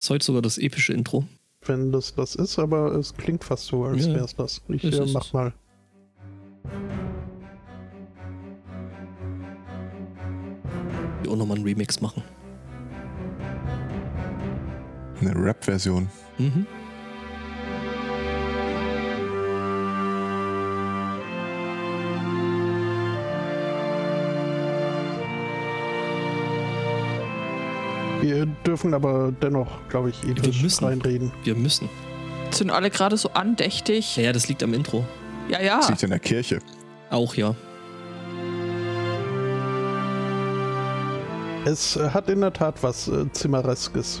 Ist heute sogar das epische Intro. Wenn das das ist, aber es klingt fast so, als Ja. wäre es das. Ich Das äh, mach es. mal. Wir auch nochmal einen Remix machen. Eine Rap-Version. Mhm. Wir dürfen aber dennoch, glaube ich, episch müssen. reinreden. Wir müssen. Sind alle gerade so andächtig? Ja, ja, das liegt am Intro. Ja, ja. Das liegt in der Kirche. Auch ja. Es äh, hat in der Tat was äh, Zimmereskes.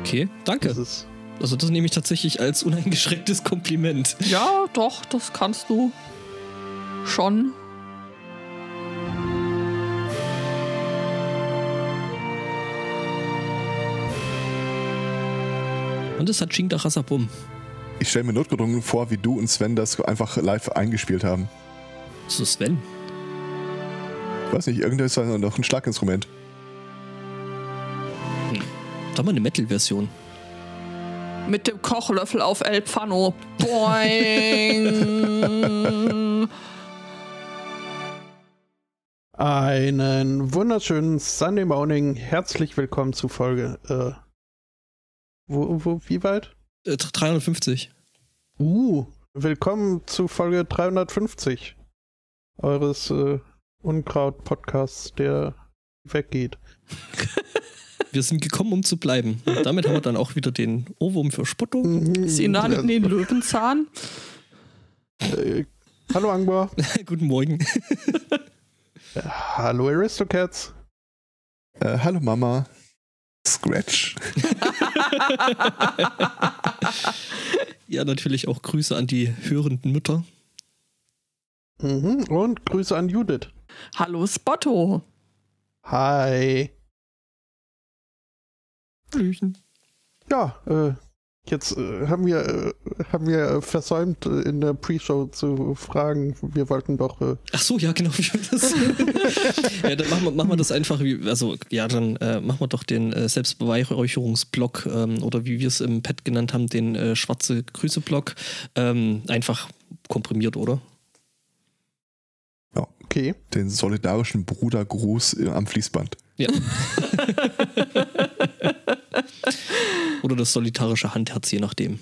Okay, danke. Dieses, Also das nehme ich tatsächlich als uneingeschränktes Kompliment. Ja, doch, das kannst du schon. Und das hat Chingda Rasabum. Ich stelle mir notgedrungen vor, wie du und Sven das einfach live eingespielt haben. So Sven. Ich weiß nicht, irgendwas war noch ein Schlaginstrument. Da haben wir eine Metal-Version. Mit dem Kochlöffel auf El Pfano. Boing. einen wunderschönen Sunday Morning. Herzlich willkommen zu Folge. Äh, wo, wo, wie weit? Äh, 350. Uh, willkommen zu Folge 350 eures äh, Unkraut-Podcasts, der weggeht. Wir sind gekommen, um zu bleiben. Und damit haben wir dann auch wieder den Ohrwurm für Spotto. Sie nannten den Löwenzahn. Äh, hallo Angbar. Guten Morgen. Hallo Aristocats. Äh, hallo Mama. Scratch. Ja, natürlich auch Grüße an die hörenden Mütter. Mhm. Und Grüße an Judith. Hallo Spotto. Hi. Hallöchen. Ja, äh, jetzt äh, haben wir, äh, haben wir versäumt, äh, in der Pre-Show zu fragen. Wir wollten doch. Äh, Ach so, ja, genau. wie wir Das ja, dann machen wir, machen wir das einfach wie, also ja, dann äh, machen wir doch den äh, Selbstbeweihräucherungsblock ähm, oder wie wir es im Pad genannt haben, den äh, schwarze Grüße-Block. Ähm, einfach komprimiert, oder? okay. Den solidarischen Brudergruß am Fließband. Ja. oder das solitarische Handherz, je nachdem.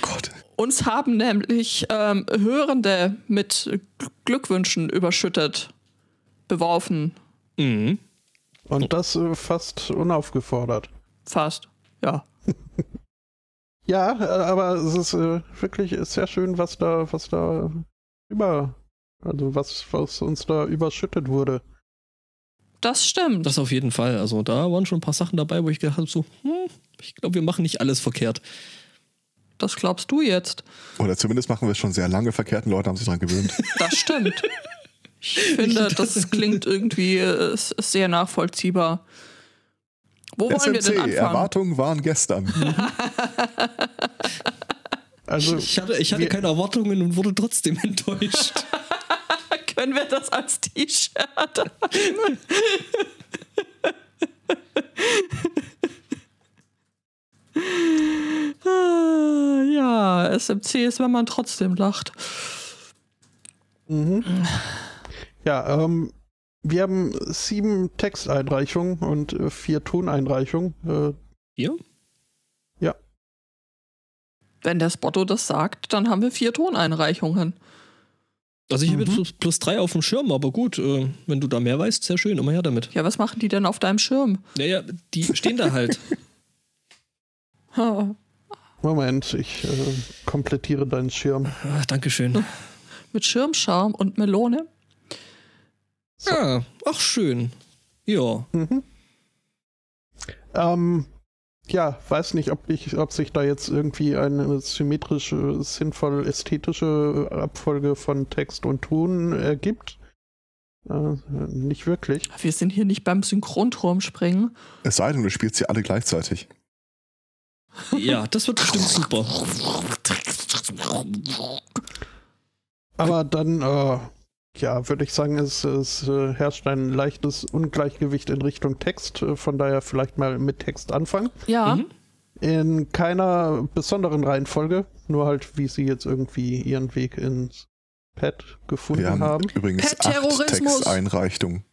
Gott. Uns haben nämlich ähm, Hörende mit Glückwünschen überschüttet, beworfen. Mhm. Und das äh, fast unaufgefordert. Fast. Ja. Ja, äh, aber es ist äh, wirklich sehr schön, was da, was da über, also was, was uns da überschüttet wurde. Das stimmt. Das auf jeden Fall. Also da waren schon ein paar Sachen dabei, wo ich gedacht habe, so, hm, ich glaube, wir machen nicht alles verkehrt. Das glaubst du jetzt. Oder zumindest machen wir es schon sehr lange. Verkehrten Leute haben sich daran gewöhnt. Das stimmt. Ich finde, das klingt irgendwie sehr nachvollziehbar. Wo wollen wir denn SMC, anfangen? Erwartungen waren gestern. Also, Ich hatte, ich hatte wir- keine Erwartungen und wurde trotzdem enttäuscht. Können wir das als T-Shirt? Ja, SMC ist, wenn man trotzdem lacht. mhm. ja, ähm, wir haben sieben Texteinreichungen und äh, vier Toneinreichungen. Äh, Hier? Wenn der Spotto das sagt, dann haben wir vier Toneinreichungen. Also ich habe Mhm. jetzt plus, drei auf dem Schirm, aber gut, äh, wenn du da mehr weißt, sehr schön, immer her damit. Ja, was machen die denn auf deinem Schirm? Naja, die stehen da halt. Ha, Moment, ich äh, komplettiere deinen Schirm. ah, Dankeschön. mit Schirmscharm und Melone? So. Ja, ach schön. Ja. Mhm. Ähm, ja, weiß nicht, ob, ich, ob sich da jetzt irgendwie eine symmetrische, sinnvoll ästhetische Abfolge von Text und Ton ergibt. Äh, nicht wirklich. Wir sind hier nicht beim Synchronturmspringen. Es sei denn, du spielst sie alle gleichzeitig. Ja, das wird bestimmt super. Aber dann, äh, Ja, würde ich sagen, es, es äh, herrscht ein leichtes Ungleichgewicht in Richtung Text. äh, Von daher vielleicht mal mit Text anfangen. Ja. Mhm. In keiner besonderen Reihenfolge, nur halt, wie sie jetzt irgendwie ihren Weg ins Pad gefunden Wir haben haben. übrigens acht Terrorismus. Texteinreichungen.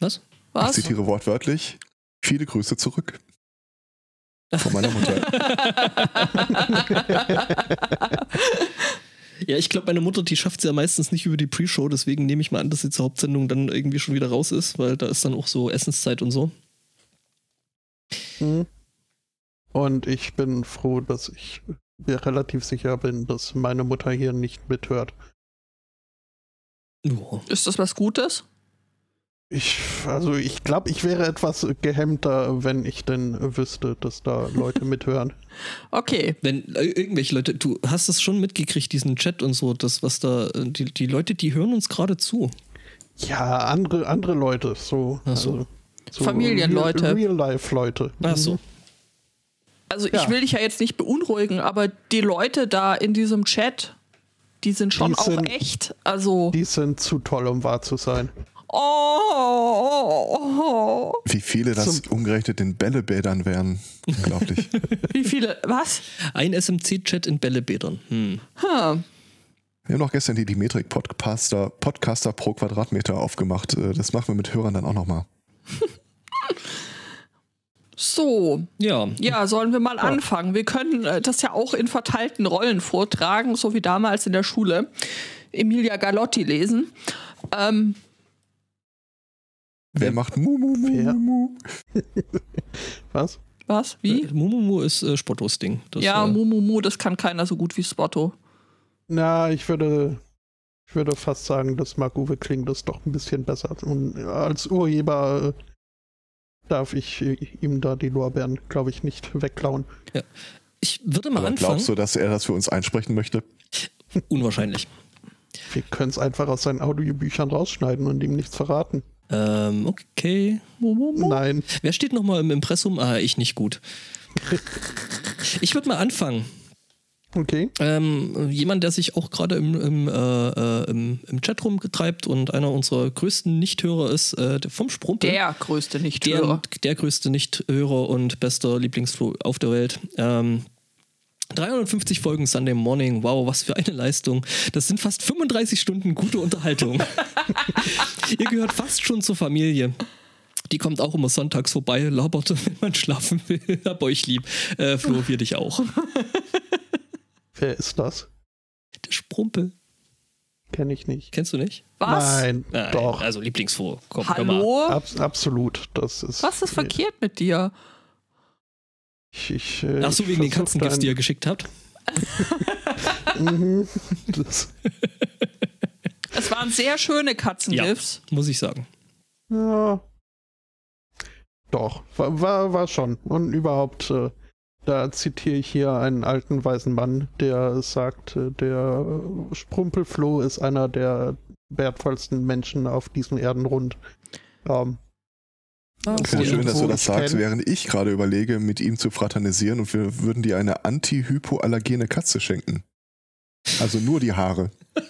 Was? Ich Was? zitiere wortwörtlich. Viele Grüße zurück. Von meiner Mutter. Ja, ich glaube, meine Mutter, die schafft es ja meistens nicht über die Pre-Show, deswegen nehme ich mal an, dass sie zur Hauptsendung dann irgendwie schon wieder raus ist, weil da ist dann auch so Essenszeit und so. Mhm. Und ich bin froh, dass ich mir relativ sicher bin, dass meine Mutter hier nicht mithört. Ist das was Gutes? Ich, also ich glaube, ich wäre etwas gehemmter, wenn ich denn wüsste, dass da Leute mithören. Okay. Wenn äh, irgendwelche Leute, du hast es schon mitgekriegt, diesen Chat und so, das, was da, äh, die, die Leute, die hören uns gerade zu. Ja, andere, andere Leute, so. Ach so. Also, so Familienleute. Real-Life-Leute. Ach so. Also ich Ja. will dich ja jetzt nicht beunruhigen, aber die Leute da in diesem Chat, die sind schon Die auch sind- echt. Also. Die sind zu toll, um wahr zu sein. Oh, oh, oh. Wie viele das Zum- umgerechnet in Bällebädern wären. Unglaublich. Wie viele? Was? Ein SMC-Chat in Bällebädern. Hm. Wir haben noch gestern die Dimetrik Podcaster, Podcaster pro Quadratmeter aufgemacht. Äh, Das machen wir mit Hörern dann auch nochmal. So, Ja. ja, sollen wir mal anfangen? Wir können äh, das ja auch in verteilten Rollen vortragen, so wie damals in der Schule. Emilia Galotti lesen. Ähm, Wer macht Mu, Mu, Mu, Wer? Mu, Mu? Was? was? Wie? Äh, Mumumu ist äh, Spottos-Ding. Das, ja, äh, Mumumu, das kann keiner so gut wie Spotto. Na, ich würde, ich würde fast sagen, dass Marc-Uwe klingt das doch ein bisschen besser. Und als Urheber äh, darf ich äh, ihm da die Lorbeeren, glaube ich, nicht wegklauen. ich würde mal Aber anfangen. glaubst du, dass er das für uns einsprechen möchte? Unwahrscheinlich. Wir können es einfach aus seinen Audiobüchern rausschneiden und ihm nichts verraten. Ähm, okay. Nein. Wer steht nochmal im Impressum? Ah, ich nicht gut. Ich würde mal anfangen. Okay. Ähm, jemand, der sich auch gerade im, im, äh, äh, im, im Chat rumgetreibt und einer unserer größten Nichthörer ist, äh, der vom Sprumpel. Der größte der, Nichthörer. der größte Nichthörer und bester Lieblingsflo auf der Welt. Ähm, 350 Folgen Sunday Morning, wow, was für eine Leistung. Das sind fast 35 Stunden gute Unterhaltung. Ihr gehört fast schon zur Familie. Die kommt auch immer sonntags vorbei, labert, wenn man schlafen will. Hab euch lieb. Äh, Flo, wir dich auch. Wer ist das? Der Sprumpel. Kenne ich nicht. Kennst du nicht? Was? Nein, Nein, doch. Also Lieblingsflo. Komm. Hallo? Abs absolut. Das ist. Was ist verkehrt mit dir? Ich, ich, äh, Ach so, wegen den Katzengifts, die ihr geschickt habt. Mhm. Das, Es waren sehr schöne Katzengifts. Muss ich sagen. ja. Doch, war, war, war schon. Und überhaupt, äh, da zitiere ich hier einen alten weisen Mann, der sagt, äh, der äh, Sprumpelfloh ist einer der wertvollsten Menschen auf diesem Erdenrund. Ähm, Ah, Finde ich schön, dass du das sagst, während ich gerade überlege, mit ihm zu fraternisieren und wir würden dir eine anti-hypoallergene Katze schenken. Also nur die Haare.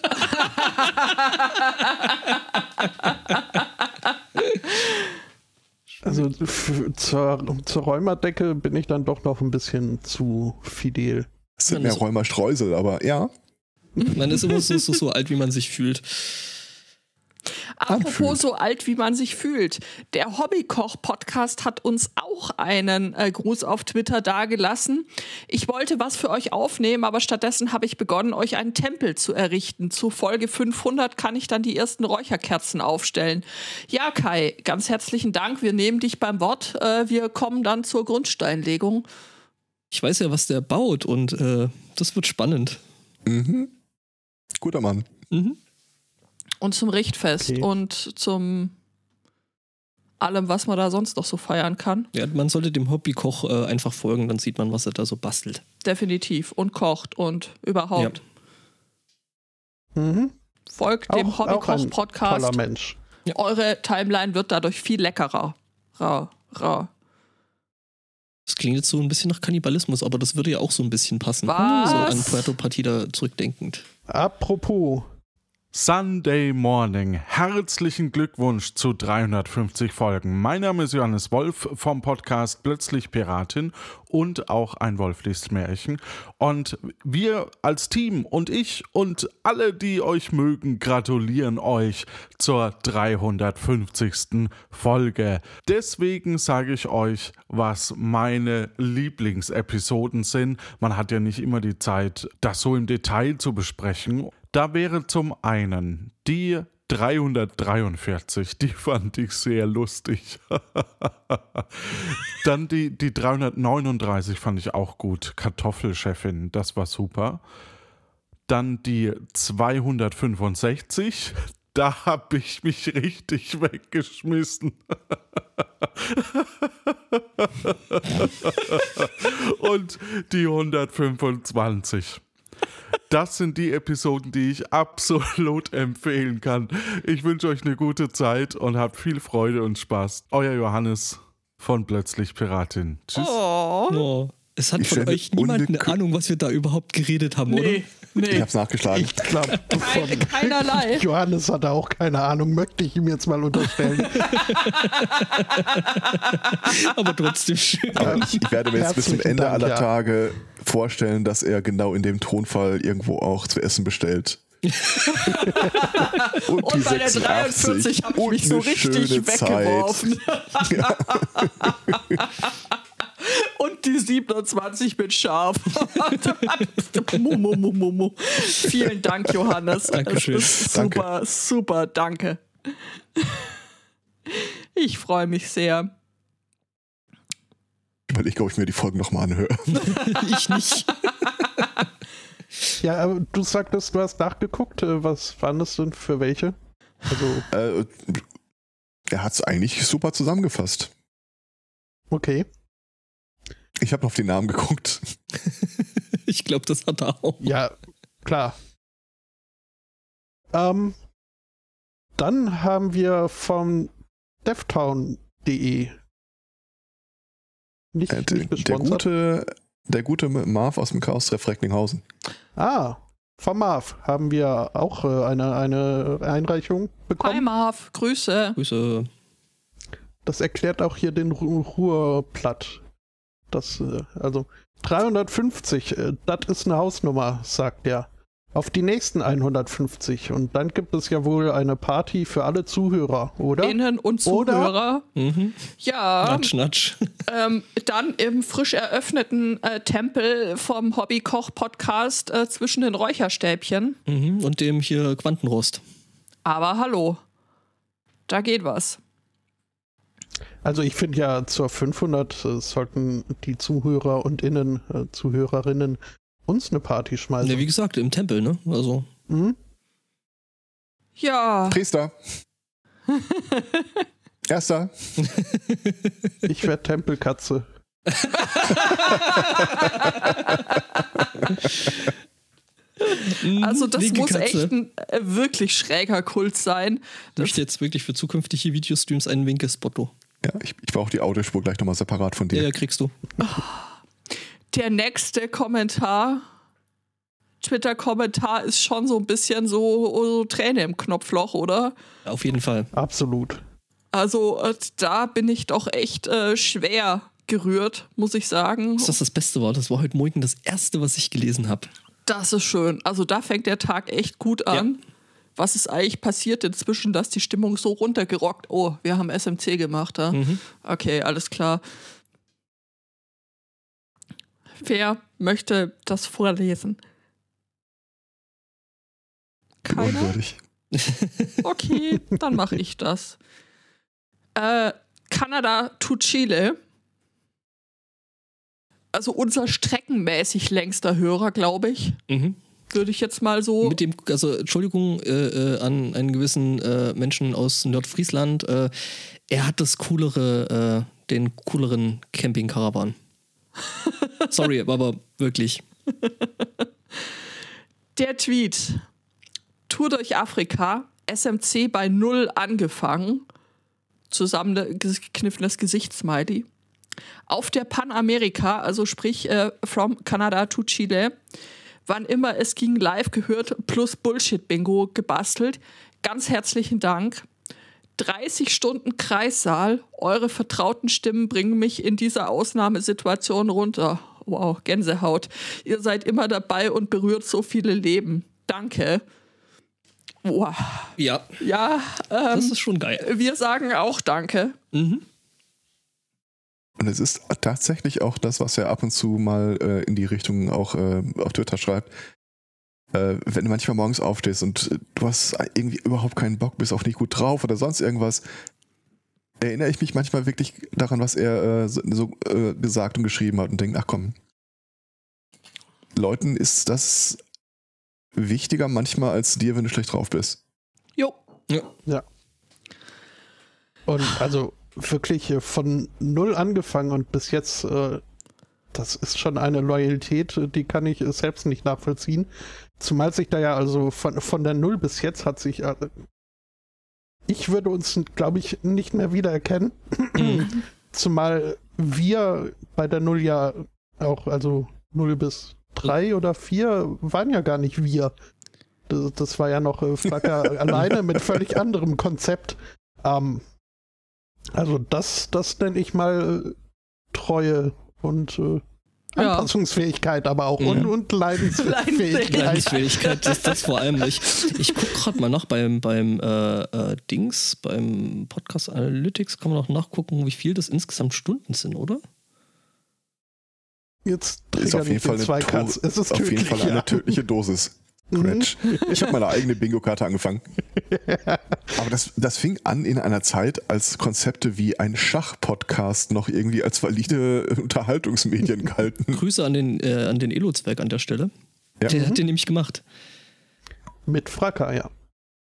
also zur, zur Räumerdecke bin ich dann doch noch ein bisschen zu fidel. Es sind mehr Räumerstreusel, aber ja. Man ist immer so, so, so alt, wie man sich fühlt. Apropos Anfühlt. so alt, wie man sich fühlt. Der Hobbykoch-Podcast hat uns auch einen äh, Gruß auf Twitter dagelassen. Ich wollte was für euch aufnehmen, aber stattdessen habe ich begonnen, euch einen Tempel zu errichten. Zu Folge 500 kann ich dann die ersten Räucherkerzen aufstellen. Ja, Kai, ganz herzlichen Dank. Wir nehmen dich beim Wort. Äh, wir kommen dann zur Grundsteinlegung. Ich weiß ja, was der baut und äh, das wird spannend. Mhm. Guter Mann. Mhm. Und zum Richtfest Okay. und zum allem, was man da sonst noch so feiern kann. Ja, man sollte dem Hobbykoch äh, einfach folgen, dann sieht man, was er da so bastelt. Definitiv. Und kocht und überhaupt. Mhm. Folgt dem Auch, Hobbykoch-Podcast. Mensch. Eure Timeline wird dadurch viel leckerer. Ra, ra. Das klingt jetzt so ein bisschen nach Kannibalismus, aber das würde ja auch so ein bisschen passen. Was? So an Puerto Partida zurückdenkend. Apropos, Sunday Morning. Herzlichen Glückwunsch zu 350 Folgen. Mein Name ist Johannes Wolf vom Podcast Plötzlich Piratin und auch ein Wolf liest Märchen. Und wir als Team und ich und alle, die euch mögen, gratulieren euch zur 350. Folge. Deswegen sage ich euch, was meine Lieblingsepisoden sind. Man hat ja nicht immer die Zeit, das so im Detail zu besprechen. Da wäre zum einen die 343, die fand ich sehr lustig. Dann die, die 339 fand ich auch gut. Kartoffelchefin, das war super. Dann die 265, da habe ich mich richtig weggeschmissen. Und die 125. Das sind die Episoden, die ich absolut empfehlen kann. Ich wünsche euch eine gute Zeit und habt viel Freude und Spaß. Euer Johannes von Plötzlich Piratin. Tschüss. Oh. Oh. Es hat Ich von euch niemand eine Ahnung, was wir da überhaupt geredet haben, oder? Nee, Ich nee. hab's nachgeschlagen. Ich glaube, Kein, keinerlei. Johannes hat auch keine Ahnung, möchte ich ihm jetzt mal unterstellen. Aber trotzdem schön. Aber ich, ich werde mir jetzt bis zum Ende Dank, aller ja. Tage vorstellen, dass er genau in dem Tonfall irgendwo auch zu essen bestellt. und, Und bei der 43 habe ich mich so richtig weggeworfen. Und die 27 mit mu. Vielen Dank, Johannes. Dankeschön. Das ist super, super, danke. Ich freue mich sehr. Ich überlege, ob ich mir die Folgen nochmal anhöre. ich nicht. ja, aber du sagtest, du hast nachgeguckt. Äh, Was waren das denn für welche? Also, Äh, er hat's eigentlich super zusammengefasst. okay. Ich habe auf die Namen geguckt. Ich glaube, das hat er auch. Ja, klar. Ähm, dann haben wir vom devtown.de. Nicht, Äh, der, nicht der, gute, der gute Marv aus dem Chaos-Treff Recklinghausen. Ah, vom Marv haben wir auch äh, eine, eine Einreichung Hi bekommen. Marv, Grüße. Grüße. Das erklärt auch hier den Ru Ruhrplatt. Das, äh, also 350, äh, das ist eine Hausnummer, sagt er. Auf die nächsten 150. Und dann gibt es ja wohl eine Party für alle Zuhörer, oder? Innen und Oder- Zuhörer. Mhm. Ja, Natsch, natsch. ähm, dann im frisch eröffneten äh, Tempel vom Hobbykoch-Podcast äh, zwischen den Räucherstäbchen. Mhm. Und dem hier Quantenrost. Aber hallo, da geht was. Also ich finde ja zur 500 äh, sollten die Zuhörer und Innen, äh, Zuhörerinnen uns eine Party schmeißen. Ne, wie gesagt, im Tempel, ne? Also. Hm? Ja, Priester. Erster. Ich werde Tempelkatze. Mhm, also das linke muss Katze. echt ein äh, wirklich schräger Kult sein. Ich möchte jetzt wirklich für zukünftige Videostreams einen Winkespotto. Ja, ich, ich brauche die Audiospur gleich nochmal separat von Ja, dir. ja, kriegst du. Der nächste Kommentar, Twitter-Kommentar ist schon so ein bisschen so, so Träne im Knopfloch, oder? Auf jeden Fall. Absolut. Also äh, da bin ich doch echt äh, schwer gerührt, muss ich sagen. Das das Beste war, das war heute Morgen das erste, was ich gelesen habe. Das ist schön. Also da fängt der Tag echt gut an. Was ist eigentlich passiert inzwischen, dass die Stimmung so runtergerockt? Oh, wir haben SMC gemacht, ja? Mhm. Okay, alles klar. Wer möchte das vorlesen? Keiner? Unwürdig. Okay, dann mache ich das. Äh, Kanada to Chile. Also unser streckenmäßig längster Hörer, glaube ich. Mhm. Würde ich jetzt mal so. Mit dem, also Entschuldigung äh, äh, an einen gewissen äh, Menschen aus Nordfriesland. Äh, er hat das coolere, äh, den cooleren Camping-Caravan. Sorry, aber wirklich. Der Tweet. Tour durch Afrika, SMC bei Null angefangen. Zusammengekniffenes Gesichtssmiley. Auf der Panamerika, also sprich äh, from Canada to Chile, wann immer es ging, live gehört, plus Bullshit-Bingo gebastelt. Ganz herzlichen Dank. 30 Stunden Kreissaal. Eure vertrauten Stimmen bringen mich in dieser Ausnahmesituation runter. Wow, Gänsehaut. Ihr seid immer dabei und berührt so viele Leben. Danke. Wow. Ja, Ja, das ähm, ist schon geil. wir sagen auch Danke. Mhm. Und es ist tatsächlich auch das, was er ab und zu mal äh, in die Richtung auch äh, auf Twitter schreibt. Äh, wenn du manchmal morgens aufstehst und äh, du hast irgendwie überhaupt keinen Bock, bist auch nicht gut drauf oder sonst irgendwas, erinnere ich mich manchmal wirklich daran, was er äh, so, äh, gesagt und geschrieben hat und denke, ach komm, Leuten ist das wichtiger manchmal als dir, wenn du schlecht drauf bist. Jo. Und also wirklich von null angefangen und bis jetzt, äh, das ist schon eine Loyalität, die kann ich äh, selbst nicht nachvollziehen. Zumal sich da ja also von, von der Null bis jetzt hat sich, äh, ich würde uns, glaube ich, nicht mehr wiedererkennen. Zumal wir bei der Null ja auch, also 0 bis 3 oder 4 waren ja gar nicht wir. Das, das war ja noch äh, Flacker alleine mit völlig anderem Konzept. Ähm, also das, das nenne ich mal Treue und äh, Ja. Anpassungsfähigkeit, aber auch Ja. und, und Leidensfähigkeit. Leidensfähigkeit. Das, das vor allem nicht. Ich gucke gerade mal nach beim, beim äh, äh, Dings, beim Podcast Analytics kann man auch nachgucken, wie viel das insgesamt Stunden sind, oder? Jetzt Ist auf jeden nicht Fall den eine, Zweikatz. To- Es ist auf jeden tödlich, Fall eine tödliche Dosis. Mhm. Quetsch. Ich habe meine eigene Bingo-Karte angefangen. Aber das, das fing an in einer Zeit, als Konzepte wie ein Schach-Podcast noch irgendwie als valide Unterhaltungsmedien galten. Grüße an den, äh, an den Elo-Zwerg an der Stelle. Ja. Der hat den nämlich gemacht. Mit Fracker, ja.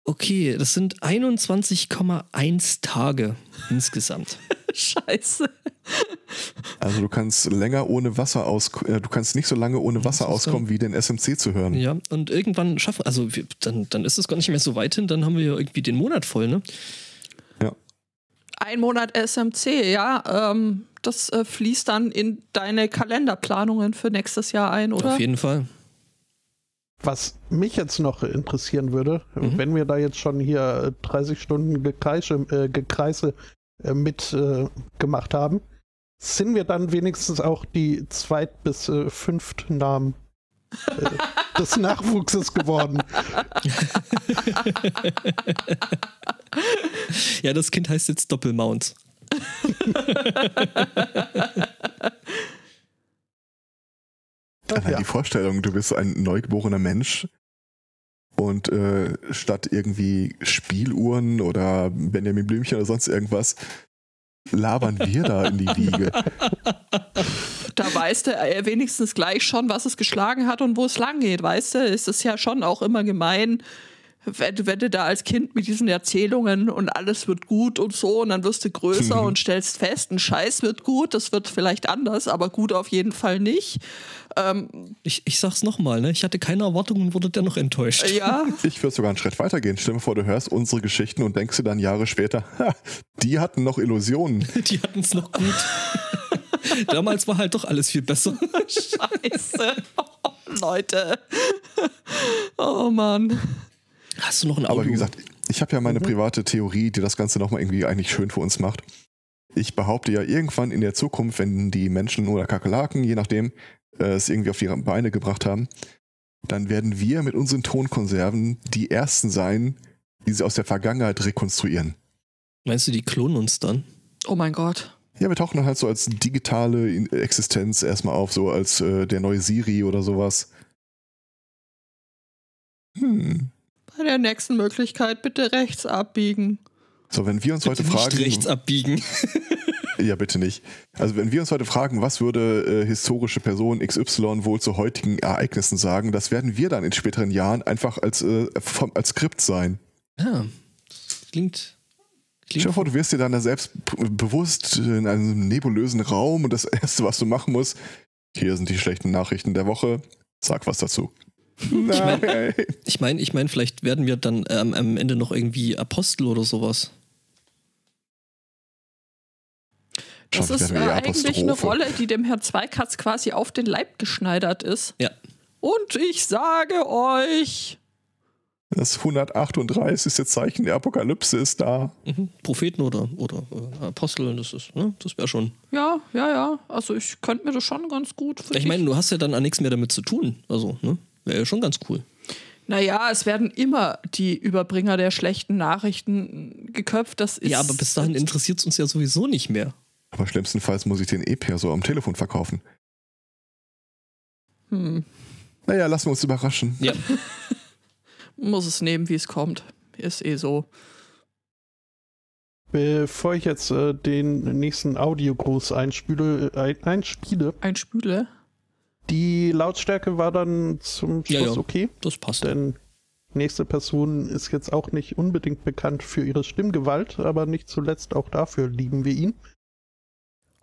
Okay, das sind 21,1 Tage insgesamt. Scheiße. Also du kannst länger ohne Wasser aus, äh, du kannst nicht so lange ohne Wasser auskommen, wie den SMC zu hören. Ja, und irgendwann schaffen, also wir, dann, dann ist es gar nicht mehr so weit hin, dann haben wir ja irgendwie den Monat voll, ne? Ein Monat SMC, ja. Ähm, das äh, fließt dann in deine Kalenderplanungen für nächstes Jahr ein, oder? Auf jeden Fall. Was mich jetzt noch interessieren würde, Mhm. wenn wir da jetzt schon hier äh, 30 Stunden Gekreische, äh, Gekreise äh, mit äh, gemacht haben, sind wir dann wenigstens auch die zweit- bis äh, fünftnamen äh, des Nachwuchses geworden. Ja, das Kind heißt jetzt Doppelmount. Allein Ja. die Vorstellung, du bist ein neugeborener Mensch und äh, statt irgendwie Spieluhren oder Benjamin Blümchen oder sonst irgendwas, labern wir da in die Wiege. Da weißt du äh, wenigstens gleich schon, was es geschlagen hat und wo es lang geht, weißt du? Es ist ja schon auch immer gemein, wenn, du- wenn du da als Kind mit diesen Erzählungen und alles wird gut und so und dann wirst du größer Mhm. und stellst fest, ein Scheiß wird gut, das wird vielleicht anders, aber gut auf jeden Fall nicht. Ähm, Ich, ich sag's nochmal, ne? Ich hatte keine Erwartungen und wurde dennoch enttäuscht. ja, Ich würde sogar einen Schritt weitergehen. Stell dir vor, du hörst unsere Geschichten und denkst dir dann Jahre später, ha, die hatten noch Illusionen. Die hatten's noch gut. Damals war halt doch alles viel besser. scheiße. Oh, Leute. Oh Mann. Hast du noch ein Audio? Aber wie gesagt, ich habe ja meine private Theorie, die das Ganze nochmal irgendwie eigentlich schön für uns macht. Ich behaupte ja, irgendwann in der Zukunft, wenn die Menschen oder Kakerlaken, je nachdem, äh, es irgendwie auf ihre Beine gebracht haben, dann werden wir mit unseren Tonkonserven die Ersten sein, die sie aus der Vergangenheit rekonstruieren. Meinst du, die klonen uns dann? Oh mein Gott. Ja, wir tauchen dann halt so als digitale Existenz erstmal auf, so als äh, der neue Siri oder sowas. Hm. Bei der nächsten Möglichkeit bitte rechts abbiegen. So, wenn wir uns heute Bitte fragen. Nicht rechts abbiegen. Ja, bitte nicht. Also wenn wir uns heute fragen, was würde äh, historische Person XY wohl zu heutigen Ereignissen sagen, das werden wir dann in späteren Jahren einfach als, äh, vom, als Skript sein. Ja, das klingt. Stell klingt dir vor, du wirst dir dann da selbst bewusst in einem nebulösen Raum und das Erste, was du machen musst, hier sind die schlechten Nachrichten der Woche, sag was dazu. Nein. ich meine, ich mein, vielleicht werden wir dann ähm, am Ende noch irgendwie Apostel oder sowas. Das ist äh, eigentlich eine. Rolle, die dem Herrn Zweikatz quasi auf den Leib geschneidert ist. Ja. Und ich sage euch, Das 138. Zeichen der Apokalypse ist da. Mhm. Propheten oder, oder äh, Apostel, das ist, ne? Das wäre schon. ja, ja, ja, also ich könnte mir das schon ganz gut für Ich meine, du hast ja dann auch nichts mehr damit zu tun. Also, ne? Wäre ja schon ganz cool. Naja, es werden immer die Überbringer der schlechten Nachrichten geköpft. Das ist ja, aber bis dahin interessiert es uns ja sowieso nicht mehr. Aber schlimmstenfalls muss ich den per so am Telefon verkaufen. Hm, Naja, lassen wir uns überraschen. Ja. muss es nehmen, wie es kommt. Ist eh so. Bevor ich jetzt äh, den nächsten Audiogruß einspiele, äh, ein, einspiele, Ein Spüle. Die Lautstärke war dann zum Ja, Schluss ja. okay, Das passt. denn nächste Person ist jetzt auch nicht unbedingt bekannt für ihre Stimmgewalt, aber nicht zuletzt auch dafür lieben wir ihn.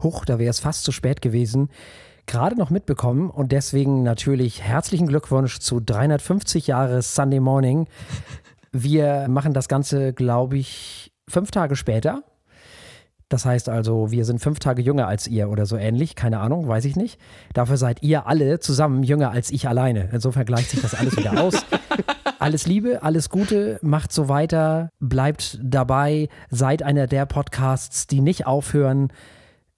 Huch, da wäre es fast zu spät gewesen. Gerade noch mitbekommen und deswegen natürlich herzlichen Glückwunsch zu 350 Jahre Sunday Morning. Wir machen das Ganze, glaube ich, fünf Tage später. Das heißt also, wir sind fünf Tage jünger als ihr oder so ähnlich. Keine Ahnung, weiß ich nicht. Dafür seid ihr alle zusammen jünger als ich alleine. Insofern gleicht sich das alles wieder aus. Alles Liebe, alles Gute, macht so weiter, bleibt dabei, seid einer der Podcasts, die nicht aufhören.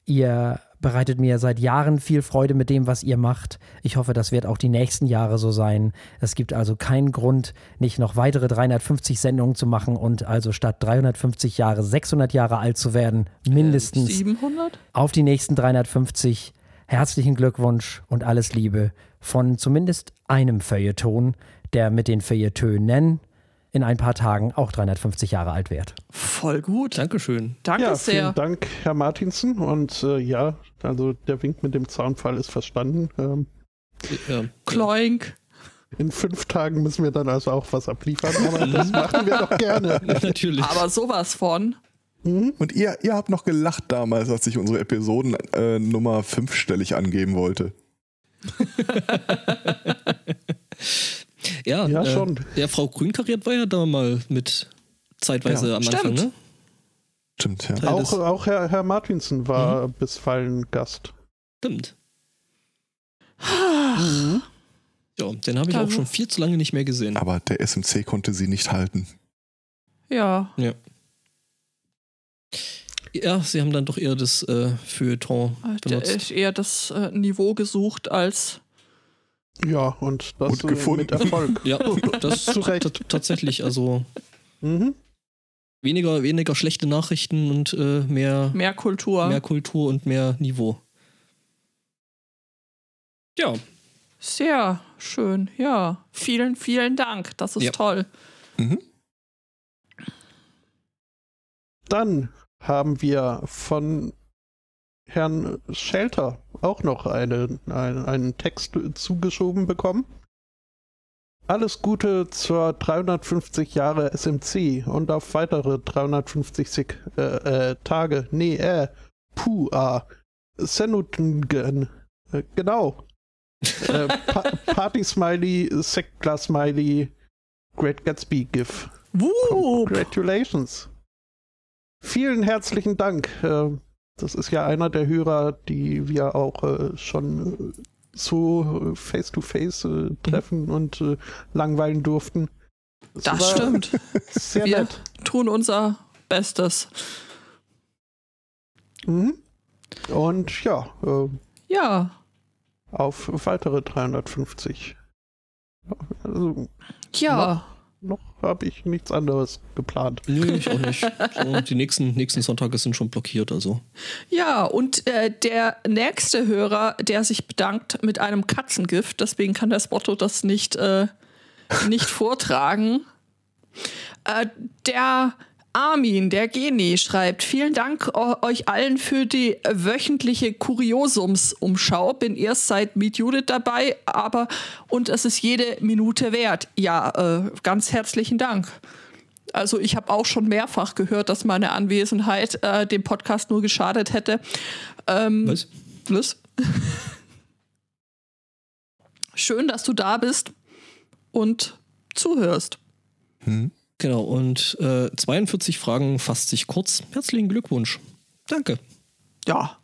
Ihr bereitet mir seit Jahren viel Freude mit dem, was ihr macht. Ich hoffe, das wird auch die nächsten Jahre so sein. Es gibt also keinen Grund, nicht noch weitere 350 Sendungen zu machen und also statt 350 Jahre 600 Jahre alt zu werden, mindestens 700? auf die nächsten 350. Herzlichen Glückwunsch und alles Liebe von zumindest einem Feuilleton, der mit den Feuilletonen in ein paar Tagen auch 350 Jahre alt wird. Voll gut. Dankeschön. Danke ja, sehr. vielen Dank, Herr Martinsen. Und äh, ja, also der Wink mit dem Zaunfall ist verstanden. Ähm, Ja. Kloink. in fünf Tagen müssen wir dann also auch was abliefern, aber das machen wir doch gerne. Natürlich. Aber sowas von. Und ihr, ihr habt noch gelacht damals, als ich unsere Episoden äh, Nummer fünfstellig angeben wollte. Ja, Ja, äh, schon. Ja, Frau Grünkariert war ja da mal mit zeitweise Ja. am Anfang, Stimmt. ne? Stimmt, ja. Auch, auch Herr, Herr Martinsen war bisweilen Gast. Stimmt. Ja, den habe ich Da auch schon viel zu lange nicht mehr gesehen. Aber der SMC konnte sie nicht halten. Ja. Ja, sie haben dann doch eher das äh, Feuilleton Der benutzt. ist eher das äh, Niveau gesucht als. Ja, und das Und äh, gefunden. mit Erfolg. Ja, das Zu Recht. tatsächlich. Also Mhm. weniger, weniger schlechte Nachrichten und äh, mehr, Mehr Kultur. mehr Kultur und mehr Niveau. Ja, Sehr schön. Ja. Vielen, vielen Dank. Das ist Ja. toll. Mhm. Dann haben wir von Herrn Schelter auch noch eine, ein, einen Text zugeschoben bekommen. Alles Gute zur 350 Jahre SMC und auf weitere 350 äh, äh, Tage. Nee, äh, puh, ah. Senutungen. Äh, genau. äh, pa Party Smiley, Sekla Smiley, Great Gatsby GIF. Wuh. Congratulations. Vielen herzlichen Dank. Äh, Das ist ja einer der Hörer, die wir auch äh, schon äh, so face-to-face äh, treffen und äh, langweilen durften. Das war stimmt. Sehr Wir nett. tun unser Bestes. Mhm. Und ja, äh, Ja. auf weitere 350. Also, Ja. Noch habe ich nichts anderes geplant. nö, ich auch nicht. So, die nächsten, nächsten Sonntage sind schon blockiert, also. Ja, und äh, der nächste Hörer, der sich bedankt mit einem Katzengift, deswegen kann der Spotto das nicht, äh, nicht vortragen. Äh, der Armin, der Geni, schreibt: Vielen Dank euch allen für die wöchentliche Kuriosums-Umschau. Bin erst seit Meet Judith dabei, aber und es ist jede Minute wert. Ja, äh, ganz herzlichen Dank. Also ich habe auch schon mehrfach gehört, dass meine Anwesenheit äh, dem Podcast nur geschadet hätte. Ähm, Was? was? Schön, dass du da bist und zuhörst. Hm? Genau, und äh, 42 Fragen fasst sich kurz. Herzlichen Glückwunsch. Danke. Ja.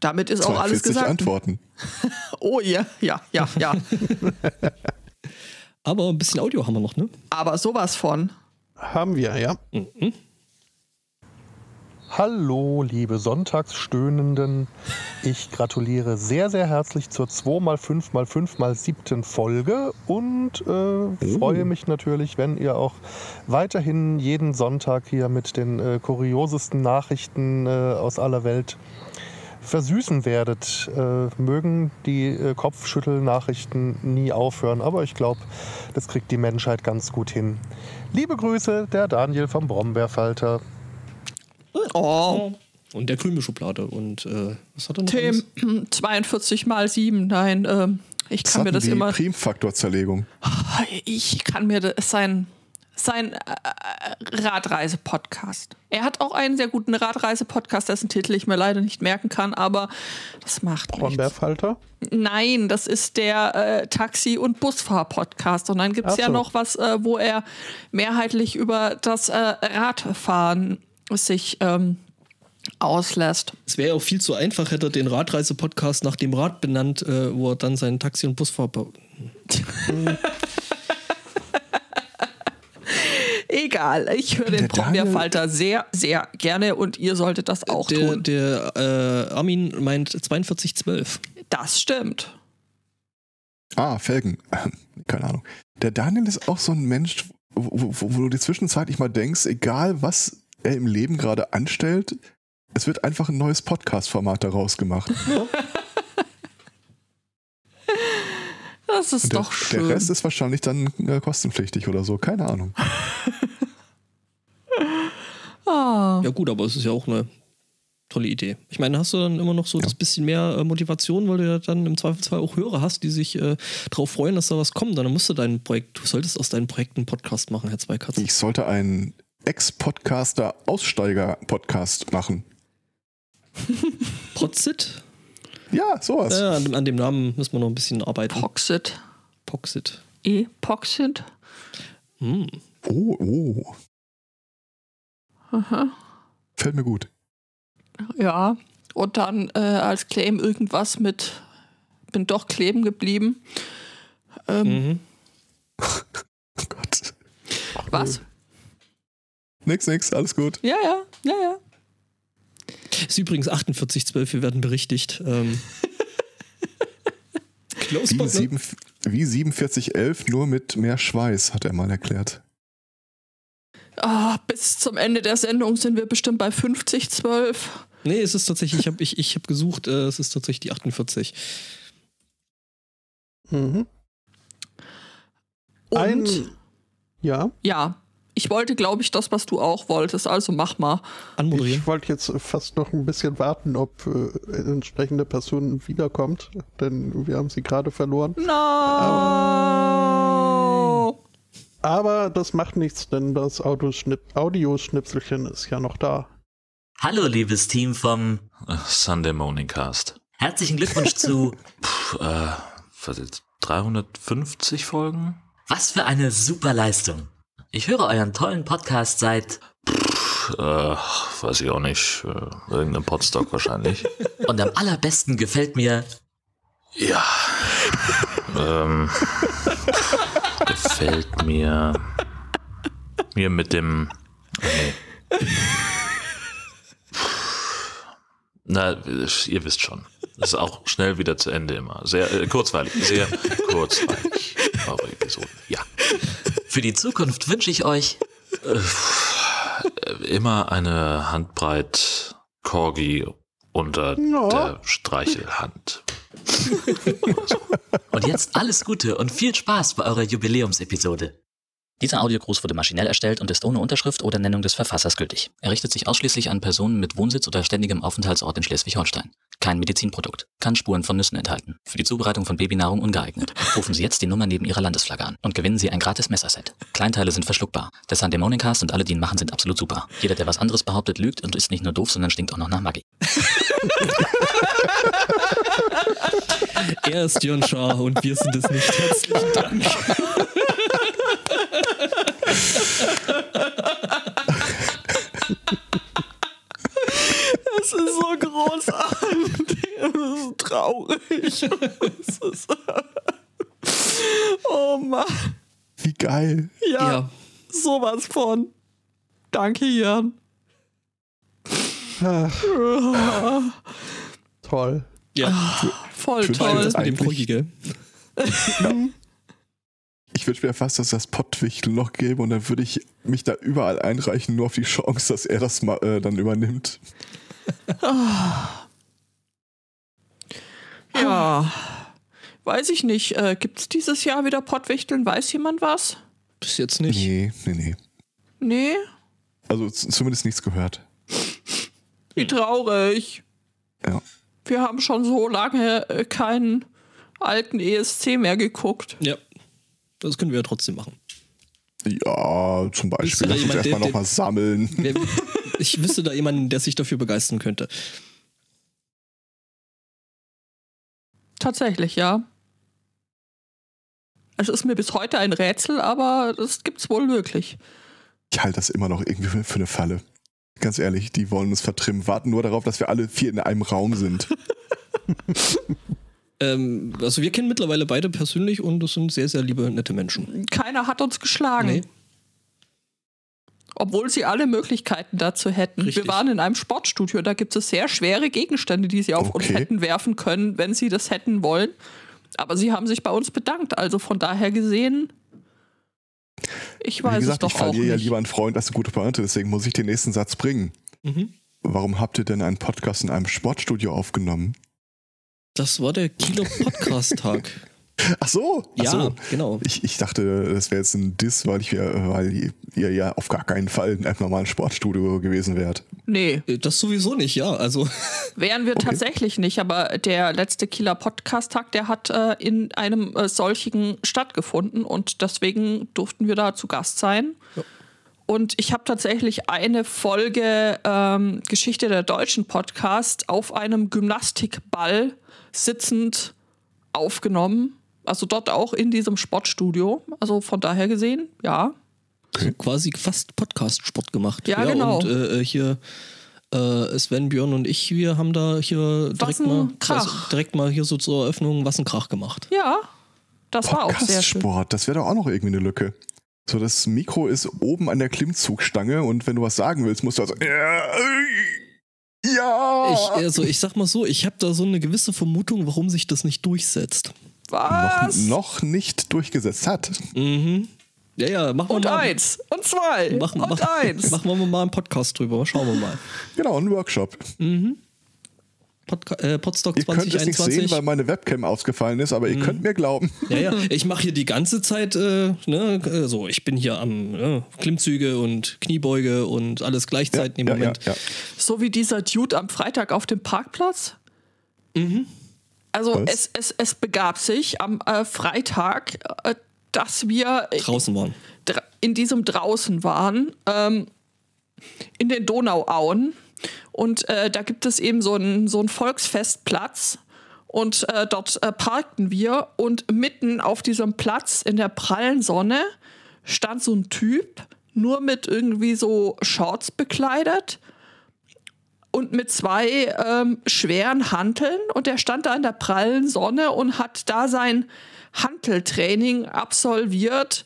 Damit ist auch alles 42 gesagt. Antworten. Oh ja, ja, ja, ja. Aber ein bisschen Audio haben wir noch, ne? Aber sowas von. Haben wir, ja. Mhm. Hallo, liebe Sonntagsstöhnenden. Ich gratuliere sehr, sehr herzlich zur 2x5x5x7. Folge und äh, freue mich natürlich, wenn ihr auch weiterhin jeden Sonntag hier mit den äh, kuriosesten Nachrichten äh, aus aller Welt versüßen werdet. Äh, mögen die äh, Kopfschüttelnachrichten nie aufhören, aber ich glaube, das kriegt die Menschheit ganz gut hin. Liebe Grüße, der Daniel vom Brombeerfalter. Oh, Und der Krümelschublade. Und äh, was hat er noch? Tim, alles? 42 mal 7. Nein, ähm, ich Das kann mir das die immer. Primfaktorzerlegung. Ich kann mir das, sein, sein äh, Radreise-Podcast. Er hat auch einen sehr guten Radreise-Podcast, dessen Titel ich mir leider nicht merken kann, aber das macht nichts. Brombeerfalter. Nein, das ist der äh, Taxi- und Busfahr-Podcast. Und dann gibt es Ach ja so. noch was, äh, wo er mehrheitlich über das äh, Radfahren sich ähm, auslässt. Es wäre ja auch viel zu einfach, hätte er den Radreise-Podcast nach dem Rad benannt, äh, wo er dann seinen Taxi- und Busfahrer. Egal, ich höre den Brombeerfalter sehr, sehr gerne und ihr solltet das auch Der, tun. der äh, Armin meint 4212. Das stimmt. Ah, Felgen. Keine Ahnung. Der Daniel ist auch so ein Mensch, wo, wo, wo du dir zwischenzeitlich mal denkst, egal was er im Leben gerade anstellt, es wird einfach ein neues Podcast-Format daraus gemacht. Das ist der, doch schön. der Rest ist wahrscheinlich dann äh, kostenpflichtig oder so. Keine Ahnung. ah. Ja, gut, aber es ist ja auch eine tolle Idee. Ich meine, hast du dann immer noch so das bisschen mehr äh, Motivation, weil du ja dann im Zweifelsfall auch Hörer hast, die sich äh, darauf freuen, dass da was kommt. Dann musst du dein Projekt, du solltest aus deinem Projekt einen Podcast machen, Herr Zweikatz. Ich sollte einen Ex-Podcaster-Aussteiger-Podcast machen. Protzit? Ja, sowas. Äh, an, dem- an dem Namen müssen wir noch ein bisschen arbeiten. Poxit. Poxit. E-Poxit. Hm. Oh, oh. Aha. Fällt mir gut. Ja. Und dann äh, als Claim irgendwas mit bin doch kleben geblieben. Ähm, Mhm. Oh Gott. Was? Nix, nix, alles gut. Ja, ja, ja, ja. Ist übrigens 4812, wir werden berichtigt. Ähm. Close Wie, not- sieben, wie 4711, nur mit mehr Schweiß, hat er mal erklärt. Ah, bis zum Ende der Sendung sind wir bestimmt bei 50, 12. Nee, es ist tatsächlich, ich habe ich, ich hab gesucht, äh, es ist tatsächlich die 48. Mhm. Und Ein, ja, ja, ich wollte, glaube ich, das, was du auch wolltest. Also mach mal. Anmoderieren. ich wollte jetzt fast noch ein bisschen warten, ob äh, entsprechende Person wiederkommt, denn wir haben sie gerade verloren. No! Aber das macht nichts, denn das Audioschnip Audioschnipselchen ist ja noch da. Hallo, liebes Team vom Sunday Morning Cast. Herzlichen Glückwunsch zu Puh, äh, was jetzt? 350 Folgen? Was für eine super Leistung. Ich höre euren tollen Podcast seit Äh, weiß ich auch nicht. Äh, irgendein Podstock wahrscheinlich. und am allerbesten gefällt mir Ja. ähm, gefällt mir. Mir mit dem. Nee. Na, ihr wisst schon. Das ist auch schnell wieder zu Ende immer. Sehr äh, kurzweilig. Sehr kurzweilig. Eure Episode. Ja. für die Zukunft wünsche ich euch Immer eine Handbreit Corgi unter Ja. der Streichelhand. und jetzt alles Gute und viel Spaß bei eurer Jubiläumsepisode. Dieser Audiogruß wurde maschinell erstellt und ist ohne Unterschrift oder Nennung des Verfassers gültig. Er richtet sich ausschließlich an Personen mit Wohnsitz oder ständigem Aufenthaltsort in Schleswig-Holstein. Kein Medizinprodukt. Kann Spuren von Nüssen enthalten. Für die Zubereitung von Babynahrung ungeeignet. Rufen Sie jetzt die Nummer neben Ihrer Landesflagge an und gewinnen Sie ein gratis Messerset. Kleinteile sind verschluckbar. Der Sunday Morning Cast und alle, die ihn machen, sind absolut super. Jeder, der was anderes behauptet, lügt und ist nicht nur doof, sondern stinkt auch noch nach Maggi. Er ist Jörn Schaar und wir sind es nicht. Herzlichen Dank. Es ist so großartig. Es ist traurig. es. Oh Mann. Wie geil. Ja, Ja. sowas von. Danke, Jan. Toll. Ja, Voll Ich wünschte toll. jetzt mit dem eigentlich- Proggi, gell? Ich wünsche mir fast, dass es das Pottwichtel noch gäbe und dann würde ich mich da überall einreichen, nur auf die Chance, dass er das mal, äh, dann übernimmt. Ja. Weiß ich nicht. Äh, Gibt es dieses Jahr wieder Pottwichteln? Weiß jemand was? Bis jetzt nicht. Nee, nee, nee. Nee? Also zumindest nichts gehört. Wie traurig. Ja. Wir haben schon so lange äh, keinen alten ESC mehr geguckt. Ja. Das können wir ja trotzdem machen. Ja, zum Beispiel. Lass uns erstmal nochmal sammeln. Wer- Ich wüsste da jemanden, der sich dafür begeistern könnte. Tatsächlich, ja. Es ist mir bis heute ein Rätsel, aber das gibt's wohl wirklich. Ich halte das immer noch irgendwie für, für eine Falle. Ganz ehrlich, die wollen uns vertrimmen, warten nur darauf, dass wir alle vier in einem Raum sind. Ähm, also wir kennen mittlerweile beide persönlich und das sind sehr, sehr liebe, nette Menschen. Keiner hat uns geschlagen. Nee. Obwohl sie alle Möglichkeiten dazu hätten. Richtig. Wir waren in einem Sportstudio, da gibt es sehr schwere Gegenstände, die sie auf uns Okay. hätten werfen können, wenn sie das hätten wollen. Aber sie haben sich bei uns bedankt. Also von daher gesehen, ich weiß Wie gesagt, es ich doch auch verliere ja nicht. lieber einen Freund als eine gute Pointe, deswegen muss ich den nächsten Satz bringen. Mhm. Warum habt ihr denn einen Podcast in einem Sportstudio aufgenommen? Das war der Kieler Podcast-Tag. Ach so, ach ja, so. genau. Ich, ich dachte, das wäre jetzt ein Diss, weil, ich, weil ihr ja auf gar keinen Fall in einem normalen Sportstudio gewesen wärt. Nee, Äh, Das sowieso nicht, ja. Also, wären wir tatsächlich nicht. Aber der letzte Kieler Podcast-Tag, der hat äh, in einem äh, solchen stattgefunden und deswegen durften wir da zu Gast sein. Und ich habe tatsächlich eine Folge ähm, Geschichte der deutschen Podcast auf einem Gymnastikball sitzend aufgenommen. Also dort auch in diesem Sportstudio. Also von daher gesehen, ja. so quasi fast Podcast-Sport gemacht. Ja, genau. Und äh, hier äh, Sven, Björn und ich, wir haben da hier direkt mal, Krach. also direkt mal hier so zur Eröffnung was ein Krach gemacht. Ja, das war auch sehr schön. Podcast-Sport, das wäre doch auch noch irgendwie eine Lücke. So, das Mikro ist oben an der Klimmzugstange und wenn du was sagen willst, musst du also. Ja! Ich, also ich sag mal so, ich habe da so eine gewisse Vermutung, warum sich das nicht durchsetzt. noch, Was? noch nicht durchgesetzt hat. Mhm. Ja, ja, machen wir Und mal. eins. Und zwei. Machen, und machen, eins. machen wir mal einen Podcast drüber. Schauen wir mal. Genau, ein Workshop. Podca äh, Podstock Ihr könnt es nicht 2021. sehen, weil meine Webcam ausgefallen ist, aber ihr könnt mir glauben. Ja, ja, ich mache hier die ganze Zeit, äh, ne, äh, so, ich bin hier am äh, Klimmzüge und Kniebeuge und alles gleichzeitig im ja, Moment. Ja, ja. So wie dieser Dude am Freitag auf dem Parkplatz. Also Was? es, es, es begab sich am äh, Freitag, äh, dass wir Draußen waren. dra- in diesem draußen waren, ähm, in den Donauauen. Und äh, da gibt es eben so einen so Volksfestplatz. Und äh, dort äh, parkten wir. Und mitten auf diesem Platz in der prallen Sonne stand so ein Typ, nur mit irgendwie so Shorts bekleidet und mit zwei ähm, schweren Hanteln. Und der stand da in der prallen Sonne und hat da sein Hanteltraining absolviert.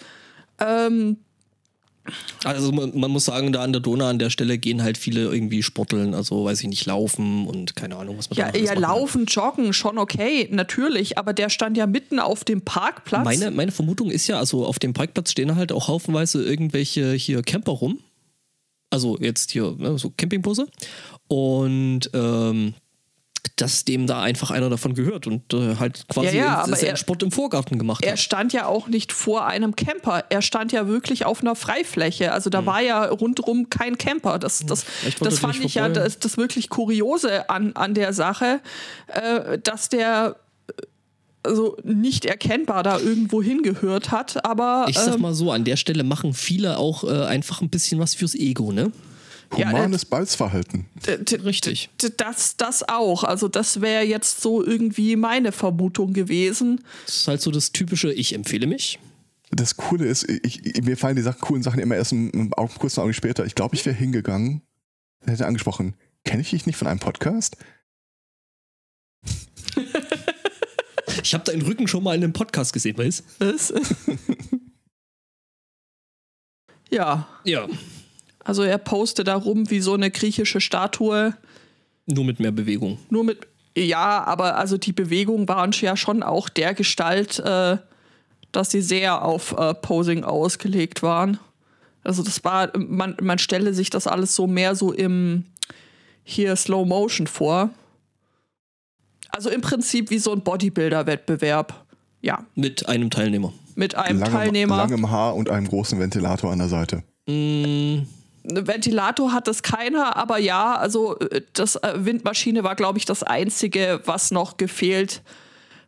Ähm, Also man, man muss sagen, da an der Donau an der Stelle gehen halt viele irgendwie sporteln, also weiß ich nicht, laufen und keine Ahnung, was man da Ja, alles ja laufen, joggen, schon okay, natürlich, aber der stand ja mitten auf dem Parkplatz. Meine, meine Vermutung ist ja, also auf dem Parkplatz stehen halt auch haufenweise irgendwelche hier Camper rum. Also jetzt hier, ne, so Campingbusse. Und ähm, dass dem da einfach einer davon gehört und äh, halt quasi Ja, ja, seinen er- Sport im Vorgarten gemacht er hat. stand ja auch nicht vor einem Camper, er stand ja wirklich auf einer Freifläche. Also da war ja rundherum kein Camper. Das, das, Hm. Vielleicht wollte das er fand ich ja vorbei. das, das wirklich Kuriose an, an der Sache, äh, dass der also nicht erkennbar da irgendwo hingehört hat, aber Ich sag ähm, mal so, an der Stelle machen viele auch äh, einfach ein bisschen was fürs Ego, ne? Ja, Humanes Balzverhalten. d- d- Richtig. das, das auch. Also das wäre jetzt so irgendwie meine Vermutung gewesen. Das ist halt so das typische, ich empfehle mich. Das Coole ist, ich, ich, mir fallen die Sachen, coolen Sachen immer erst einen, kurzen Augenblick später. Ich glaube, ich wäre hingegangen, hätte angesprochen, kenne ich dich nicht von einem Podcast? Ich habe deinen Rücken schon mal in einem Podcast gesehen, weißt Was? ja, Ja. Also er postet da rum wie so eine griechische Statue. Nur mit mehr Bewegung. Nur mit, ja, aber also die Bewegungen waren ja schon auch der Gestalt, äh, dass sie sehr auf äh, Posing ausgelegt waren. Also das war, man, man stelle sich das alles so mehr so im hier Slow Motion vor. Also im Prinzip wie so ein Bodybuilder-Wettbewerb. Ja, Mit einem Teilnehmer. mit einem Langem, Teilnehmer. langem Haar und einem großen Ventilator an der Seite. Mm, Ein Ventilator hat es keiner, aber ja, also äh, das äh, Windmaschine war, glaube ich, das einzige, was noch gefehlt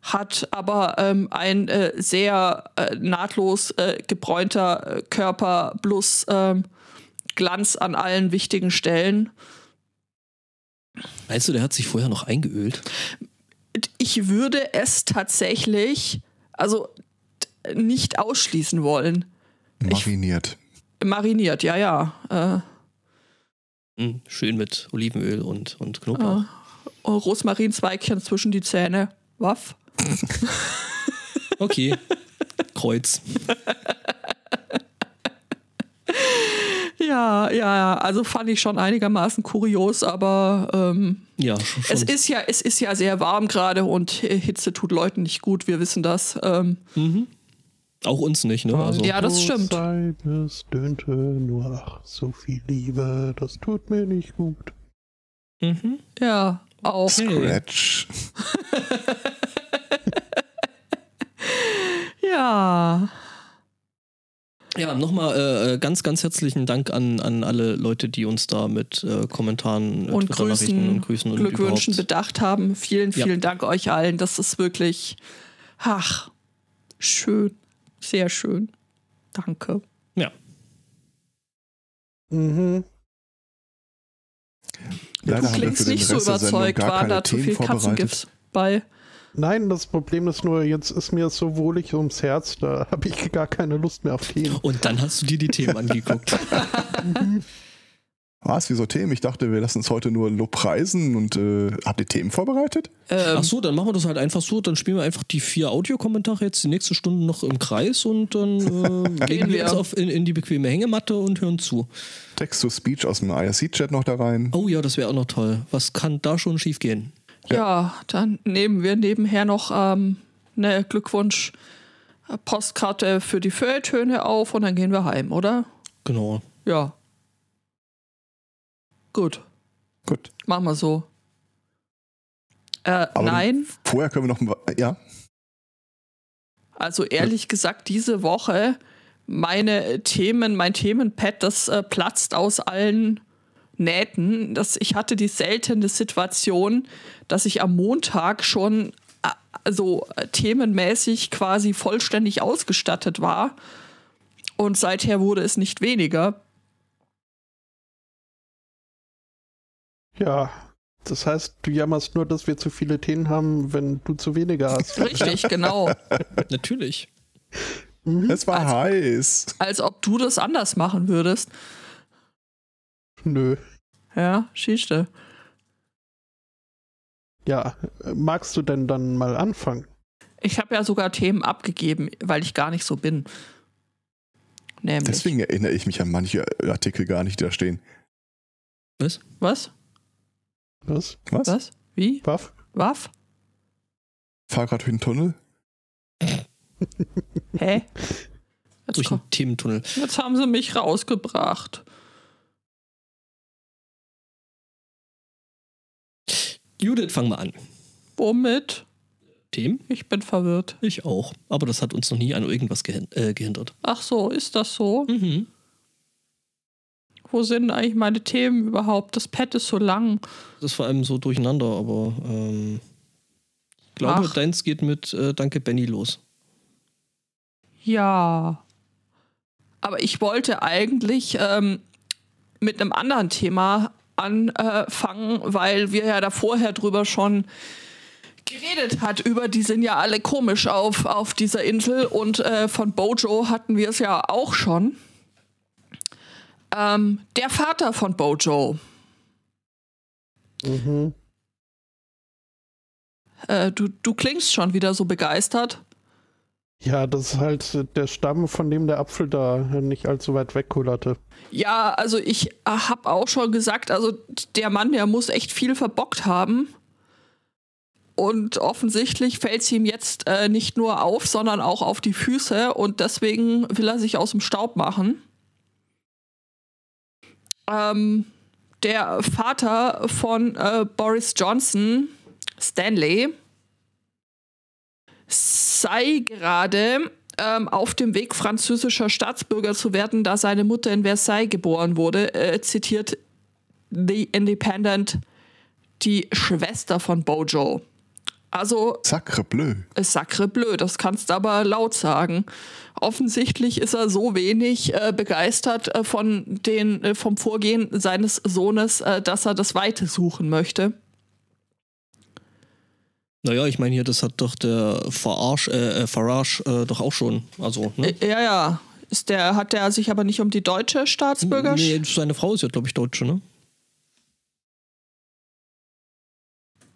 hat. Aber ähm, ein äh, sehr äh, nahtlos äh, gebräunter äh, Körper plus ähm, Glanz an allen wichtigen Stellen. Meinst du, der hat sich vorher noch eingeölt? Ich würde es tatsächlich, also nicht ausschließen wollen. Mariniert. Mariniert, ja, ja. Äh, Mm, schön mit Olivenöl und, und Knoblauch. äh, Rosmarinzweigchen zwischen die Zähne. Waff. Okay. Kreuz. Ja, ja, ja, also fand ich schon einigermaßen kurios, aber ähm, Ja, schon. schon. es ist ja, es ist ja sehr warm gerade und Hitze tut Leuten nicht gut, wir wissen das. Ähm, mhm. Auch uns nicht, ne? Also, Ja, das stimmt. Seines döhnte nur ach, so viel Liebe, das tut mir nicht gut. Mhm. ja, auch. Scratch. Ja. Ja, nochmal äh, äh, ganz, ganz herzlichen Dank an, an alle Leute, die uns da mit äh, Kommentaren, äh, Und Grüßen, und Grüßen und Glückwünschen bedacht haben. Vielen, Ja. vielen Dank euch allen. Das ist wirklich, ach, schön. Sehr schön. Danke. Ja. Mhm. Leider Du klingst nicht so überzeugt. Waren da zu viel. Katzengifts bei? Nein, das Problem ist nur, jetzt ist mir so wohlig ums Herz, da habe ich gar keine Lust mehr auf Themen. Und dann hast du dir die Themen angeguckt. Was, wieso Themen? Ich dachte, wir lassen uns heute nur Lobpreisen und äh, habt ihr Themen vorbereitet? Ähm, Ach so, dann machen wir das halt einfach so. Dann spielen wir einfach die vier Audiokommentare jetzt die nächste Stunde noch im Kreis und dann äh, legen wir uns auf, in, in die bequeme Hängematte und hören zu. Text-to-Speech aus dem IRC-Chat noch da rein. Oh ja, das wäre auch noch toll. Was kann da schon schiefgehen? Ja, dann nehmen wir nebenher noch ähm, eine Glückwunsch-Postkarte für die Feuilletöne auf und dann gehen wir heim, oder? Genau. Ja. Gut, Gut. machen wir so. Äh, nein, Vorher können wir noch. Ja, also ehrlich gesagt, diese Woche meine Themen, mein Themenpad, das äh, platzt aus allen Nähten. Das, ich hatte die seltene Situation, dass ich am Montag schon äh, also äh, themenmäßig quasi vollständig ausgestattet war. Und seither wurde es nicht weniger. Ja, das heißt, du jammerst nur, dass wir zu viele Themen haben, wenn du zu wenige hast. Richtig, genau. Natürlich. Mhm. es war Also- heiß. Als ob du das anders machen würdest. Nö. Ja, schießte. Ja, magst du denn dann mal anfangen? Ich habe ja sogar Themen abgegeben, weil ich gar nicht so bin. Nämlich. Deswegen erinnere ich mich an manche Artikel gar nicht, die da stehen. Was? Was? Was? Was? Was? Wie? Waff? Waff? Fahr gerade durch den Tunnel? Hä? Jetzt, Durch komm, einen Thementunnel. jetzt haben sie mich rausgebracht. Judith, fang mal an. Womit? Themen? Ich bin verwirrt. Ich auch. Aber das hat uns noch nie an irgendwas äh, gehindert. Ach so, ist das so? Mhm. Wo sind eigentlich meine Themen überhaupt? Das Pad ist so lang. Das ist vor allem so durcheinander, aber ähm, ich glaube, Ach. deins geht mit äh, Danke Benny los. Ja. Aber ich wollte eigentlich ähm, mit einem anderen Thema anfangen, weil wir ja da vorher drüber schon geredet hat, über die sind ja alle komisch auf, auf dieser Insel und äh, von Bojo hatten wir es ja auch schon. Ähm, der Vater von Bojo, Mhm. Äh, du, du klingst schon wieder so begeistert. Ja, das ist halt der Stamm, von dem der Apfel da nicht allzu weit wegkullerte. Ja, also ich habe auch schon gesagt, also der Mann, der muss echt viel verbockt haben. Und offensichtlich fällt es ihm jetzt äh, nicht nur auf, sondern auch auf die Füße. Und deswegen will er sich aus dem Staub machen. Ähm, der Vater von äh, Boris Johnson, Stanley, sei gerade ähm, auf dem Weg, französischer Staatsbürger zu werden, da seine Mutter in Versailles geboren wurde, äh, zitiert The Independent die Schwester von Bojo. Also. Sacre bleu. Sacre bleu, das kannst du aber laut sagen. Offensichtlich ist er so wenig äh, begeistert äh, von den, äh, vom Vorgehen seines Sohnes, äh, dass er das Weite suchen möchte. Naja, ich meine hier, das hat doch der Farage, äh, Farage äh, doch auch schon. Also, ne? Ja, ja. Ist der, hat der sich aber nicht um die deutsche Staatsbürgerschaft? Nee, seine Frau ist ja, glaube ich, Deutsche, ne?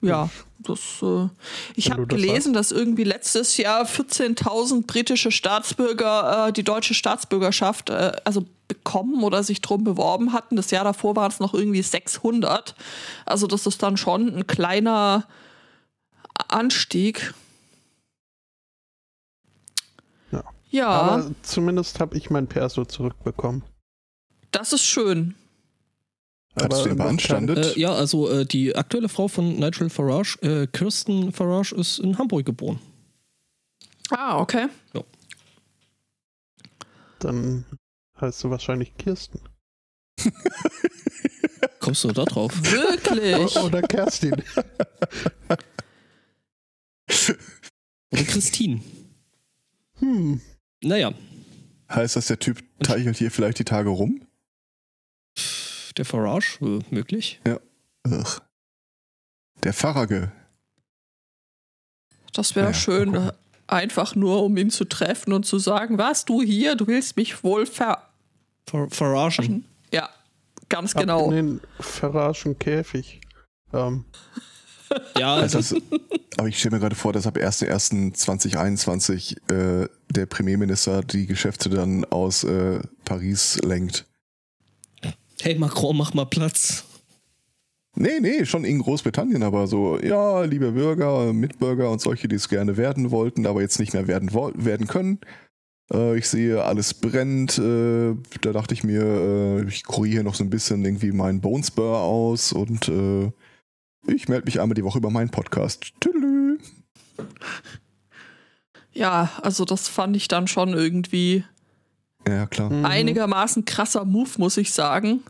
Ja, das. Äh, ich habe gelesen, dass irgendwie letztes Jahr 14.000 britische Staatsbürger äh, die deutsche Staatsbürgerschaft äh, also bekommen oder sich drum beworben hatten. Das Jahr davor waren es noch irgendwie 600. Also das ist dann schon ein kleiner Anstieg. Ja. Ja. Aber zumindest habe ich mein Perso zurückbekommen. Das ist schön. Hattest du ihn beanstandet? Äh, ja, also äh, die aktuelle Frau von Nigel Farage, äh, Kirsten Farage, ist in Hamburg geboren. Ah, okay. Ja. Dann heißt du wahrscheinlich Kirsten. Kommst du da drauf? Wirklich? Oder Kerstin. Oder Christine. Hm. Naja. Heißt das, der Typ teichelt hier vielleicht die Tage rum? Der Farage, äh, möglich. Ja. Ugh. Der Farage. Das wäre Ja, schön, gucken. einfach nur um ihn zu treffen und zu sagen, was du hier, du willst mich wohl ver... Far Faragen. Ja, ganz Ab genau. in den Faragen Käfig. Ähm, Ja, also, das, aber ich stelle mir gerade vor, dass ab 1.1.2021 äh, der Premierminister die Geschäfte dann aus äh, Paris lenkt. Hey Macron, mach mal Platz. Nee, nee, schon in Großbritannien, aber so, ja, liebe Bürger, Mitbürger und solche, die es gerne werden wollten, aber jetzt nicht mehr werden, werden können. Äh, ich sehe, alles brennt. Äh, da dachte ich mir, äh, ich kuriere noch so ein bisschen irgendwie meinen Bonespur aus und äh, ich melde mich einmal die Woche über meinen Podcast. Tüdelü. Ja, also das fand ich dann schon irgendwie Ja, klar. mhm. einigermaßen krasser Move, muss ich sagen.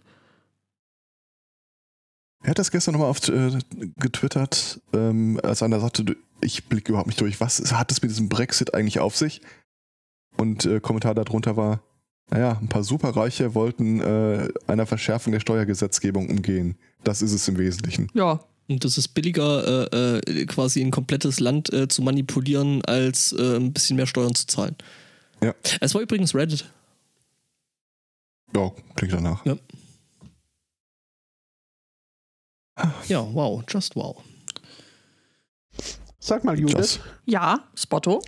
Er hat das gestern nochmal auf äh, getwittert, ähm, als einer sagte, ich blicke überhaupt nicht durch, was hat es mit diesem Brexit eigentlich auf sich? Und äh, Kommentar darunter war, naja, ein paar Superreiche wollten äh, einer Verschärfung der Steuergesetzgebung umgehen. Das ist es im Wesentlichen. Ja, Und das ist billiger, äh, äh, quasi ein komplettes Land äh, zu manipulieren, als äh, ein bisschen mehr Steuern zu zahlen. Ja. Es war übrigens Reddit. Ja, klingt danach. Ja, wow, just wow. Sag mal, Judith, Just. ja, Spotto.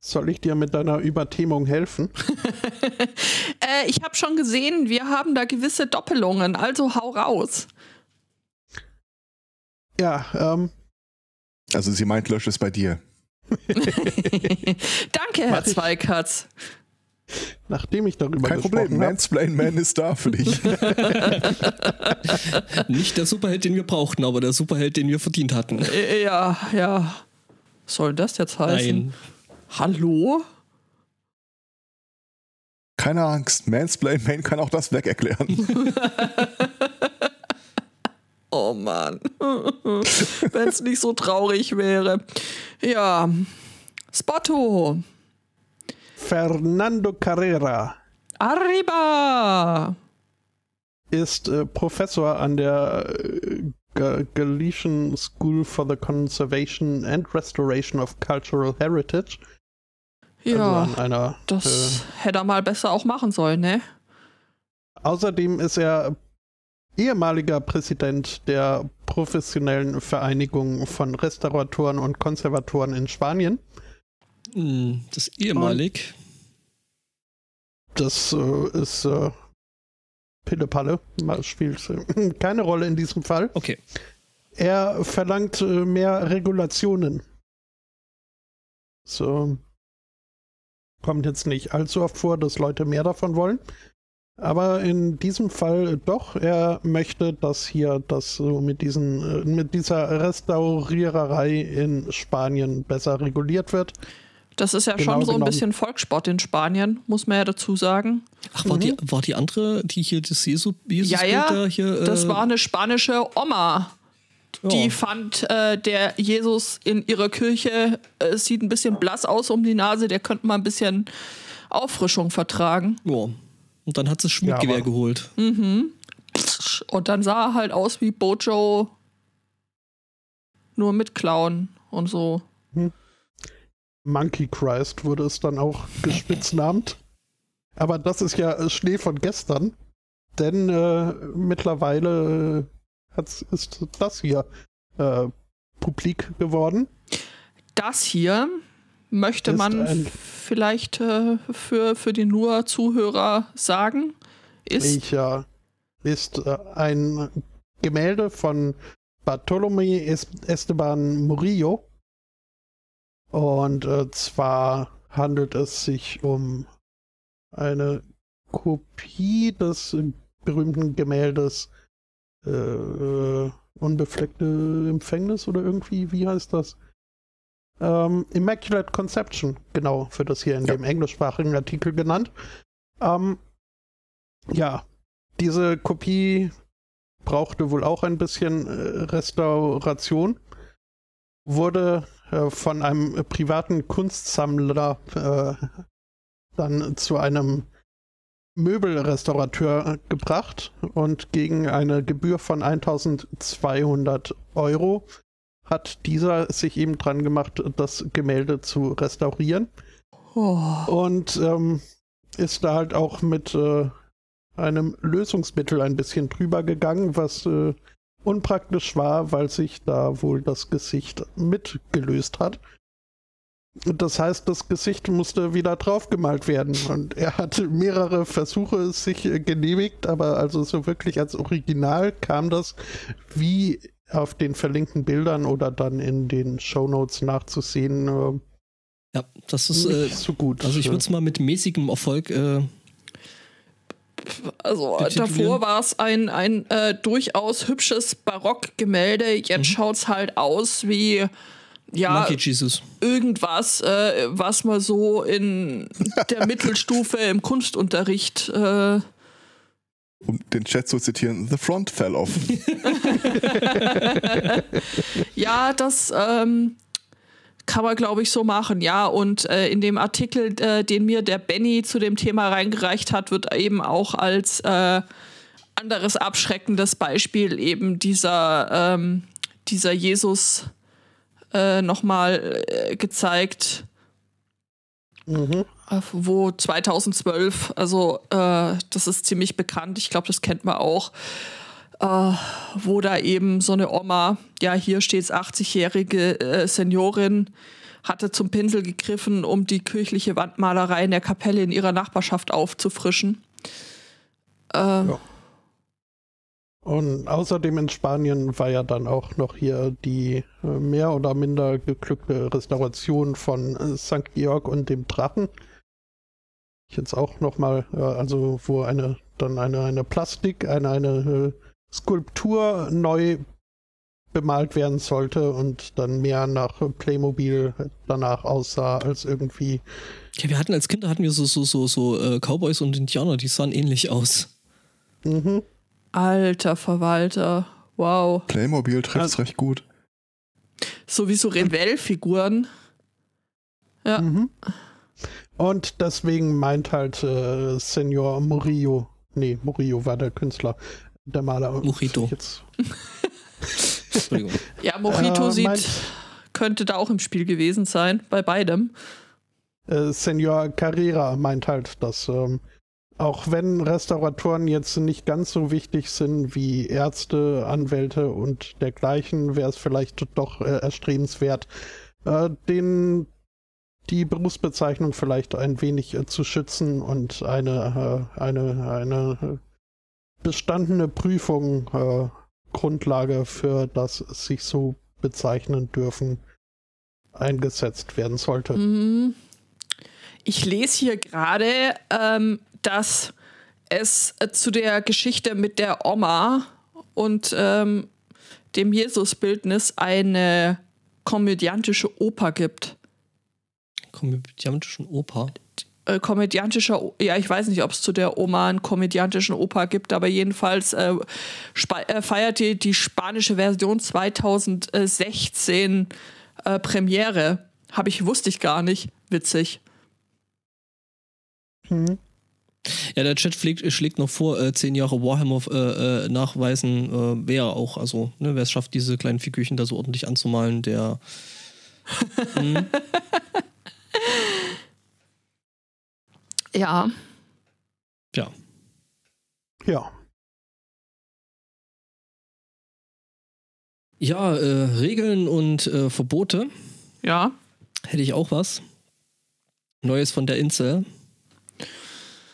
soll ich dir mit deiner Überthemung helfen? Äh, ich habe schon gesehen, wir haben da gewisse Doppelungen, also hau raus. Ja, ähm, Also sie meint, lösch es bei dir. Danke, Herr. Zweikatz. Nachdem ich darüber Kein Problem, gesprochen habe, Mansplain Man ist da für dich. Nicht der Superheld, den wir brauchten, aber der Superheld, den wir verdient hatten. Äh, ja, ja. Was soll das jetzt heißen? Nein. Hallo? Keine Angst, Mansplain Man kann auch das weg erklären. Oh Mann. Wenn es nicht so traurig wäre. Ja. Spotto. Fernando Carrera Arriba. ist äh, Professor an der äh, Ga- Galician School for the Conservation and Restoration of Cultural Heritage. Ja, Also einer, das hätte er mal besser auch machen sollen, ne? äh, außerdem ist er ehemaliger Präsident der professionellen Vereinigung von Restauratoren und Konservatoren in Spanien. Hm, Das ehemalig. Das äh, ist äh, Pille-Palle, spielt äh, keine Rolle in diesem Fall. Okay. Er verlangt äh, mehr Regulationen. So kommt jetzt nicht allzu oft vor, dass Leute mehr davon wollen. Aber in diesem Fall doch, er möchte, dass hier das so mit diesen, äh, mit dieser Restauriererei in Spanien besser reguliert wird. Das ist ja Genau schon so ein genommen. bisschen Volkssport in Spanien, muss man ja dazu sagen. Ach, war, die, war die andere, die hier das Jesus, Jesus Ja, ja, da hier. Das äh, war eine spanische Oma. Die ja. fand, äh, der Jesus in ihrer Kirche äh, sieht ein bisschen blass aus um die Nase, der könnte mal ein bisschen Auffrischung vertragen. Ja. Und dann hat sie das Schmiedgewehr Ja, geholt. Und dann sah er halt aus wie Bojo, nur mit Clown und so. Monkey Christ wurde es dann auch gespitznamt. Aber das ist ja Schnee von gestern. Denn äh, mittlerweile äh, hat's, ist das hier äh, publik geworden. Das hier möchte Ist man vielleicht äh, für, für die nur-Zuhörer sagen. Ist Ich, äh, ist äh, ein Gemälde von Bartolomé Es- Esteban Murillo. Und äh, zwar handelt es sich um eine Kopie des berühmten Gemäldes äh, äh, Unbefleckte Empfängnis oder irgendwie, wie heißt das? Ähm, Immaculate Conception, genau, wird das hier in Ja. dem englischsprachigen Artikel genannt. Ähm, ja, diese Kopie brauchte wohl auch ein bisschen äh, Restauration, wurde äh, von einem privaten Kunstsammler äh, dann zu einem Möbelrestaurateur gebracht und gegen eine Gebühr von 1200 Euro hat dieser sich eben dran gemacht, das Gemälde zu restaurieren. Oh, und ähm, ist da halt auch mit äh, einem Lösungsmittel ein bisschen drüber gegangen, was äh, unpraktisch war, weil sich da wohl das Gesicht mitgelöst hat. Das heißt, das Gesicht musste wieder draufgemalt werden. Und er hatte mehrere Versuche sich äh, genehmigt, aber also so wirklich als Original kam das wie auf den verlinkten Bildern oder dann in den Shownotes nachzusehen, äh, Ja, das ist. Äh, nicht so gut. also ich würde es mal mit mäßigem Erfolg. Äh, Also Betitulieren? davor war es ein, ein äh, durchaus hübsches Barockgemälde. Jetzt Mhm. schaut's halt aus wie ja irgendwas, äh, was man so in der Mittelstufe im Kunstunterricht äh, Um den Chat zu zitieren, The Front fell off. ja, das ähm, kann man, glaube ich, so machen. Ja, und äh, in dem Artikel, äh, den mir der Benny zu dem Thema reingereicht hat, wird eben auch als äh, anderes abschreckendes Beispiel eben dieser, ähm, dieser Jesus äh, nochmal äh, gezeigt, Mhm. wo 2012, also äh, das ist ziemlich bekannt, ich glaube, das kennt man auch, äh, wo da eben so eine Oma, ja, hier steht's 80-jährige äh, Seniorin, hatte zum Pinsel gegriffen, um die kirchliche Wandmalerei in der Kapelle in ihrer Nachbarschaft aufzufrischen. Äh, Und außerdem in Spanien war ja dann auch noch hier die äh, mehr oder minder geglückte Restauration von äh, St. Georg und dem Drachen. Ich Jetzt auch nochmal, also wo eine dann eine, eine Plastik, eine, eine äh, Skulptur neu bemalt werden sollte und dann mehr nach Playmobil danach aussah als irgendwie. Ja, wir hatten als Kinder hatten wir so, so, so, so äh, Cowboys und Indianer, die sahen ähnlich aus. Mhm. alter Verwalter, wow. Playmobil trifft's recht gut. Sowieso Revell-Figuren. Ja. Mhm. Und deswegen meint halt äh, Senor Murillo, nee, Murillo war der Künstler, der Maler. Mojito. Jetzt, Entschuldigung. Ja, Mojito Äh, sieht, könnte da auch im Spiel gewesen sein, bei beidem. äh, Senor Carrera meint halt, dass ähm, auch wenn Restauratoren jetzt nicht ganz so wichtig sind wie Ärzte, Anwälte und dergleichen, wäre es vielleicht doch äh, erstrebenswert, äh, den die Berufsbezeichnung vielleicht ein wenig äh, zu schützen und eine, äh, eine, eine bestandene Prüfung äh, Grundlage für das sich so bezeichnen dürfen eingesetzt werden sollte. Mhm. Ich lese hier gerade, ähm, dass es äh, zu der Geschichte mit der Oma und ähm, dem Jesusbildnis eine komödiantische Oper gibt. Komödiantischen Oper? Äh, komödiantischer, ja, ich weiß nicht, ob es zu der Oma einen komödiantischen Oper gibt, aber jedenfalls äh, äh, feiert die, die spanische Version 2016 äh, Premiere. Habe ich, wusste ich gar nicht. Witzig. Mhm. Ja, der Chat schlägt, schlägt noch vor, äh, zehn Jahre Warhammer äh, äh, nachweisen äh, wäre auch, also, ne, wer es schafft, diese kleinen Figürchen da so ordentlich anzumalen, der. hm. Ja. Ja. Ja. Ja, äh, Regeln und äh, Verbote. Ja. Hätte ich auch was. Neues von der Incel.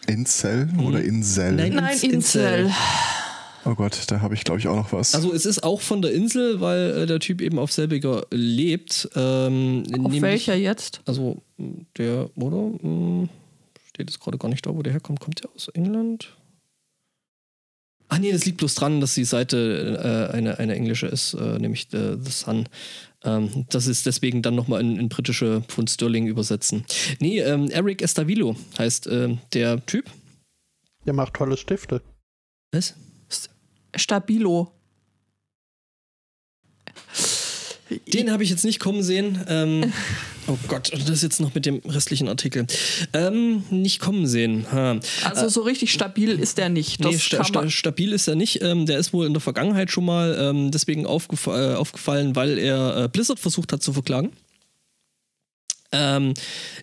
Incel mhm. oder Insel? Nein, Nein Incel. Incel. Oh Gott, da habe ich glaube ich auch noch was. Also es ist auch von der Insel, weil äh, der Typ eben auf selbiger lebt. Ähm, auf nämlich, welcher jetzt? Also der, oder? Hm, steht es gerade gar nicht da, wo der herkommt. Kommt der aus England? Ach nee, das liegt bloß dran, dass die Seite äh, eine, eine englische ist, äh, nämlich The, The Sun. Ähm, das ist deswegen dann nochmal in, in britische Pfund Sterling übersetzen. Nee, ähm, Eric Estavilo heißt äh, der Typ. Der macht tolle Stifte. Was? Stabilo. Den habe ich jetzt nicht kommen sehen. Ähm, oh Gott, und das jetzt noch mit dem restlichen Artikel. Ähm, nicht kommen sehen. Ha. Also so richtig stabil ist der nicht. Das nee, sta sta stabil ist er nicht. Ähm, der ist wohl in der Vergangenheit schon mal ähm, deswegen aufgef äh, aufgefallen, weil er äh, Blizzard versucht hat zu verklagen. Ähm,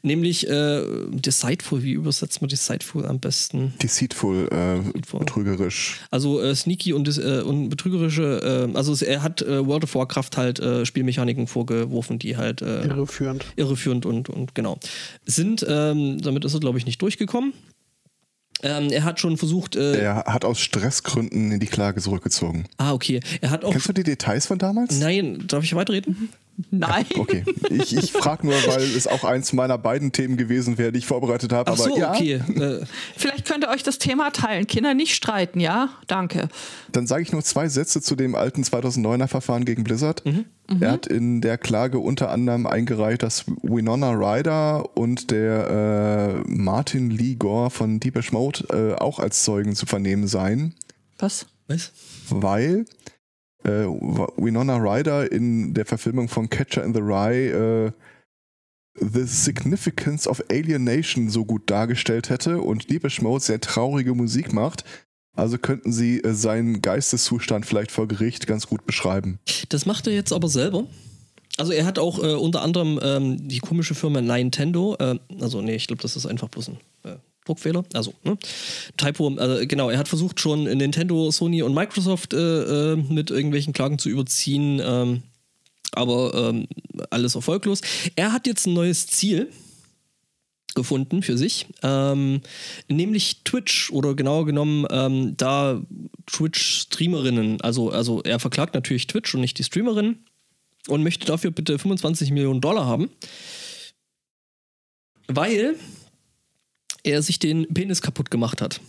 nämlich äh, Deceitful, wie übersetzt man Deceitful am besten? Deceitful, äh, betrügerisch. Also äh, sneaky und, äh, und betrügerische, äh, also er hat äh, World of Warcraft halt äh, Spielmechaniken vorgeworfen, die halt irreführend. Irreführend und, und genau. Sind, ähm, damit ist er, glaube ich, nicht durchgekommen. Ähm, er hat schon versucht. Äh, er hat aus Stressgründen in die Klage zurückgezogen. Ah, okay. Er hat auch. Kennst du die Details von damals? Nein, darf ich weiterreden? Nein. Okay, ich, ich frage nur, weil es auch eins meiner beiden Themen gewesen wäre, die ich vorbereitet habe. Ach so, ja. okay. Äh. Vielleicht könnt ihr euch das Thema teilen. Kinder nicht streiten, ja? Danke. Dann sage ich nur zwei Sätze zu dem alten 2009er Verfahren gegen Blizzard. Mhm. Mhm. Er hat in der Klage unter anderem eingereicht, dass Winona Ryder und der äh, Martin Lee Gore von Deepish Mode äh, auch als Zeugen zu vernehmen seien. Was? Was? Weil äh, Winona Ryder in der Verfilmung von Catcher in the Rye äh, The Significance of Alienation so gut dargestellt hätte und Deepish Mode sehr traurige Musik macht. Also könnten sie äh, seinen Geisteszustand vielleicht vor Gericht ganz gut beschreiben. Das macht er jetzt aber selber. Also er hat auch äh, unter anderem ähm, die komische Firma Nintendo, äh, also nee, ich glaube, das ist einfach bloß ein äh, Druckfehler, also ne? Typo, also genau, er hat versucht schon Nintendo, Sony und Microsoft äh, äh, mit irgendwelchen Klagen zu überziehen, ähm, aber ähm, alles erfolglos. Er hat jetzt ein neues Ziel gefunden für sich, ähm, nämlich Twitch oder genauer genommen ähm, da Twitch-Streamerinnen, also, also er verklagt natürlich Twitch und nicht die Streamerinnen und möchte dafür bitte 25 Millionen Dollar haben, weil er sich den Penis kaputt gemacht hat.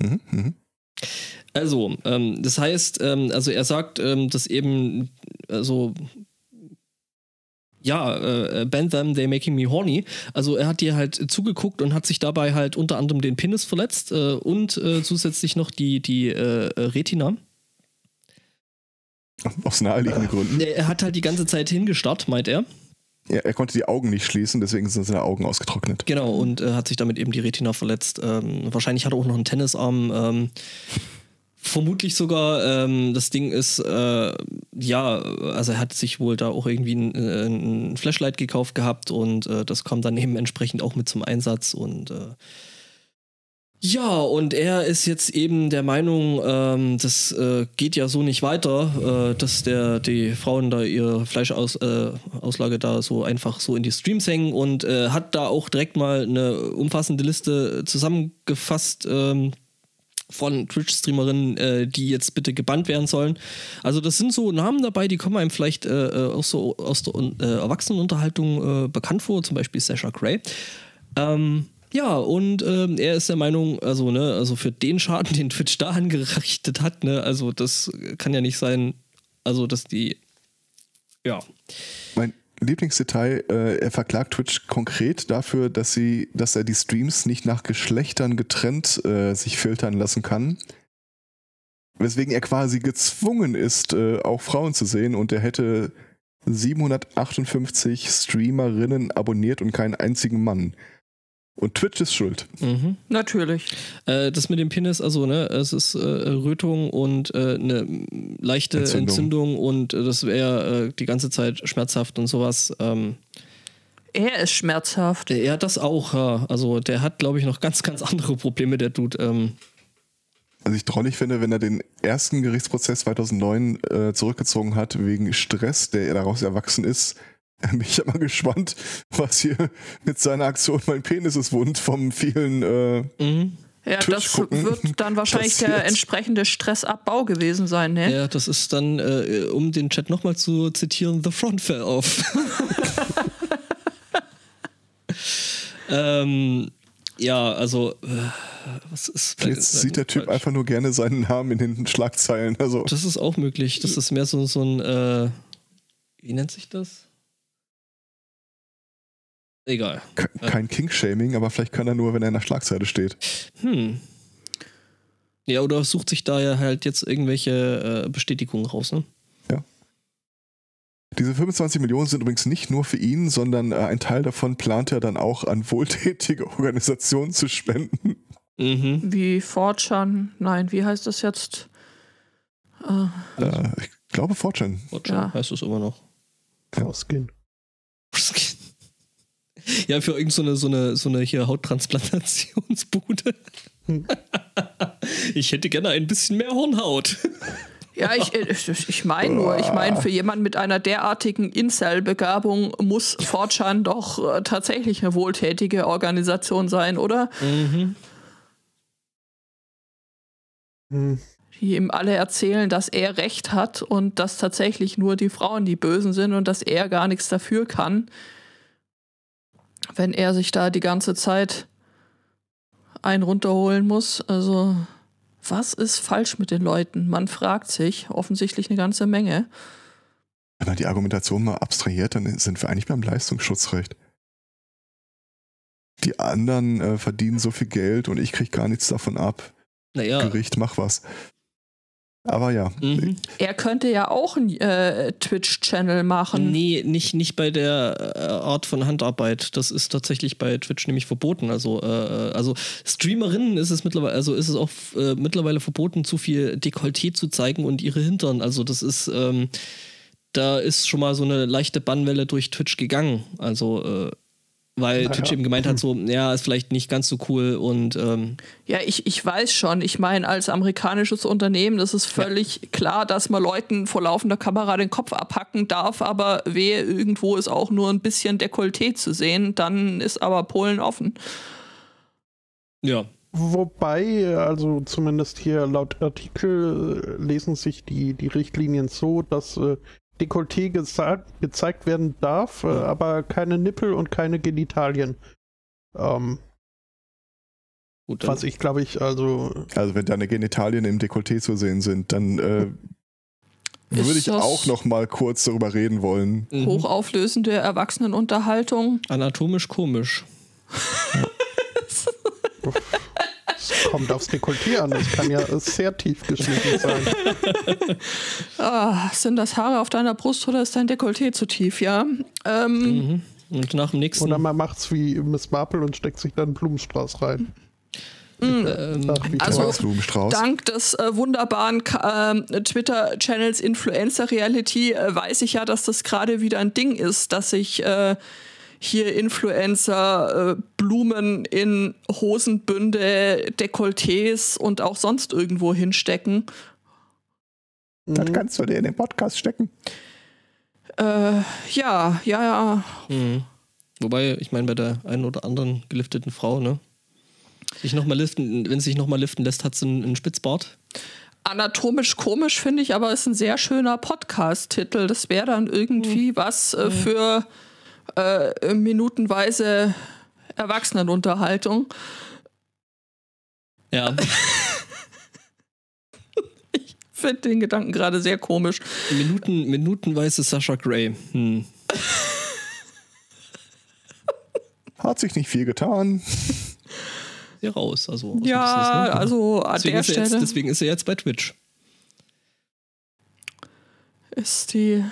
Mhm, mh. Also, ähm, das heißt, ähm, also er sagt, ähm, dass eben, also ja, äh, band them, they making me horny. Also er hat dir halt zugeguckt und hat sich dabei halt unter anderem den Penis verletzt äh, und äh, zusätzlich noch die, die äh, Retina. Aus naheliegenden Gründen. Er hat halt die ganze Zeit hingestarrt, meint er. Ja, er konnte die Augen nicht schließen, deswegen sind seine Augen ausgetrocknet. Genau, und äh, hat sich damit eben die Retina verletzt. Ähm, wahrscheinlich hat er auch noch einen Tennisarm. Ähm, vermutlich sogar, ähm, das Ding ist, äh, ja, also er hat sich wohl da auch irgendwie ein, äh, ein Flashlight gekauft gehabt und äh, das kommt dann eben entsprechend auch mit zum Einsatz und äh, Ja, und er ist jetzt eben der Meinung, ähm, das äh, geht ja so nicht weiter, äh, dass der, die Frauen da ihre Fleischauslage äh, da so einfach so in die Streams hängen und äh, hat da auch direkt mal eine umfassende Liste zusammengefasst. Ähm, von Twitch-Streamerinnen, äh, die jetzt bitte gebannt werden sollen. Also das sind so Namen dabei, die kommen einem vielleicht äh, äh auch so aus der äh, Erwachsenenunterhaltung äh, bekannt vor, zum Beispiel Sasha Gray. Ähm, ja, und ähm, er ist der Meinung, also, ne, also für den Schaden, den Twitch da angerichtet hat, ne, also das kann ja nicht sein, also dass die, ja. Mein Lieblingsdetail, äh, er verklagt Twitch konkret dafür, dass sie, dass er die Streams nicht nach Geschlechtern getrennt äh, sich filtern lassen kann. Weswegen er quasi gezwungen ist, äh, auch Frauen zu sehen und er hätte 758 Streamerinnen abonniert und keinen einzigen Mann. Und Twitch ist schuld. Mhm. Natürlich. Äh, das mit dem Penis, also, ne, es ist äh, Rötung und äh, eine leichte Entzündung, Entzündung und äh, das wäre äh, die ganze Zeit schmerzhaft und sowas. Ähm, er ist schmerzhaft. Ja, das auch, ja. Also der hat, glaube ich, noch ganz, ganz andere Probleme, der Dude. Ähm. Also ich traurig finde, wenn er den ersten Gerichtsprozess 2009 äh, zurückgezogen hat wegen Stress, der daraus erwachsen ist, bin ich ja mal gespannt, was hier mit seiner Aktion mein Penis ist wund vom vielen äh, mhm. Ja, das wird dann wahrscheinlich passiert. der entsprechende Stressabbau gewesen sein, ne? Ja, das ist dann, äh, um den Chat nochmal zu zitieren, The Front fell off. ähm, ja, also, äh, was ist. Jetzt sieht der Typ falsch? einfach nur gerne seinen Namen in den Schlagzeilen. Also. Das ist auch möglich. Das ist mehr so, so ein, äh, wie nennt sich das? Egal. Kein King-Shaming, aber vielleicht kann er nur, wenn er in der Schlagzeile steht. Hm. Ja, oder sucht sich da ja halt jetzt irgendwelche äh, Bestätigungen raus, ne? Ja. Diese 25 Millionen sind übrigens nicht nur für ihn, sondern äh, ein Teil davon plant er dann auch an wohltätige Organisationen zu spenden. Mhm. Wie Fortran, nein, wie heißt das jetzt? Äh, äh ich glaube Fortran. Fortran ja. heißt es immer noch. Ja. Skin. Skin. Ja, für irgendeine so eine, so eine hier Hauttransplantationsbude. ich hätte gerne ein bisschen mehr Hornhaut. Ja, ich, äh, ich meine nur, ich meine, für jemanden mit einer derartigen Incel-Begabung muss Fortran doch äh, tatsächlich eine wohltätige Organisation sein, oder? Mhm. Hm. Die ihm alle erzählen, dass er Recht hat und dass tatsächlich nur die Frauen die Bösen sind und dass er gar nichts dafür kann wenn er sich da die ganze Zeit einen runterholen muss. Also, was ist falsch mit den Leuten? Man fragt sich offensichtlich eine ganze Menge. Wenn man die Argumentation mal abstrahiert, dann sind wir eigentlich beim Leistungsschutzrecht. Die anderen äh, verdienen so viel Geld und ich kriege gar nichts davon ab. Naja. Gericht, mach was. Aber ja. Mhm. Er könnte ja auch einen äh, Twitch-Channel machen. Nee, nicht, nicht bei der äh, Art von Handarbeit. Das ist tatsächlich bei Twitch nämlich verboten. Also, äh, also Streamerinnen ist es mittlerweile, also ist es auch äh, mittlerweile verboten, zu viel Dekolleté zu zeigen und ihre Hintern. Also das ist, ähm, da ist schon mal so eine leichte Bannwelle durch Twitch gegangen. Also äh, weil naja. Twitch eben gemeint hat, so, ja, ist vielleicht nicht ganz so cool und ähm Ja, ich, ich weiß schon. Ich meine, als amerikanisches Unternehmen, das ist völlig ja. klar, dass man Leuten vor laufender Kamera den Kopf abhacken darf, aber wehe, irgendwo ist auch nur ein bisschen Dekolleté zu sehen, dann ist aber Polen offen. Ja. Wobei, also zumindest hier laut Artikel lesen sich die, die Richtlinien so, dass äh, Dekolleté gezeigt werden darf, äh, aber keine Nippel und keine Genitalien. Ähm, Gut, was ich glaube ich, also. Also wenn deine Genitalien im Dekolleté zu sehen sind, dann äh, würde ich auch noch mal kurz darüber reden wollen. Mhm. Hochauflösende Erwachsenenunterhaltung. Anatomisch komisch. Es kommt aufs Dekolleté an. Das kann ja sehr tief geschnitten sein. Ah, sind das Haare auf deiner Brust oder ist dein Dekolleté zu tief, ja? Ähm, mhm. Und nach dem nächsten. Oder man macht es wie Miss Marple und steckt sich dann einen Blumenstrauß rein. Mhm. Ähm, also dank des äh, wunderbaren äh, Twitter-Channels Influencer Reality äh, weiß ich ja, dass das gerade wieder ein Ding ist, dass sich äh, hier Influencer äh, Blumen in Hosenbünde, Dekolletés und auch sonst irgendwo hinstecken. Das kannst du dir in den Podcast stecken. Äh, ja, ja, ja. Mhm. Wobei, ich meine, bei der einen oder anderen gelifteten Frau, ne? Sich noch mal liften, wenn sie sich nochmal liften lässt, hat sie einen, einen Spitzbart. Anatomisch komisch finde ich, aber ist ein sehr schöner Podcast-Titel. Das wäre dann irgendwie was äh, für äh, minutenweise Erwachsenenunterhaltung. Ja, Ich finde den Gedanken gerade sehr komisch. Minuten, minutenweise Sascha Gray. Hm. Hat sich nicht viel getan. Hier raus. Also, Ja, Business, ne? also an deswegen der ist, er jetzt, Stelle deswegen ist er jetzt bei Twitch. ist die,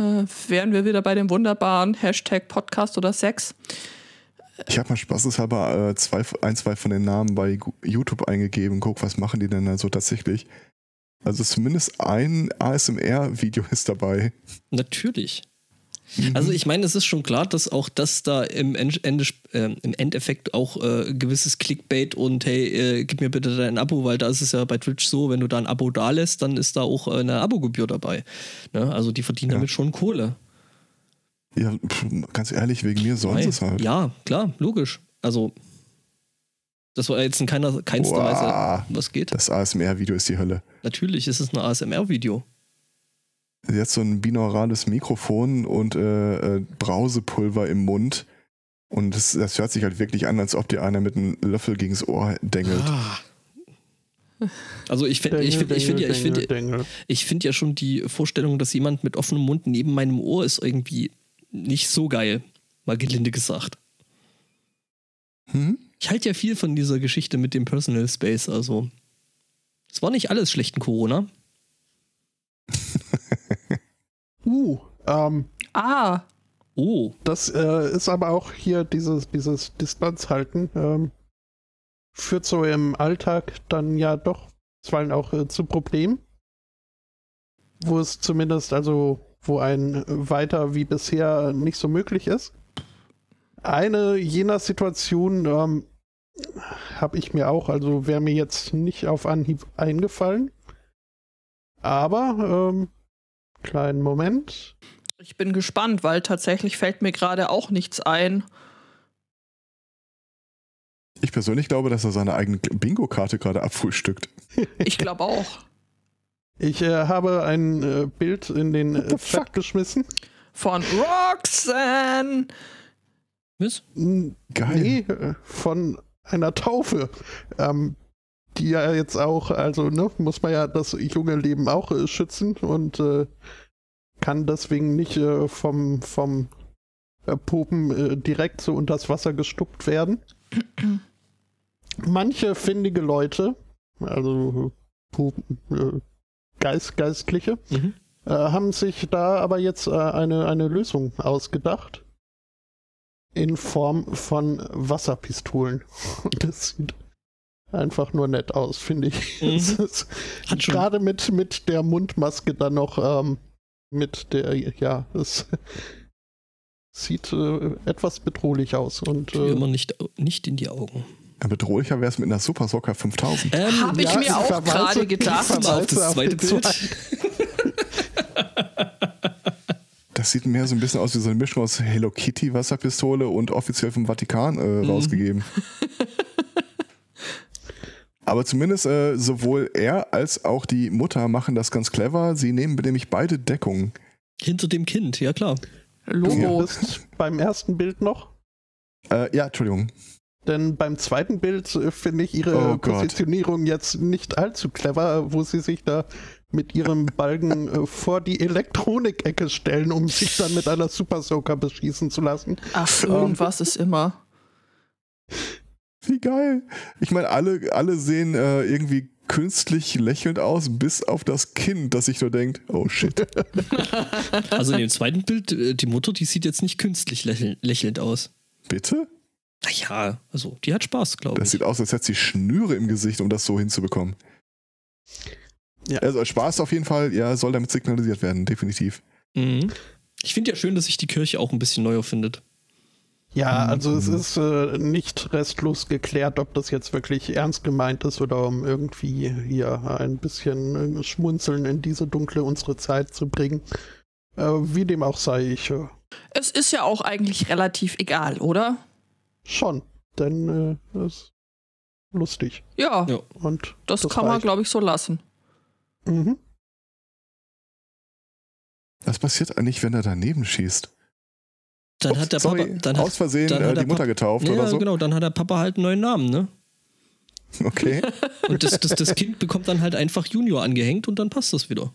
äh, wären wir wieder bei dem wunderbaren Hashtag Podcast oder Sex. Ich habe mal spaßeshalber äh, zwei, ein, zwei von den Namen bei YouTube eingegeben. Guck, was machen die denn da so tatsächlich? Also zumindest ein ASMR-Video ist dabei. Natürlich. Mhm. Also ich meine, es ist schon klar, dass auch das da im, En- Ende, äh, im Endeffekt auch äh, gewisses Clickbait und hey, äh, gib mir bitte dein Abo, weil da ist es ja bei Twitch so, wenn du da ein Abo da lässt, dann ist da auch äh, eine Abogebühr dabei. Ne? Also die verdienen Ja. damit schon Kohle. Ja, pff, ganz ehrlich, wegen mir sollen sie es halt. Ja, klar, logisch. Also das war jetzt in keiner, keinster Boah. Weise, was geht. Das ASMR-Video ist die Hölle. Natürlich ist es ein ASMR-Video. Sie hat so ein binaurales Mikrofon und äh, äh, Brausepulver im Mund. Und das, das hört sich halt wirklich an, als ob dir einer mit einem Löffel gegens Ohr dengelt. Also ich finde ich find, ich find ja, ich find, ich find ja schon die Vorstellung, dass jemand mit offenem Mund neben meinem Ohr ist, irgendwie nicht so geil. Mal gelinde gesagt. Hm? Ich halte ja viel von dieser Geschichte mit dem Personal Space, also. Es war nicht alles schlechten Corona. Uh, ähm, Ah, Oh, das äh, ist aber auch hier dieses, dieses Distanzhalten. Ähm, führt so im Alltag dann ja doch zuweilen auch äh, zu Problemen. Wo es zumindest, also, wo ein weiter wie bisher nicht so möglich ist. Eine jener Situationen ähm, habe ich mir auch, also wäre mir jetzt nicht auf Anhieb eingefallen. Aber, ähm, kleinen Moment. ich bin gespannt, weil tatsächlich fällt mir gerade auch nichts ein. Ich persönlich glaube, dass er seine eigene Bingo-Karte gerade abfrühstückt. Ich glaube auch. Ich äh, habe ein äh, Bild in den äh, Chat fuck? geschmissen. Von Roxanne. was? Geil. Nee, äh, von einer Taufe. Ähm, die ja jetzt auch, also ne, muss man ja das junge Leben auch äh, schützen und äh, kann deswegen nicht äh, vom, vom äh, Pupen äh, direkt so unters Wasser gestuppt werden. Manche findige Leute, also Pupen, äh, Geist, Geistliche, Mhm. haben sich da aber jetzt eine, eine Lösung ausgedacht. In Form von Wasserpistolen. Das sieht einfach nur nett aus, finde ich. Mhm. Gerade mit, mit der Mundmaske dann noch ähm, mit der, ja, es sieht äh, etwas bedrohlich aus. Und äh, immer nicht, nicht in die Augen. Ja, bedrohlicher wäre es mit einer Super Socker 5000. Ähm, Hab ich ja, mir auch gerade gedacht. auf das zweite Bild. Das sieht mehr so ein bisschen aus wie so eine Mischung aus Hello Kitty Wasserpistole und offiziell vom Vatikan äh, Mhm. rausgegeben. Aber zumindest äh, sowohl er als auch die Mutter machen das ganz clever. Sie nehmen nämlich beide Deckungen. Hinter dem Kind, ja klar. Du Logo. bist beim ersten Bild noch. Äh, ja, Entschuldigung. Denn beim zweiten Bild äh, finde ich ihre Oh. Positionierung jetzt nicht allzu clever, wo sie sich da mit ihrem Balken äh, vor die Elektronikecke stellen, um sich dann mit einer Super Soaker beschießen zu lassen. Ach, irgendwas ist immer. Wie geil. Ich meine, alle, alle sehen äh, irgendwie künstlich lächelnd aus, bis auf das Kind, das sich nur denkt, oh shit. Also in dem zweiten Bild, äh, die Mutter, die sieht jetzt nicht künstlich lächeln, lächelnd aus. Bitte? Naja, also die hat Spaß, glaube Das ich. sieht aus, als hätte sie Schnüre im Gesicht, um das so hinzubekommen. Ja. Also Spaß auf jeden Fall, ja, soll damit signalisiert werden, definitiv. Mhm. Ich finde ja schön, dass sich die Kirche auch ein bisschen neuer findet. Ja, Mhm. also es ist äh, nicht restlos geklärt, ob das jetzt wirklich ernst gemeint ist oder um irgendwie hier ein bisschen äh, Schmunzeln in diese dunkle unsere Zeit zu bringen. Äh, wie dem auch sei, ich äh, Es ist ja auch eigentlich relativ egal, oder? schon, denn äh, es ist lustig Ja, Ja. und das, kann man, reicht. glaube ich, so lassen. Mhm. Was passiert eigentlich, wenn er daneben schießt? Dann Ups, hat der sorry, Papa, dann hat, aus Versehen dann hat äh, die Mutter Papa- getauft ja, oder so? genau, dann hat der Papa halt einen neuen Namen, ne? Okay. Und das, das, das Kind bekommt dann halt einfach Junior angehängt und dann passt das wieder.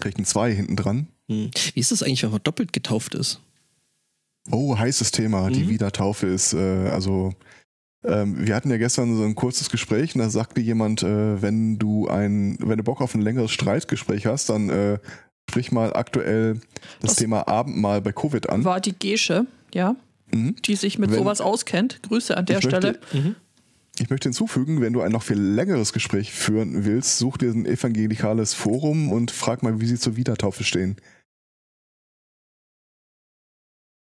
Kriegt ein Zwei hinten dran. Hm. Wie ist das eigentlich, wenn man doppelt getauft ist? Oh, heißes Thema. Die Mhm. Wiedertaufe ist, äh, also ähm, wir hatten ja gestern so ein kurzes Gespräch und da sagte jemand, äh, wenn du ein, wenn du Bock auf ein längeres Streitgespräch hast, dann äh, sprich mal aktuell das, Das- Thema Abendmahl bei Covid an. War die Gesche, ja, Mhm. die sich mit Wenn- sowas auskennt. Grüße an der Ich möchte- Stelle. Mhm. Ich möchte hinzufügen, wenn du ein noch viel längeres Gespräch führen willst, such dir ein evangelikales Forum und frag mal, wie sie zur Wiedertaufe stehen.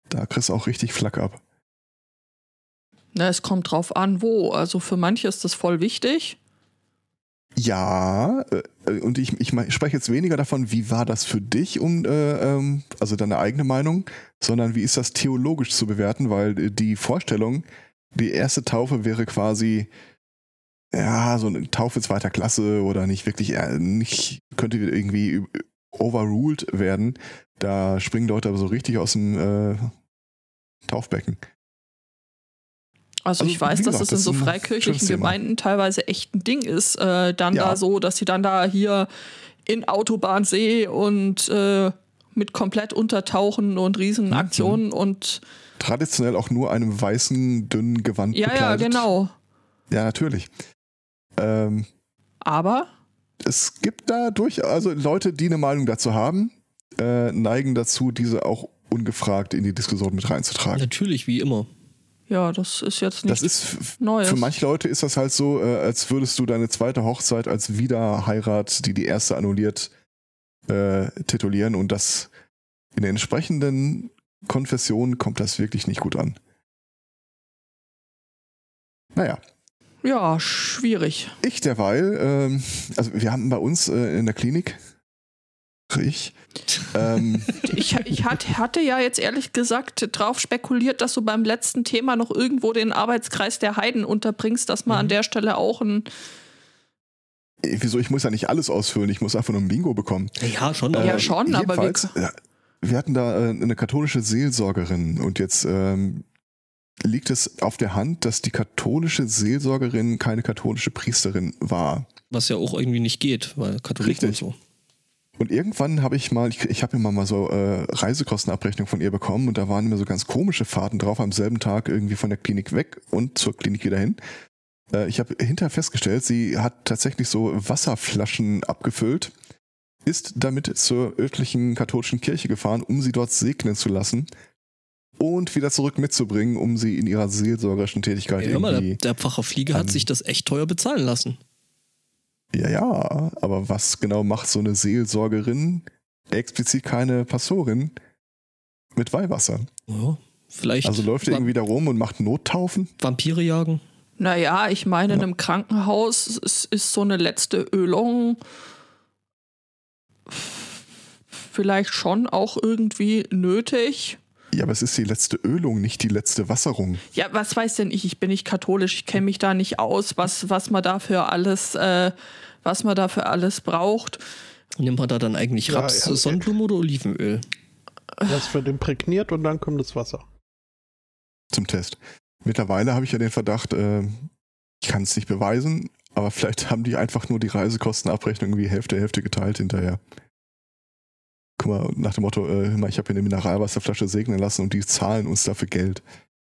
Da kriegst du auch richtig Flack ab. Na, es kommt drauf an, wo. Also für manche ist das voll wichtig. Ja, äh, und ich, ich spreche jetzt weniger davon, wie war das für dich, um, äh, ähm, also deine eigene Meinung, sondern wie ist das theologisch zu bewerten, weil äh, die Vorstellung, die erste Taufe wäre quasi, ja, so eine Taufe zweiter Klasse oder nicht wirklich, äh, nicht, könnte irgendwie overruled werden. Da springen Leute aber so richtig aus dem äh, Taufbecken. Also, Also, ich weiß, dass es in so freikirchlichen. Gemeinden teilweise echt ein Ding ist, äh, dann Ja. da so, dass sie dann da hier in Autobahnsee und äh, mit komplett untertauchen und Mhm. Riesenaktionen und Traditionell auch nur einem weißen, dünnen Gewand ja, ja, bekleidet. genau. Ja, natürlich. Ähm, Aber es gibt da durch, also Leute, die eine Meinung dazu haben, äh, neigen dazu, diese auch ungefragt in die Diskussion mit reinzutragen. Natürlich, wie immer. Ja, das ist jetzt nicht Das ist Neues. für manche Leute ist das halt so, äh, als würdest du deine zweite Hochzeit als Wiederheirat, die die erste annulliert, äh, titulieren und das in den entsprechenden Konfessionen kommt das wirklich nicht gut an. Naja, ja, schwierig. ich derweil, ähm, also wir haben bei uns äh, in der Klinik, ich, ähm, Ich, ich hat, hatte ja jetzt ehrlich gesagt drauf spekuliert, dass du beim letzten Thema noch irgendwo den Arbeitskreis der Heiden unterbringst, dass man an der Stelle auch ein. Äh, Wieso? Ich muss ja nicht alles ausfüllen, ich muss einfach nur ein Bingo bekommen. Ja, schon, Äh, Ja, schon, aber wir- ja, wir hatten da äh, eine katholische Seelsorgerin und jetzt ähm, liegt es auf der Hand, dass die katholische Seelsorgerin keine katholische Priesterin war. was ja auch irgendwie nicht geht, weil Katholiken Richtig. und so. Und irgendwann habe ich mal, ich, ich habe immer mal so äh, Reisekostenabrechnung von ihr bekommen und da waren immer so ganz komische Fahrten drauf, am selben Tag irgendwie von der Klinik weg und zur Klinik wieder hin. Äh, ich habe hinterher festgestellt, sie hat tatsächlich so Wasserflaschen abgefüllt, ist damit zur örtlichen katholischen Kirche gefahren, um sie dort segnen zu lassen und wieder zurück mitzubringen, um sie in ihrer seelsorgerischen Tätigkeit Ja, hör mal, irgendwie... der, der Pfarrer Fliege hat sich das echt teuer bezahlen lassen. Ja, ja, aber was genau macht so eine Seelsorgerin, explizit keine Pastorin, mit Weihwasser? Ja, vielleicht Also läuft er irgendwie da rum und macht Nottaufen? Vampire jagen. Naja, ich meine, in einem Krankenhaus ist, ist so eine letzte Ölung vielleicht schon auch irgendwie nötig. Ja, aber es ist die letzte Ölung, nicht die letzte Wasserung. Ja, was weiß denn ich? Ich bin nicht katholisch, ich kenne mich da nicht aus, was, was man dafür alles, äh, was man dafür alles braucht. Nimmt man da dann eigentlich Ja, Raps, ja. Sonnenblume oder Olivenöl? Das wird imprägniert und dann kommt das Wasser. zum Test. Mittlerweile habe ich ja den Verdacht, äh, ich kann es nicht beweisen, aber vielleicht haben die einfach nur die Reisekostenabrechnung irgendwie Hälfte, Hälfte geteilt hinterher. Guck mal, nach dem Motto, äh, hör mal, ich habe hier eine Mineralwasserflasche segnen lassen und die zahlen uns dafür Geld.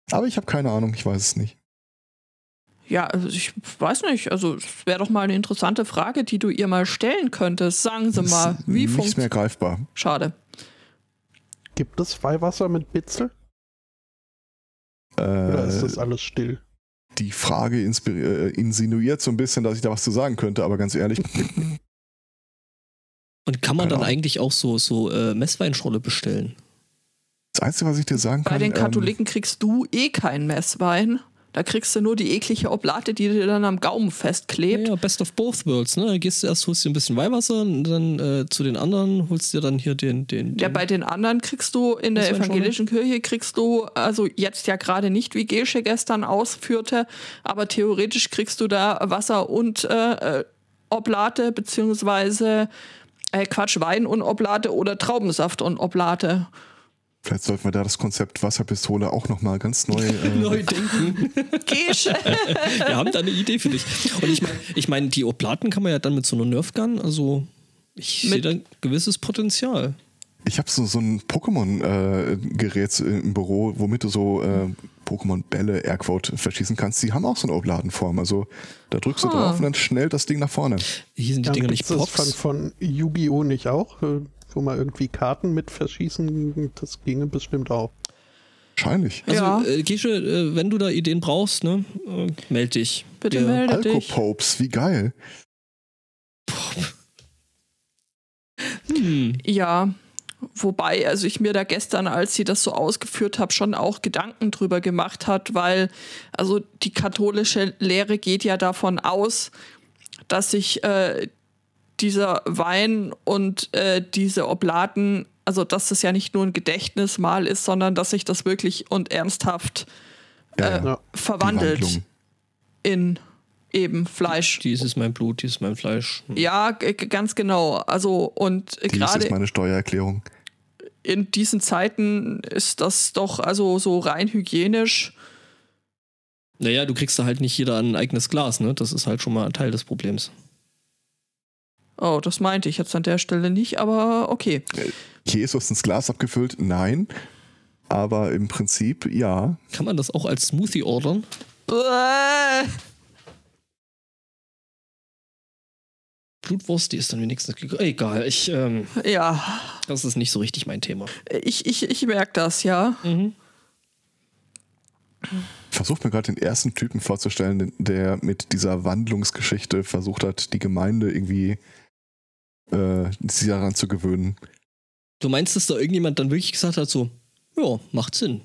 Aber ich habe keine Ahnung, ich weiß es nicht. Ja, also ich weiß nicht. Also, es wäre doch mal eine interessante Frage, die du ihr mal stellen könntest. Sagen Sie Ist mal, wie nichts mehr funktioniert. greifbar. Schade. Gibt es Weihwasser mit Bitzel? Oder ist das Äh, alles still? die Frage äh, insinuiert so ein bisschen, dass ich da was zu sagen könnte, aber ganz ehrlich, Und kann man Keine dann eigentlich auch so, so äh, Messweinschorle bestellen? Das Einzige, was ich dir sagen Bei kann. den ähm, Katholiken kriegst du eh keinen Messwein. Da kriegst du nur die eklige Oblate, die dir dann am Gaumen festklebt. Ja, best of both worlds, ne? Da gehst du erst, holst dir ein bisschen Weihwasser und dann äh, zu den anderen holst dir dann hier den, den, den Ja, bei den anderen kriegst du in der evangelischen Kirche kriegst du, also jetzt ja gerade nicht, wie Gesche gestern ausführte, aber theoretisch kriegst du da Wasser und äh, äh, Oblate, beziehungsweise äh, Quatsch, Wein und Oblate oder Traubensaft und Oblate. Vielleicht sollten wir da das Konzept Wasserpistole auch nochmal ganz neu. Äh, neu denken. Gesche! Wir haben da eine Idee für dich. Und ich meine, ich mein, die Oplaten kann man ja dann mit so einer Nerfgun, also ich sehe da ein gewisses Potenzial. Ich habe so, so ein Pokémon-Gerät im Büro, womit du so äh, Pokémon-Bälle, Airquote, verschießen kannst. Die haben auch so eine Obladenform. Also da drückst du Ah. drauf und dann schnell das Ding nach vorne. Hier sind die Ja, Dinger nicht das von, Pops. von Yu-Gi-Oh! nicht auch? Äh, Wo man irgendwie Karten mit verschießen, das ginge bestimmt auch. Wahrscheinlich. Also, Ja. äh, Gesche, äh, wenn du da Ideen brauchst, ne, äh, meld dich. Bitte Wir- melde dich. Alkopopes, wie geil. Hm. Ja, wobei, also ich mir da gestern, als sie das so ausgeführt habe, schon auch Gedanken drüber gemacht hat, weil also die katholische Lehre geht ja davon aus, dass sich äh, dieser Wein und äh, diese Oblaten, also dass das ja nicht nur ein Gedächtnismal ist, sondern dass sich das wirklich und ernsthaft Äh, ja. Ja. Verwandelt in eben Fleisch. Dies ist mein Blut, dies ist mein Fleisch. Hm. Ja, ganz genau. Also und Dies gerade ist meine Steuererklärung. In diesen Zeiten ist das doch also so rein hygienisch. Naja, du kriegst da halt nicht jeder ein eigenes Glas, ne? Das ist halt schon mal ein Teil des Problems. Oh, das meinte ich jetzt an der Stelle nicht, aber okay. Jesus ins Glas abgefüllt? Nein. Aber im Prinzip ja. Kann man das auch als Smoothie ordern? Uäh. Blutwurst, die ist dann wenigstens. Egal, ich, ähm, Ja, das ist nicht so richtig mein Thema. ich, ich, ich merke das, ja. Mhm. Ich versuche mir gerade den ersten Typen vorzustellen, der mit dieser Wandlungsgeschichte versucht hat, die Gemeinde irgendwie äh, sie daran zu gewöhnen. Du meinst, dass da irgendjemand dann wirklich gesagt hat, so, ja, macht Sinn.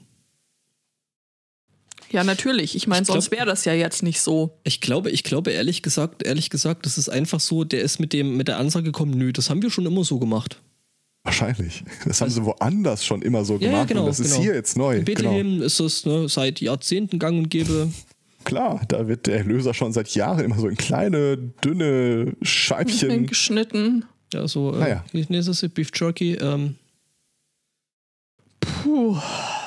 Ja, natürlich. Ich meine, sonst wäre das ja jetzt nicht so. Ich glaube, ich glaube ehrlich gesagt, ehrlich gesagt, das ist einfach so, der ist mit dem mit der Ansage gekommen, nö, das haben wir schon immer so gemacht. Wahrscheinlich. Das haben sie woanders schon immer so Ja, ja, gemacht genau, und das ist genau. hier jetzt neu. In Genau. Bethlehem ist das ne, seit Jahrzehnten gang und gäbe. Klar, da wird der Erlöser schon seit Jahren immer so in kleine, dünne Scheibchen. Geschnitten. Ja, so, äh, Naja. wie nennt das? Beef Jerky, ähm, Puh.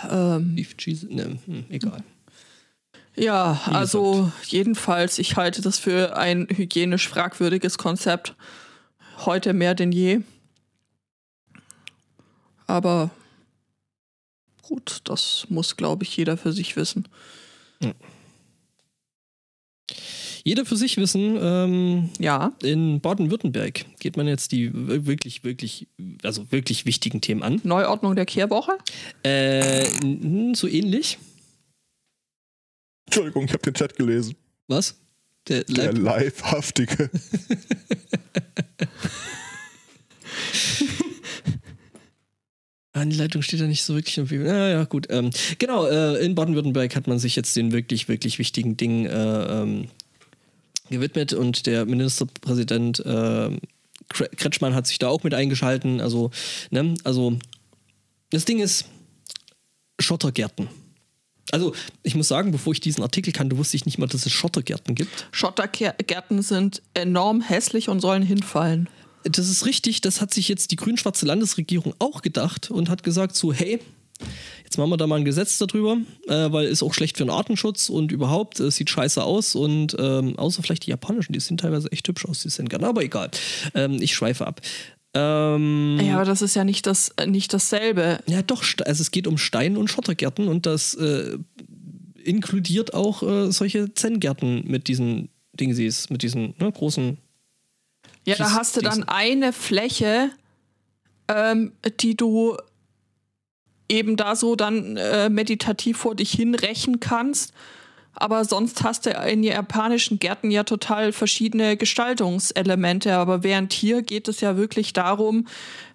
Ähm, Beef Cheese, ne, hm, egal. Ja, also jedenfalls, ich halte das für ein hygienisch fragwürdiges Konzept. Heute mehr denn je. Aber gut, das muss, glaube ich, jeder für sich wissen. Jeder für sich wissen, ähm, Ja, in Baden-Württemberg geht man jetzt die wirklich, wirklich, also wirklich wichtigen Themen an. Neuordnung der Kehrwoche. Äh, so ähnlich. Entschuldigung, ich habe den Chat gelesen. Was? Der, Der Leib Leibhaftige. Ah, die Leitung steht da nicht so wirklich. Im ja, ja, gut. Ähm, genau, äh, in Baden-Württemberg hat man sich jetzt den wirklich, wirklich wichtigen Dingen äh, ähm, gewidmet und der Ministerpräsident äh, Kre- Kretschmann hat sich da auch mit eingeschalten. Also, ne, also das Ding ist Schottergärten. Also, ich muss sagen, bevor ich diesen Artikel kannte, wusste ich nicht mal, dass es Schottergärten gibt. Schottergärten sind enorm hässlich und sollen hinfallen. Das ist richtig, das hat sich jetzt die grün-schwarze Landesregierung auch gedacht und hat gesagt so, hey, jetzt machen wir da mal ein Gesetz darüber, äh, weil ist auch schlecht für den Artenschutz und überhaupt, es sieht scheiße aus und ähm, außer vielleicht die japanischen, die sehen teilweise echt hübsch aus, die sind gerne, aber egal. Ähm, ich schweife ab. Ähm, Ja, aber das ist ja nicht, das, äh, nicht dasselbe. ja, doch, also es geht um Stein- und Schottergärten und das äh, inkludiert auch äh, solche Zen-Gärten mit diesen Dingsies, mit diesen ne, großen Ja, da hast du dann eine Fläche, ähm, die du eben da so dann äh, meditativ vor dich hinrechen kannst. Aber sonst hast du in japanischen Gärten ja total verschiedene Gestaltungselemente. Aber während hier geht es ja wirklich darum,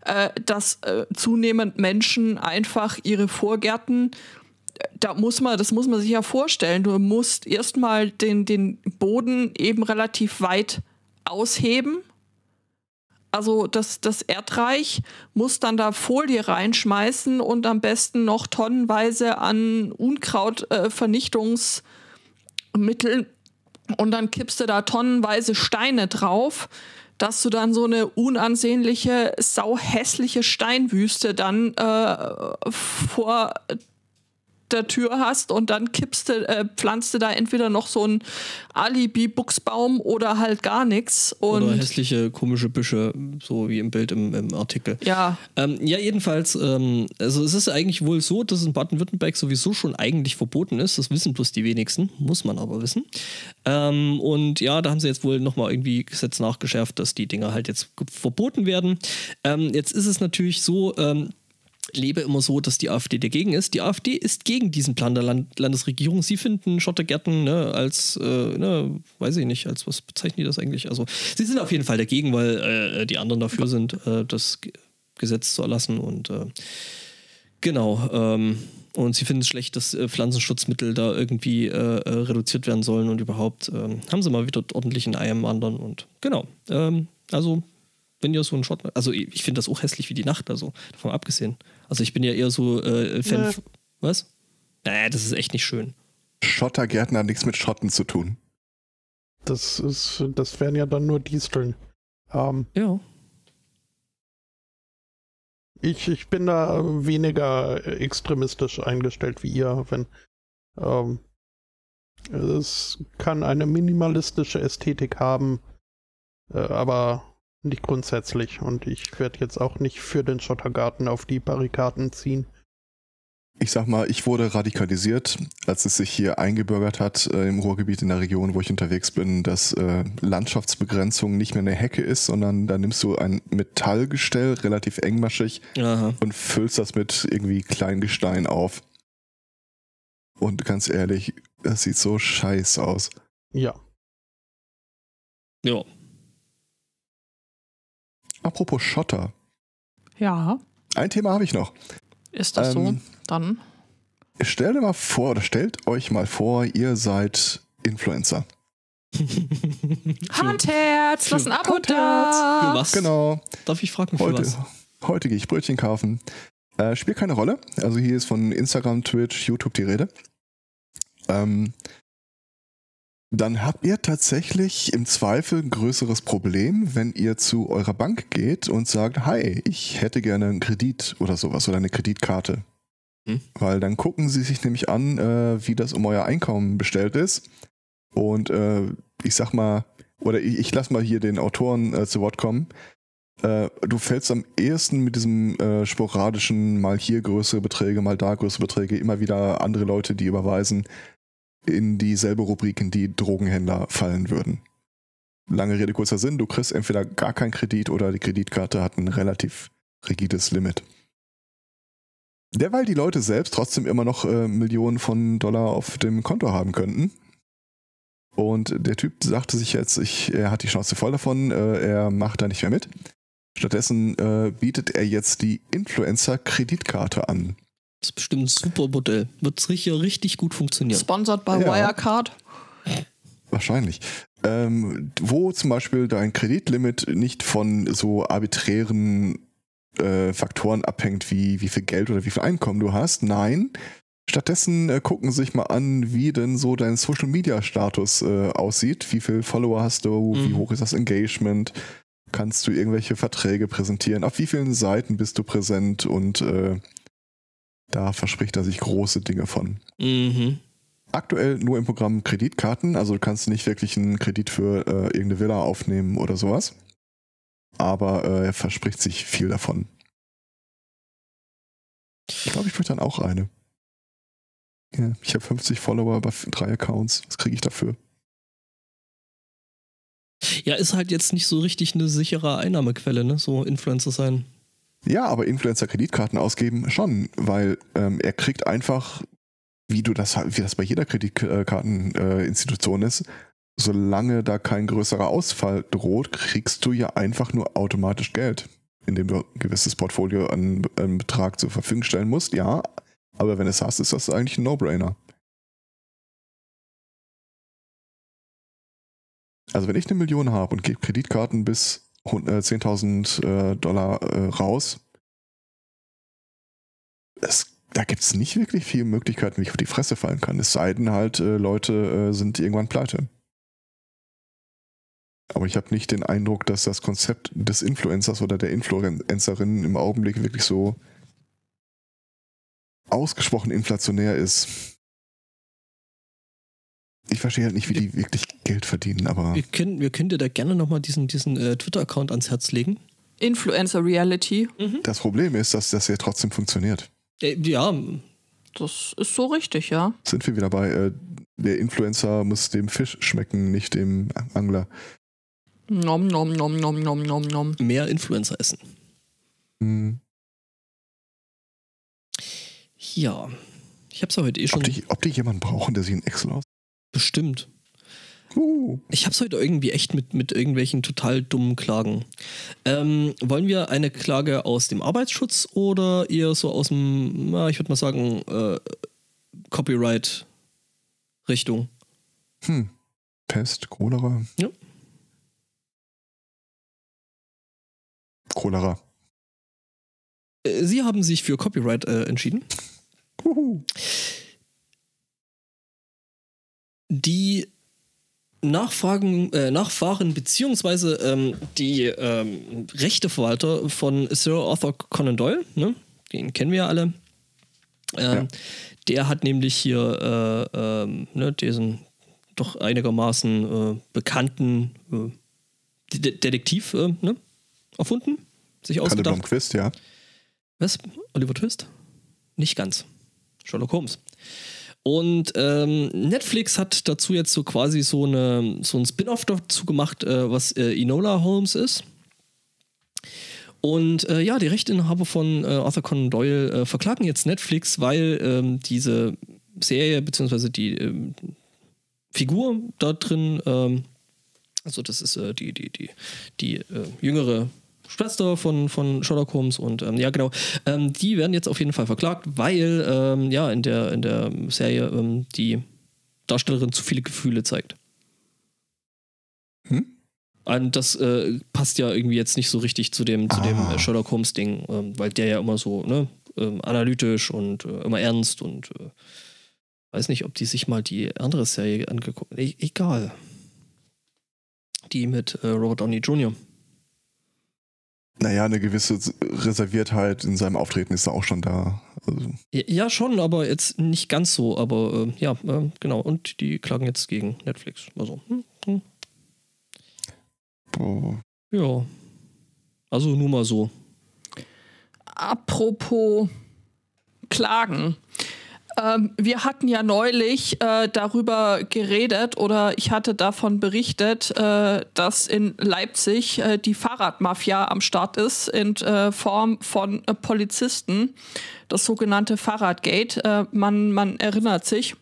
äh, dass äh, zunehmend Menschen einfach ihre Vorgärten da muss man, das muss man sich ja vorstellen. Du musst erstmal den, den Boden eben relativ weit ausheben. Also das, das Erdreich muss dann da Folie reinschmeißen und am besten noch tonnenweise an Unkrautvernichtungs- äh, Mittel und dann kippst du da tonnenweise Steine drauf, dass du dann so eine unansehnliche, sauhässliche Steinwüste dann äh, vor der Tür hast und dann kippst du, äh, pflanzt du da entweder noch so ein Alibi-Buchsbaum oder halt gar nichts. Oder hässliche, komische Büsche, so wie im Bild im, im Artikel. Ja. Ähm, ja, jedenfalls, ähm, also es ist eigentlich wohl so, dass in Baden-Württemberg sowieso schon eigentlich verboten ist. Das wissen bloß die wenigsten, muss man aber wissen. Ähm, und ja, da haben sie jetzt wohl nochmal irgendwie Gesetz nachgeschärft, dass die Dinger halt jetzt verboten werden. Ähm, jetzt ist es natürlich so, ähm, lebe immer so, dass die AfD dagegen ist. Die AfD ist gegen diesen Plan der Land Landesregierung. Sie finden Schottergärten ne, als, äh, ne, weiß ich nicht, als was bezeichnen die das eigentlich? Also, sie sind auf jeden Fall dagegen, weil äh, die anderen dafür sind, äh, das Gesetz zu erlassen und äh, genau. Ähm, und sie finden es schlecht, dass äh, Pflanzenschutzmittel da irgendwie äh, reduziert werden sollen und überhaupt ähm, haben sie mal wieder ordentlich ein Ei am anderen und genau. Ähm, also wenn ihr so einen Shot, also ich finde das auch hässlich wie die Nacht, also davon abgesehen. Also ich bin ja eher so äh, Fan. Nee. Was? Naja, das ist echt nicht schön. Schottergärten haben nichts mit Schotten zu tun. Das ist, das wären ja dann nur Disteln. Ähm, ja. Ich, ich bin da weniger extremistisch eingestellt wie ihr, wenn ähm, es kann eine minimalistische Ästhetik haben, äh, aber nicht grundsätzlich. Und ich werde jetzt auch nicht für den Schottergarten auf die Barrikaden ziehen. Ich sag mal, ich wurde radikalisiert, als es sich hier eingebürgert hat äh, im Ruhrgebiet in der Region, wo ich unterwegs bin, dass äh, Landschaftsbegrenzung nicht mehr eine Hecke ist, sondern da nimmst du ein Metallgestell, relativ engmaschig, Aha. und füllst das mit irgendwie Kleingestein auf. Und ganz ehrlich, das sieht so scheiß aus. Ja. Ja, Apropos Schotter. Ja. Ein Thema habe ich noch. Ist das ähm, so? Dann. Stell dir mal vor, oder stellt euch mal vor, ihr seid Influencer. Handherz, lass ein Abo Handherz. da. Für was? Genau. Darf ich fragen, für heute, was? Heute gehe ich Brötchen kaufen. Äh, spielt keine Rolle. Also hier ist von Instagram, Twitch, YouTube die Rede. Ähm, dann habt ihr tatsächlich im Zweifel ein größeres Problem, wenn ihr zu eurer Bank geht und sagt, hi, ich hätte gerne einen Kredit oder sowas oder eine Kreditkarte. Hm? Weil dann gucken sie sich nämlich an, äh, wie das um euer Einkommen bestellt ist. Und äh, ich sag mal, oder ich, ich lass mal hier den Autoren äh, zu Wort kommen. Äh, du fällst am ehesten mit diesem äh, sporadischen, mal hier größere Beträge, mal da größere Beträge, immer wieder andere Leute, die überweisen, in dieselbe Rubrik, in die Drogenhändler fallen würden. Lange Rede, kurzer Sinn, du kriegst entweder gar keinen Kredit oder die Kreditkarte hat ein relativ rigides Limit. Derweil die Leute selbst trotzdem immer noch äh, Millionen von Dollar auf dem Konto haben könnten. Und der Typ sagte sich jetzt, ich, er hat die Chance voll davon, äh, er macht da nicht mehr mit. Stattdessen äh, bietet er jetzt die Influencer-Kreditkarte an. Das ist bestimmt ein super Modell. Wird es richtig, richtig gut funktionieren. Sponsored by ja. Wirecard. Wahrscheinlich. Ähm, wo zum Beispiel dein Kreditlimit nicht von so arbiträren äh, Faktoren abhängt, wie wie viel Geld oder wie viel Einkommen du hast. Nein. Stattdessen äh, gucken sich mal an, wie denn so dein Social Media Status äh, aussieht. Wie viele Follower hast du? Mhm. Wie hoch ist das Engagement? Kannst du irgendwelche Verträge präsentieren? Auf wie vielen Seiten bist du präsent? Und äh, da verspricht er sich große Dinge von. Mhm. Aktuell nur im Programm Kreditkarten, also du kannst nicht wirklich einen Kredit für äh, irgendeine Villa aufnehmen oder sowas. Aber äh, er verspricht sich viel davon. Ich glaube, ich möchte dann auch eine. Ja, ich habe 50 Follower bei drei Accounts. Was kriege ich dafür? Ja, ist halt jetzt nicht so richtig eine sichere Einnahmequelle, ne? So Influencer sein. Ja, aber Influencer Kreditkarten ausgeben schon, weil ähm, er kriegt einfach wie du das wie das bei jeder Kreditkarteninstitution ist, solange da kein größerer Ausfall droht, kriegst du ja einfach nur automatisch Geld, indem du ein gewisses Portfolio an, an Betrag zur Verfügung stellen musst, ja. Aber wenn es hast, ist das eigentlich ein No-Brainer. Also wenn ich eine Million habe und gebe Kreditkarten bis 10.000 äh, Dollar äh, raus, es, da gibt es nicht wirklich viele Möglichkeiten, wie ich auf die Fresse fallen kann. Es sei denn halt, äh, Leute äh, sind irgendwann pleite. Aber ich habe nicht den Eindruck, dass das Konzept des Influencers oder der Influencerin im Augenblick wirklich so ausgesprochen inflationär ist. Ich verstehe halt nicht, wie die wirklich Geld verdienen, aber. Wir können, wir können dir da gerne nochmal diesen, diesen äh, Twitter-Account ans Herz legen. Influencer Reality. Das Problem ist, dass das ja trotzdem funktioniert. Äh, ja, Das ist so richtig, ja. Sind wir wieder bei, äh, der Influencer muss dem Fisch schmecken, nicht dem Angler. Nom, nom, nom, nom, nom, nom, nom. mehr Influencer essen. Hm. Ja. Ich habe es ja heute eh schon Ob, die, ob die jemanden brauchen, der sich in Excel aus. bestimmt. Uh, Ich habe es heute irgendwie echt mit, mit irgendwelchen total dummen Klagen. Ähm, wollen wir eine Klage aus dem Arbeitsschutz oder eher so aus dem, na, ich würde mal sagen, äh, Copyright-Richtung? hm. Pest, Cholera. Ja. Cholera. Äh, Sie haben sich für Copyright äh, entschieden. Uhu. Die Nachfragen, äh, Nachfahren beziehungsweise ähm, die ähm, Rechteverwalter von Sir Arthur Conan Doyle, ne? den kennen wir ja alle, ähm, der hat nämlich hier äh, ähm, ne, diesen doch einigermaßen äh, bekannten äh, De Detektiv äh, ne? erfunden, sich ausgedacht. Blomqvist, ja. Was? Oliver Twist? Nicht ganz. Sherlock Holmes. Und ähm, Netflix hat dazu jetzt so quasi so, eine, so ein Spin-off dazu gemacht, äh, was äh, Enola Holmes ist. Und äh, ja, die Rechteinhaber von äh, Arthur Conan Doyle äh, verklagen jetzt Netflix, weil ähm, diese Serie bzw. die ähm, Figur da drin, ähm, also das ist äh, die, die, die, die jüngere Schwester von, von Sherlock Holmes und ähm, ja genau, ähm, die werden jetzt auf jeden Fall verklagt, weil ähm, ja in der, in der Serie ähm, die Darstellerin zu viele Gefühle zeigt. Hm? Und das äh, passt ja irgendwie jetzt nicht so richtig zu dem, zu dem äh, Sherlock Holmes-Ding, ähm, weil der ja immer so ne, ähm, analytisch und äh, immer ernst und äh, weiß nicht, ob die sich mal die andere Serie angeguckt e Egal. Die mit äh, Robert Downey Jr. Naja, eine gewisse Reserviertheit in seinem Auftreten ist da auch schon da. Also, Ja, ja, schon, aber jetzt nicht ganz so. Aber äh, ja, äh, genau. Und die klagen jetzt gegen Netflix. Also, hm, hm, boah. ja. Also nur mal so. Apropos Klagen. Ähm, wir hatten ja neulich äh, darüber geredet oder ich hatte davon berichtet, äh, dass in Leipzig äh, die Fahrradmafia am Start ist in äh, Form von äh, Polizisten. Das sogenannte Fahrradgate. Äh, man, man erinnert sich,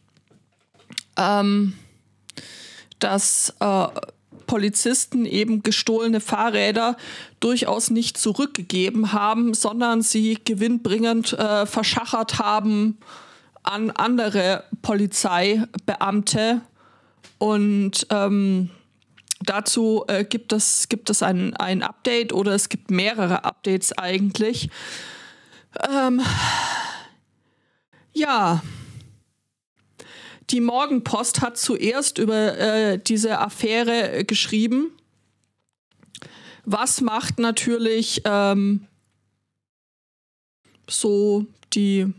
ähm, dass Polizisten eben gestohlene Fahrräder durchaus nicht zurückgegeben haben, sondern sie gewinnbringend äh, verschachert haben an andere Polizeibeamte. Und ähm, dazu äh, gibt es, gibt es ein, ein Update oder es gibt mehrere Updates eigentlich. Ähm, ja. Die Morgenpost hat zuerst über äh, diese Affäre äh, geschrieben. Was macht natürlich ähm, so die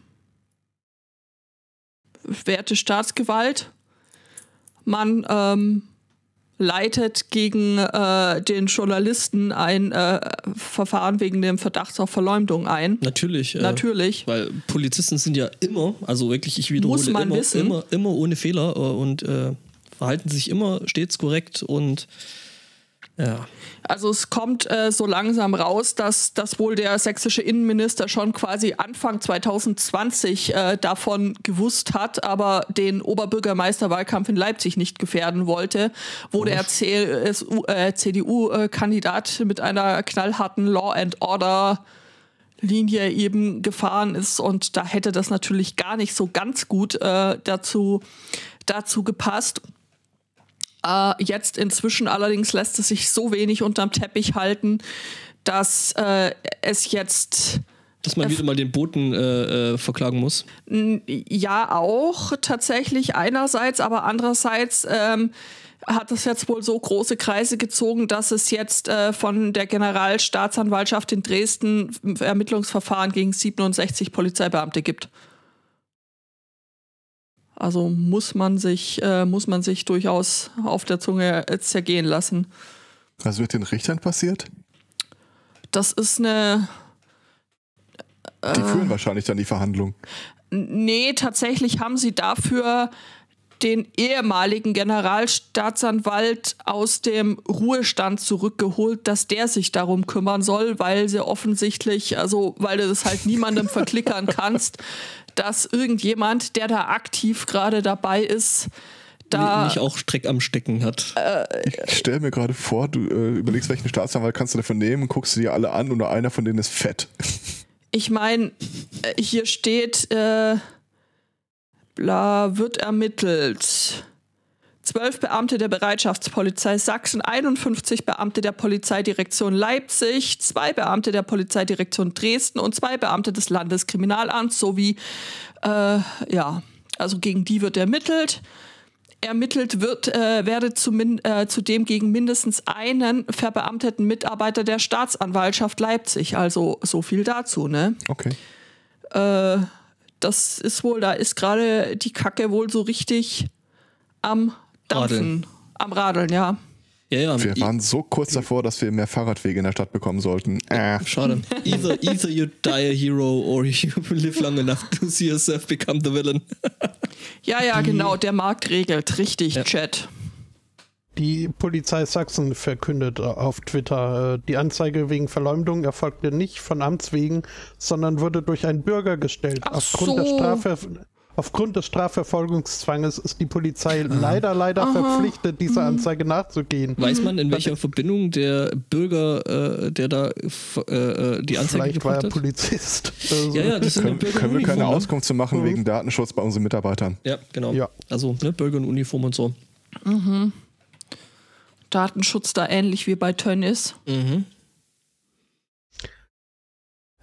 werte Staatsgewalt? Man ähm, leitet gegen äh, den Journalisten ein äh, Verfahren wegen dem Verdachts auf Verleumdung ein. Natürlich. Äh, Natürlich. Weil Polizisten sind ja immer, also wirklich, ich wiederhole, Muss man immer, wissen. immer, immer ohne Fehler äh, und äh, verhalten sich immer stets korrekt und Ja. Also es kommt äh, so langsam raus, dass, dass wohl der sächsische Innenminister schon quasi Anfang 2020 äh, davon gewusst hat, aber den Oberbürgermeisterwahlkampf in Leipzig nicht gefährden wollte, wo der äh, CDU-Kandidat mit einer knallharten Law and Order Linie eben gefahren ist und da hätte das natürlich gar nicht so ganz gut äh, dazu, dazu gepasst. Äh, jetzt inzwischen allerdings lässt es sich so wenig unterm Teppich halten, dass äh, es jetzt dass man wieder mal den Boten äh, äh, verklagen muss. Ja, auch tatsächlich einerseits, aber andererseits ähm, hat es jetzt wohl so große Kreise gezogen, dass es jetzt äh, von der Generalstaatsanwaltschaft in Dresden Ermittlungsverfahren gegen 67 Polizeibeamte gibt. Also muss man sich, äh, muss man sich durchaus auf der Zunge zergehen lassen. Was wird den Richtern passiert? Das ist eine. Die führen wahrscheinlich dann die Verhandlung. Nee, tatsächlich haben sie dafür den ehemaligen Generalstaatsanwalt aus dem Ruhestand zurückgeholt, dass der sich darum kümmern soll, weil sie offensichtlich, also weil du das halt niemandem verklickern kannst, dass irgendjemand, der da aktiv gerade dabei ist, da nicht auch Streck am Stecken hat. Äh, ich stelle mir gerade vor, du äh, überlegst, welchen Staatsanwalt kannst du davon nehmen, guckst du dir alle an und nur einer von denen ist fett. Ich meine, äh, hier steht, äh, bla, wird ermittelt. Zwölf Beamte der Bereitschaftspolizei Sachsen, 51 Beamte der Polizeidirektion Leipzig, zwei Beamte der Polizeidirektion Dresden und zwei Beamte des Landeskriminalamts sowie, äh, ja, also gegen die wird ermittelt. Ermittelt wird, äh, werde äh, zudem gegen mindestens einen verbeamteten Mitarbeiter der Staatsanwaltschaft Leipzig. Also so viel dazu, ne? Okay. Äh, das ist wohl, da ist gerade die Kacke wohl so richtig am Dampfen, Radeln. am Radeln, ja. Ja, ja. Wir waren so kurz davor, dass wir mehr Fahrradwege in der Stadt bekommen sollten. Äh. Schade. Either, either you die a hero or you live long enough to see yourself become the villain. ja, ja, genau. Der Markt regelt. Richtig, ja. Chat. Die Polizei Sachsen verkündet auf Twitter, äh, die Anzeige wegen Verleumdung erfolgte nicht von Amts wegen, sondern wurde durch einen Bürger gestellt. Ach Aufgrund so. der Strafe Aufgrund des Strafverfolgungszwanges ist die Polizei leider, leider Aha. verpflichtet, dieser mhm. Anzeige nachzugehen. Weiß man, in welcher Verbindung der Bürger, äh, der da äh, äh die Anzeige Vielleicht war er Polizist. Also ja, ja, das sind können, können wir keine ne? Auskunft zu machen mhm. wegen Datenschutz bei unseren Mitarbeitern. Ja, genau. Ja. Also ne, Bürger in Uniform und so. Mhm. Datenschutz da ähnlich wie bei Tönnis. Mhm.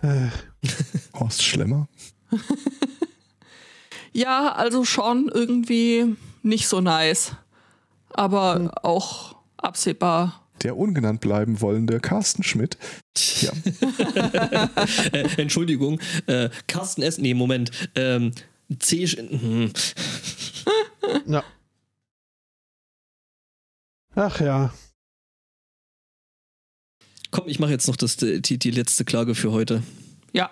Äh. Horst Schlemmer. Ja, also schon irgendwie nicht so nice. Aber hm. auch absehbar. Der ungenannt bleiben wollende Carsten Schmidt. Ja. äh, Entschuldigung, äh, Carsten S. Nee, Moment. Ähm, C. Hm. ja. Ach ja. Komm, ich mache jetzt noch das, die, die letzte Klage für heute. Ja.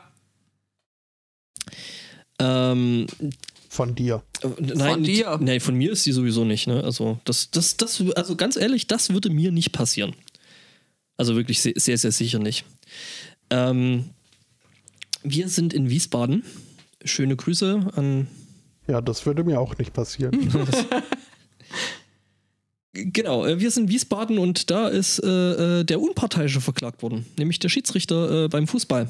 Ähm, von dir. Äh, nein, von dir? Nein, von mir ist sie sowieso nicht. Ne? Also, das, das, das, also ganz ehrlich, das würde mir nicht passieren. Also wirklich sehr, sehr, sehr sicher nicht. Ähm, wir sind in Wiesbaden. Schöne Grüße an. Ja, das würde mir auch nicht passieren. genau, äh, wir sind in Wiesbaden und da ist äh, äh, der Unparteiische verklagt worden, nämlich der Schiedsrichter äh, beim Fußball.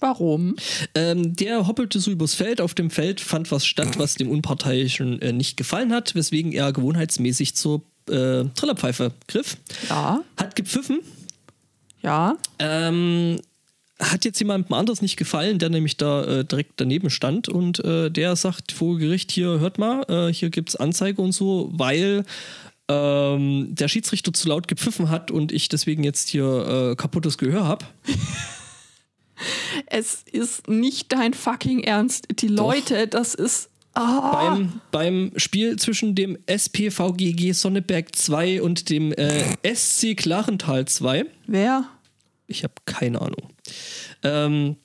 Warum? Ähm, der hoppelte so übers Feld. Auf dem Feld fand was statt, was dem Unparteiischen äh, nicht gefallen hat, weswegen er gewohnheitsmäßig zur äh, Trillerpfeife griff. Ja. Hat gepfiffen. Ja. Ähm, hat jetzt jemandem anders nicht gefallen, der nämlich da äh, direkt daneben stand und äh, der sagt vor Gericht, hier hört mal, äh, hier gibt es Anzeige und so, weil ähm, der Schiedsrichter zu laut gepfiffen hat und ich deswegen jetzt hier äh, kaputtes Gehör habe. Es ist nicht dein fucking Ernst. Die Leute, Doch. das ist. Oh. Beim, beim Spiel zwischen dem SPVGG Sonneberg 2 und dem äh, SC Klarental 2. Wer? Ich habe keine Ahnung. Ähm,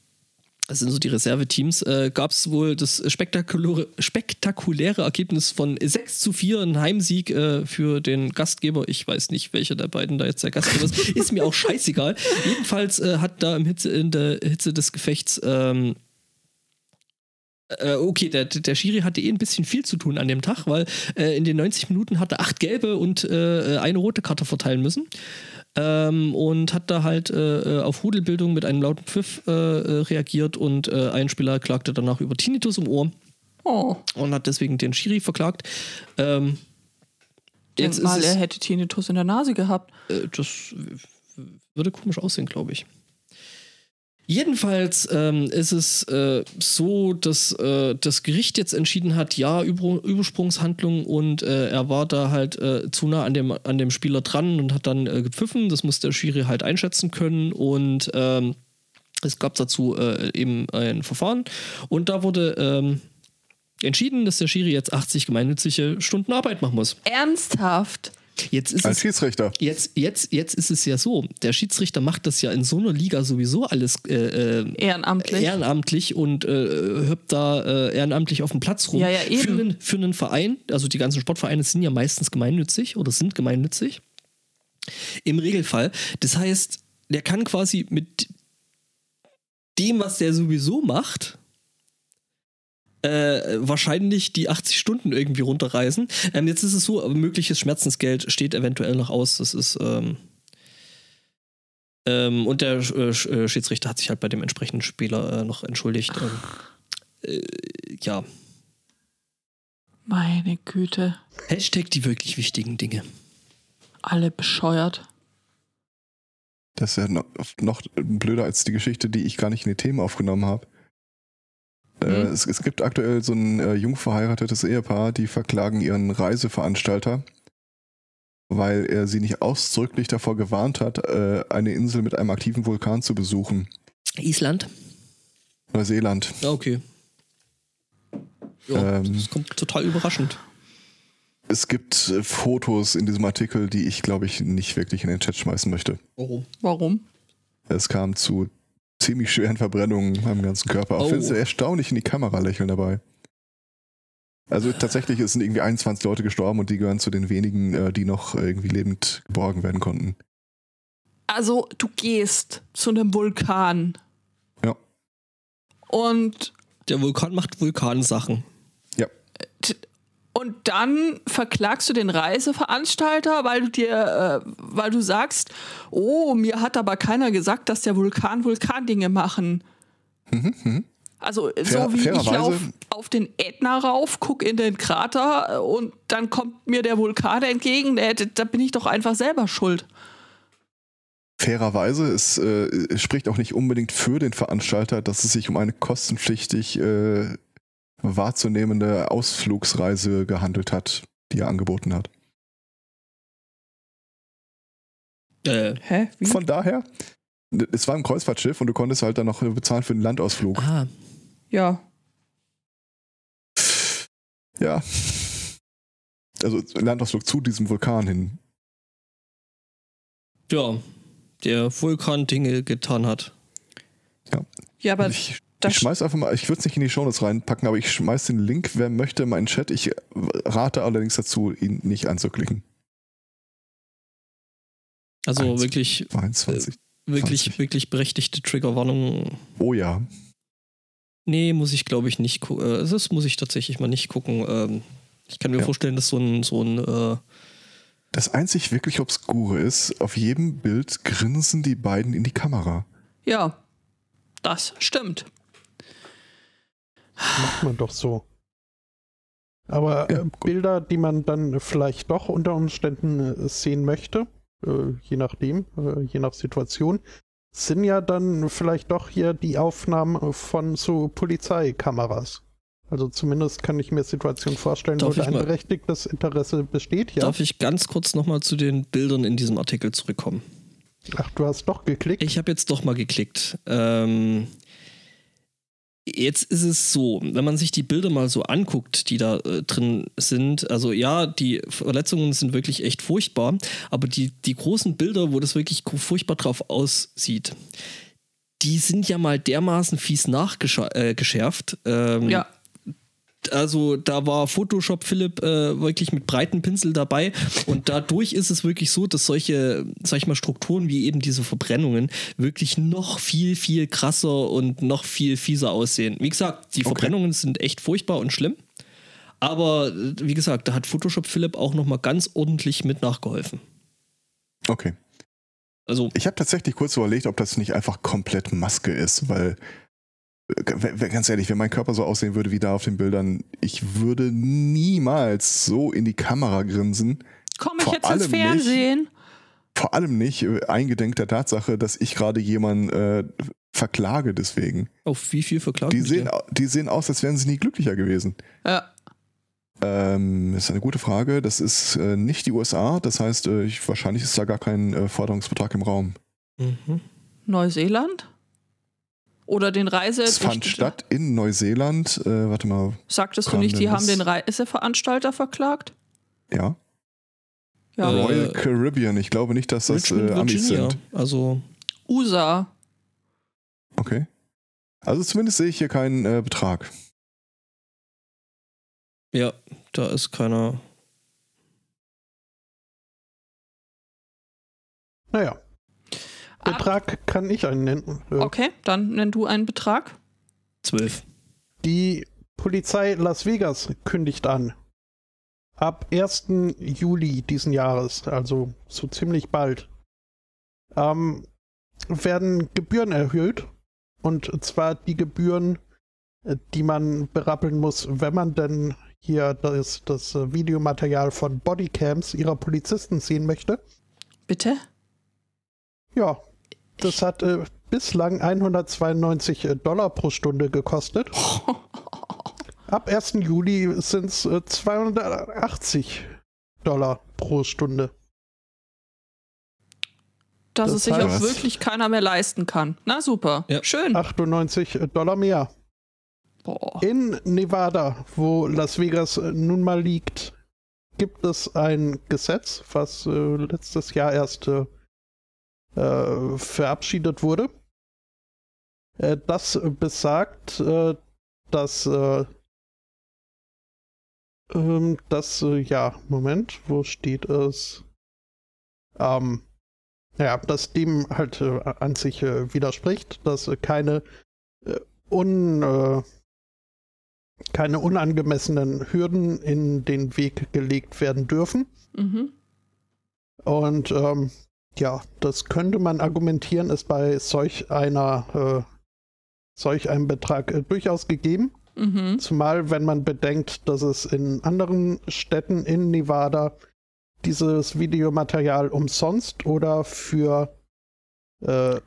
das sind so die Reserveteams, äh, gab es wohl das spektakuläre, spektakuläre Ergebnis von 6 zu 4, ein Heimsieg äh, für den Gastgeber. Ich weiß nicht, welcher der beiden da jetzt der Gastgeber ist. Ist mir auch scheißegal. Jedenfalls äh, hat da im Hitze, in der Hitze des Gefechts ähm, äh, okay, der, der Schiri hatte eh ein bisschen viel zu tun an dem Tag, weil äh, in den 90 Minuten hat er acht gelbe und äh, eine rote Karte verteilen müssen. Ähm, und hat da halt äh, auf Rudelbildung mit einem lauten Pfiff äh, reagiert und äh, ein Spieler klagte danach über Tinnitus im Ohr. Oh. Und hat deswegen den Schiri verklagt. Ähm, jetzt mal, er hätte Tinnitus in der Nase gehabt. das würde komisch aussehen, glaube ich. Jedenfalls ähm, ist es äh, so, dass äh, das Gericht jetzt entschieden hat, ja, Über Übersprungshandlung und äh, er war da halt äh, zu nah an dem, an dem Spieler dran und hat dann äh, gepfiffen. Das muss der Schiri halt einschätzen können und ähm, es gab dazu äh, eben ein Verfahren und da wurde ähm, entschieden, dass der Schiri jetzt 80 gemeinnützige Stunden Arbeit machen muss. Ernsthaft? Jetzt ist Als es, Schiedsrichter. Jetzt, jetzt, jetzt ist es ja so, der Schiedsrichter macht das ja in so einer Liga sowieso alles äh, äh, Ehrenamtlich. ehrenamtlich und äh, hüpft da äh, ehrenamtlich auf dem Platz rum. Ja, ja, eben. Für, einen, für einen Verein, also die ganzen Sportvereine sind ja meistens gemeinnützig oder sind gemeinnützig. Im Regelfall. Das heißt, der kann quasi mit dem, was der sowieso macht, äh, wahrscheinlich die 80 Stunden irgendwie runterreißen. Ähm, jetzt ist es so, mögliches Schmerzensgeld steht eventuell noch aus. Das ist. Ähm, ähm, und der äh, äh, Schiedsrichter hat sich halt bei dem entsprechenden Spieler äh, noch entschuldigt. Ähm, äh, ja. Meine Güte. Hashtag die wirklich wichtigen Dinge. Alle bescheuert. Das ist ja noch, noch blöder als die Geschichte, die ich gar nicht in die Themen aufgenommen habe. Äh, Mhm. es, es gibt aktuell so ein äh, jung verheiratetes Ehepaar, die verklagen ihren Reiseveranstalter, weil er sie nicht ausdrücklich davor gewarnt hat, äh, eine Insel mit einem aktiven Vulkan zu besuchen. Island? Neuseeland. Ja, okay. Ja, Ähm. das kommt total überraschend. Es gibt äh, Fotos in diesem Artikel, die ich, glaube ich, nicht wirklich in den Chat schmeißen möchte. Warum? Warum? Es kam zu ziemlich schweren Verbrennungen am ganzen Körper. Auch Oh. wenn sie erstaunlich in die Kamera lächeln dabei. Also tatsächlich es sind irgendwie 21 Leute gestorben und die gehören zu den wenigen, äh, die noch irgendwie lebend geborgen werden konnten. Also, du gehst zu einem Vulkan. Ja. Und, Der Vulkan macht Vulkansachen. Und dann verklagst du den Reiseveranstalter, weil du dir, äh, weil du sagst, oh, mir hat aber keiner gesagt, dass der Vulkan Vulkandinge machen. Mhm, mhm. Also Fair- so wie ich fairerweise- lauf auf den Ätna rauf, guck in den Krater äh, und dann kommt mir der Vulkan entgegen, äh, da bin ich doch einfach selber schuld. Fairerweise, es, äh, spricht auch nicht unbedingt für den Veranstalter, dass es sich um eine kostenpflichtig äh, wahrzunehmende Ausflugsreise gehandelt hat, die er angeboten hat. Äh, Hä? Wie? Von daher, es war ein Kreuzfahrtschiff und du konntest halt dann noch bezahlen für den Landausflug. ah, Ja. Ja. Also Landausflug zu diesem Vulkan hin. ja. Der Vulkan Dinge getan hat. Ja, aber ich, ich schmeiß einfach mal, ich würde es nicht in die Shownotes reinpacken, aber ich schmeiß den Link, wer möchte, in meinen Chat. Ich rate allerdings dazu, ihn nicht anzuklicken. Also Eins. wirklich, 22. wirklich, 20. wirklich berechtigte Triggerwarnung. Oh ja. Nee, muss ich glaube ich nicht gucken. Äh, das muss ich tatsächlich mal nicht gucken. Ähm, ich kann mir Ja. vorstellen, dass so ein, so ein äh, Das einzig wirklich Obskure ist, auf jedem Bild grinsen die beiden in die Kamera. ja, das stimmt. Macht man doch so. Aber äh. Bilder, die man dann vielleicht doch unter Umständen äh, sehen möchte, äh, je nachdem, äh, je nach Situation, sind ja dann vielleicht doch hier die Aufnahmen von so Polizeikameras. Also zumindest kann ich mir Situationen vorstellen, Darf wo ein berechtigtes Interesse besteht. Ja. Darf ich ganz kurz nochmal zu den Bildern in diesem Artikel zurückkommen? Ach, du hast doch geklickt. Ich habe jetzt doch mal geklickt. Ähm, jetzt ist es so, wenn man sich die Bilder mal so anguckt, die da äh, drin sind, also ja, die Verletzungen sind wirklich echt furchtbar, aber die, die großen Bilder, wo das wirklich furchtbar drauf aussieht, die sind ja mal dermaßen fies nachgeschärft. Äh, ähm, Ja. Also da war Photoshop Philipp äh, wirklich mit breiten Pinsel dabei und dadurch ist es wirklich so, dass solche, sag ich mal, Strukturen wie eben diese Verbrennungen wirklich noch viel, viel krasser und noch viel fieser aussehen. Wie gesagt, die Okay. Verbrennungen sind echt furchtbar und schlimm. Aber äh, wie gesagt, da hat Photoshop Philipp auch nochmal ganz ordentlich mit nachgeholfen. Okay. Also, Ich habe tatsächlich kurz überlegt, ob das nicht einfach komplett Maske ist, weil ganz ehrlich, wenn mein Körper so aussehen würde wie da auf den Bildern, ich würde niemals so in die Kamera grinsen. Komme ich Vor jetzt ins allem nicht. Fernsehen? Vor allem nicht äh, eingedenk der Tatsache, dass ich gerade jemanden äh, verklage deswegen. auf wie viel verklagen Die sehen, der? die sehen aus, als wären sie nie glücklicher gewesen. Ja. Ähm, ist eine gute Frage. Das ist äh, nicht die USA. Das heißt, äh, ich, wahrscheinlich ist da gar kein äh, Forderungsbetrag im Raum. Mhm. Neuseeland? Oder den Reise. Es fand statt in Neuseeland. Äh, warte mal, Sagtest du nicht, die haben den Reiseveranstalter verklagt? ja. Ja. Äh, Royal Caribbean. Ich glaube nicht, dass das Richmond, äh, Amis Virginia. sind. Also, USA. Okay. Also zumindest sehe ich hier keinen äh, Betrag. ja, da ist keiner. Naja, Betrag kann ich einen nennen. Okay, dann nenn du einen Betrag. Zwölf. Die Polizei Las Vegas kündigt an. Ab 1. Juli diesen Jahres, also so ziemlich bald, ähm, werden Gebühren erhöht. Und zwar die Gebühren, äh, die man berappeln muss, wenn man denn hier das, das Videomaterial von Bodycams ihrer Polizisten sehen möchte. Bitte? Ja, das hat äh, bislang 192 Dollar pro Stunde gekostet. Ab 1. Juli sind es äh, 280 Dollar pro Stunde. Dass Das es sich heißt- auch wirklich keiner mehr leisten kann. Na super. Ja. Schön. 98 Dollar mehr. Boah. In Nevada, wo Las Vegas äh, nun mal liegt, gibt es ein Gesetz, was äh, letztes Jahr erst äh, äh, verabschiedet wurde. Äh, das besagt, äh, dass äh, ähm, das, äh, ja, Moment, wo steht es? Ähm, ja, das dem halt an sich widerspricht, dass keine un, keine unangemessenen Hürden in den Weg gelegt werden dürfen. Mhm. Und ähm, ja, das könnte man argumentieren, ist bei solch einer äh, solch einem Betrag äh, durchaus gegeben. Mhm. Zumal wenn man bedenkt, dass es in anderen Städten in Nevada dieses Videomaterial umsonst oder für äh,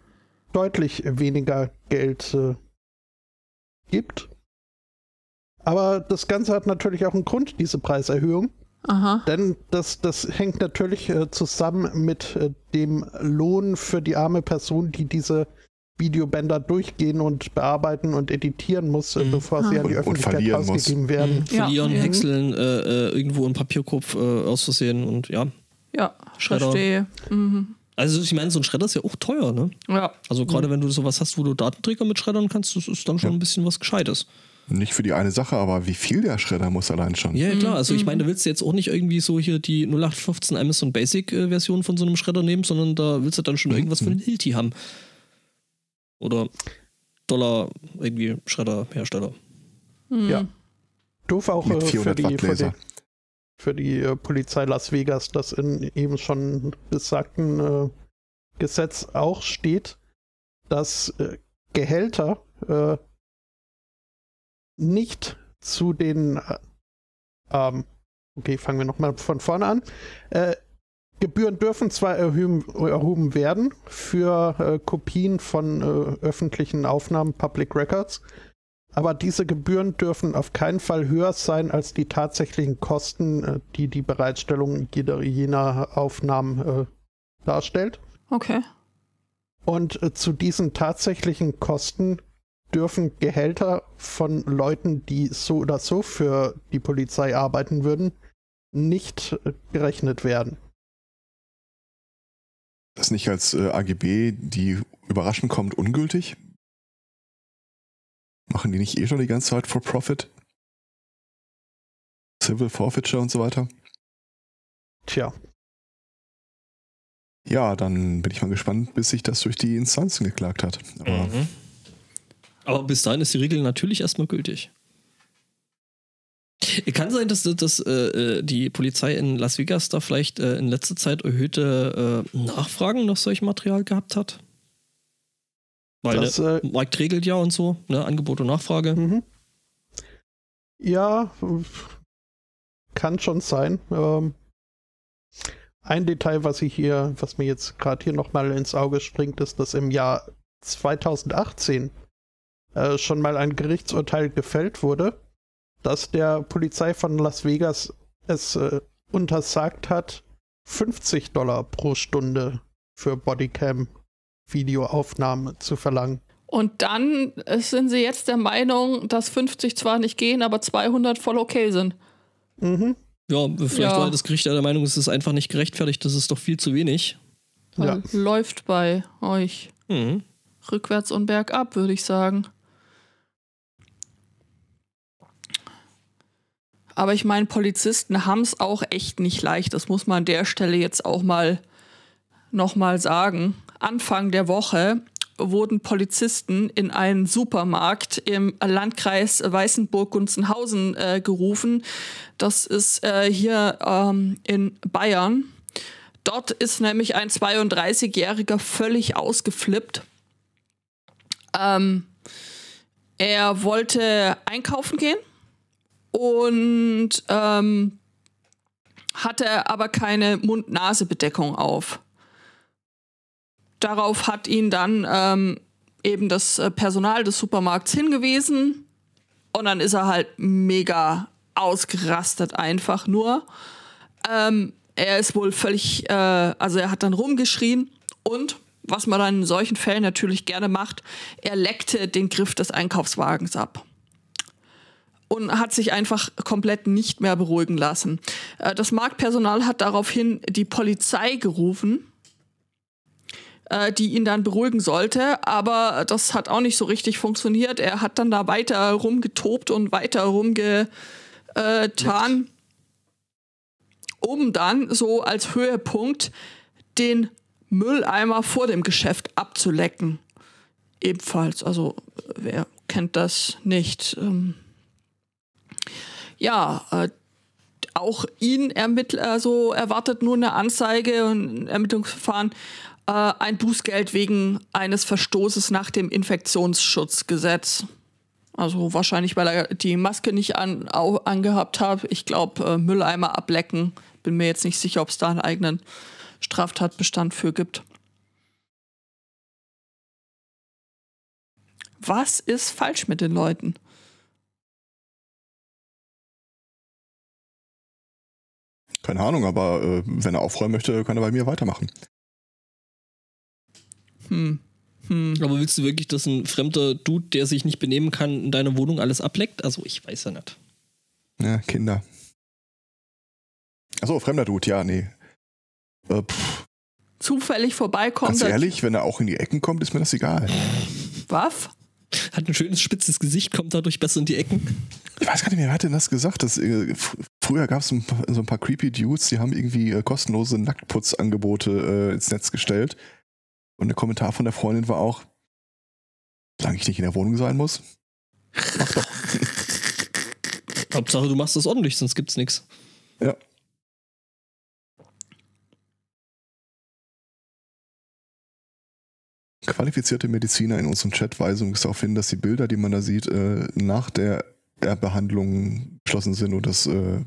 deutlich weniger Geld äh, gibt. Aber das Ganze hat natürlich auch einen Grund, diese Preiserhöhung. Aha. Denn das, das hängt natürlich äh, zusammen mit äh, dem Lohn für die arme Person, die diese Videobänder durchgehen und bearbeiten und editieren muss, äh, Mhm. bevor sie Ah. an die Und- und Öffentlichkeit verlieren muss. rausgegeben werden. Mhm. Ja, Verlieren, ja. häckseln, äh, äh, irgendwo einen Papierkopf äh, aus Versehen und ja. Ja, Schredder. verstehe. Mhm. Also ich meine, so ein Schredder ist ja auch teuer, ne? Ja. Also gerade wenn du sowas hast, wo du Datenträger mit schreddern kannst, das ist dann schon Ja. ein bisschen was Gescheites. Nicht für die eine Sache, aber wie viel der Schredder muss allein schon. Ja, ja, klar. Also ich mhm. meine, da willst du jetzt auch nicht irgendwie so hier die 0815 Amazon Basic äh, Version von so einem Schredder nehmen, sondern da willst du dann schon Mhm, irgendwas für den Hilti haben. Oder Dollar irgendwie Schredderhersteller. Mhm. Ja. Doof auch Mit äh, für 400 die, Watt für die, für die äh, Polizei Las Vegas, das in eben schon besagten äh, Gesetz auch steht, dass äh, Gehälter äh, nicht zu den äh, ähm, okay, fangen wir nochmal von vorne an. Äh, Gebühren dürfen zwar erhöhen, erhoben werden für äh, Kopien von äh, öffentlichen Aufnahmen, Public Records, aber diese Gebühren dürfen auf keinen Fall höher sein als die tatsächlichen Kosten, äh, die die Bereitstellung jeder, jener Aufnahmen äh, darstellt. Okay. Und äh, zu diesen tatsächlichen Kosten dürfen Gehälter von Leuten, die so oder so für die Polizei arbeiten würden, nicht äh, gerechnet werden. Das nicht als äh, AGB, die überraschend kommt, ungültig? Machen die nicht eh schon die ganze Zeit for Profit? Civil Forfeiture und so weiter? Tja, Ja, dann bin ich mal gespannt, bis sich das durch die Instanzen geklagt hat. Aber Mhm. Aber bis dahin ist die Regel natürlich erstmal gültig. Kann sein, dass, dass äh, die Polizei in Las Vegas da vielleicht äh, in letzter Zeit erhöhte äh, Nachfragen nach solchem Material gehabt hat. Weil das, der äh, Markt regelt ja und so, ne? Angebot und Nachfrage. Mhm. Ja, kann schon sein. Ähm, ein Detail, was ich hier, was mir jetzt gerade hier nochmal ins Auge springt, ist, dass im Jahr 2018 äh, schon mal ein Gerichtsurteil gefällt wurde, dass der Polizei von Las Vegas es äh, untersagt hat, 50 Dollar pro Stunde für Bodycam-Videoaufnahme zu verlangen. Und dann äh, sind sie jetzt der Meinung, dass 50 zwar nicht gehen, aber 200 voll okay sind. Mhm. Ja, vielleicht Ja. war das Gericht ja der Meinung, es ist einfach nicht gerechtfertigt, das ist doch viel zu wenig. Ja. Läuft bei euch Mhm. rückwärts und bergab, würde ich sagen. Aber ich meine, Polizisten haben es auch echt nicht leicht. Das muss man an der Stelle jetzt auch mal nochmal sagen. Anfang der Woche wurden Polizisten in einen Supermarkt im Landkreis Weißenburg-Gunzenhausen äh, gerufen. Das ist äh, hier ähm, in Bayern. Dort ist nämlich ein 32-Jähriger völlig ausgeflippt. Ähm, er wollte einkaufen gehen und ähm, hatte aber keine Mund-Nase-Bedeckung auf. Darauf hat ihn dann ähm, eben das äh, Personal des Supermarkts hingewiesen und dann ist er halt mega ausgerastet einfach nur. Ähm, er ist wohl völlig, äh, also er hat dann rumgeschrien und was man dann in solchen Fällen natürlich gerne macht, er leckte den Griff des Einkaufswagens ab und hat sich einfach komplett nicht mehr beruhigen lassen. Äh, Das Marktpersonal hat daraufhin die Polizei gerufen, äh, die ihn dann beruhigen sollte, aber das hat auch nicht so richtig funktioniert. Er hat dann da weiter rumgetobt und weiter rumgetan, um dann so als Höhepunkt den Mülleimer vor dem Geschäft abzulecken. Ebenfalls, also wer kennt das nicht? Ähm, ja, äh, auch ihn ermittelt, also erwartet nur eine Anzeige und ein Ermittlungsverfahren, äh, ein Bußgeld wegen eines Verstoßes nach dem Infektionsschutzgesetz. Also wahrscheinlich, weil er die Maske nicht an, au, angehabt hat. Ich glaube, äh, Mülleimer ablecken. Bin mir jetzt nicht sicher, ob es da einen eigenen Straftatbestand für gibt. Was ist falsch mit den Leuten? Keine Ahnung, aber äh, wenn er aufräumen möchte, kann er bei mir weitermachen. Hm. Hm. Aber willst du wirklich, dass ein fremder Dude, der sich nicht benehmen kann, in deiner Wohnung alles ableckt? Also ich weiß ja nicht. Ja, Kinder. Achso, fremder Dude, ja, nee. Äh, pff, Zufällig vorbeikommt. ganz ehrlich, wenn er auch in die Ecken kommt, ist mir das egal. Was? Hat ein schönes spitzes Gesicht, kommt dadurch besser in die Ecken. Ich weiß gar nicht mehr, wer hat denn das gesagt? Das, äh, fr- früher gab es so ein paar creepy Dudes, die haben irgendwie äh, kostenlose Nacktputzangebote äh, ins Netz gestellt. Und der Kommentar von der Freundin war auch, solange ich nicht in der Wohnung sein muss. Mach doch. Hauptsache, du machst das ordentlich, sonst gibt's nichts. Ja. Qualifizierte Mediziner in unserem Chat weisen uns darauf hin, dass die Bilder, die man da sieht, äh, nach der Behandlung geschlossen sind und das, äh,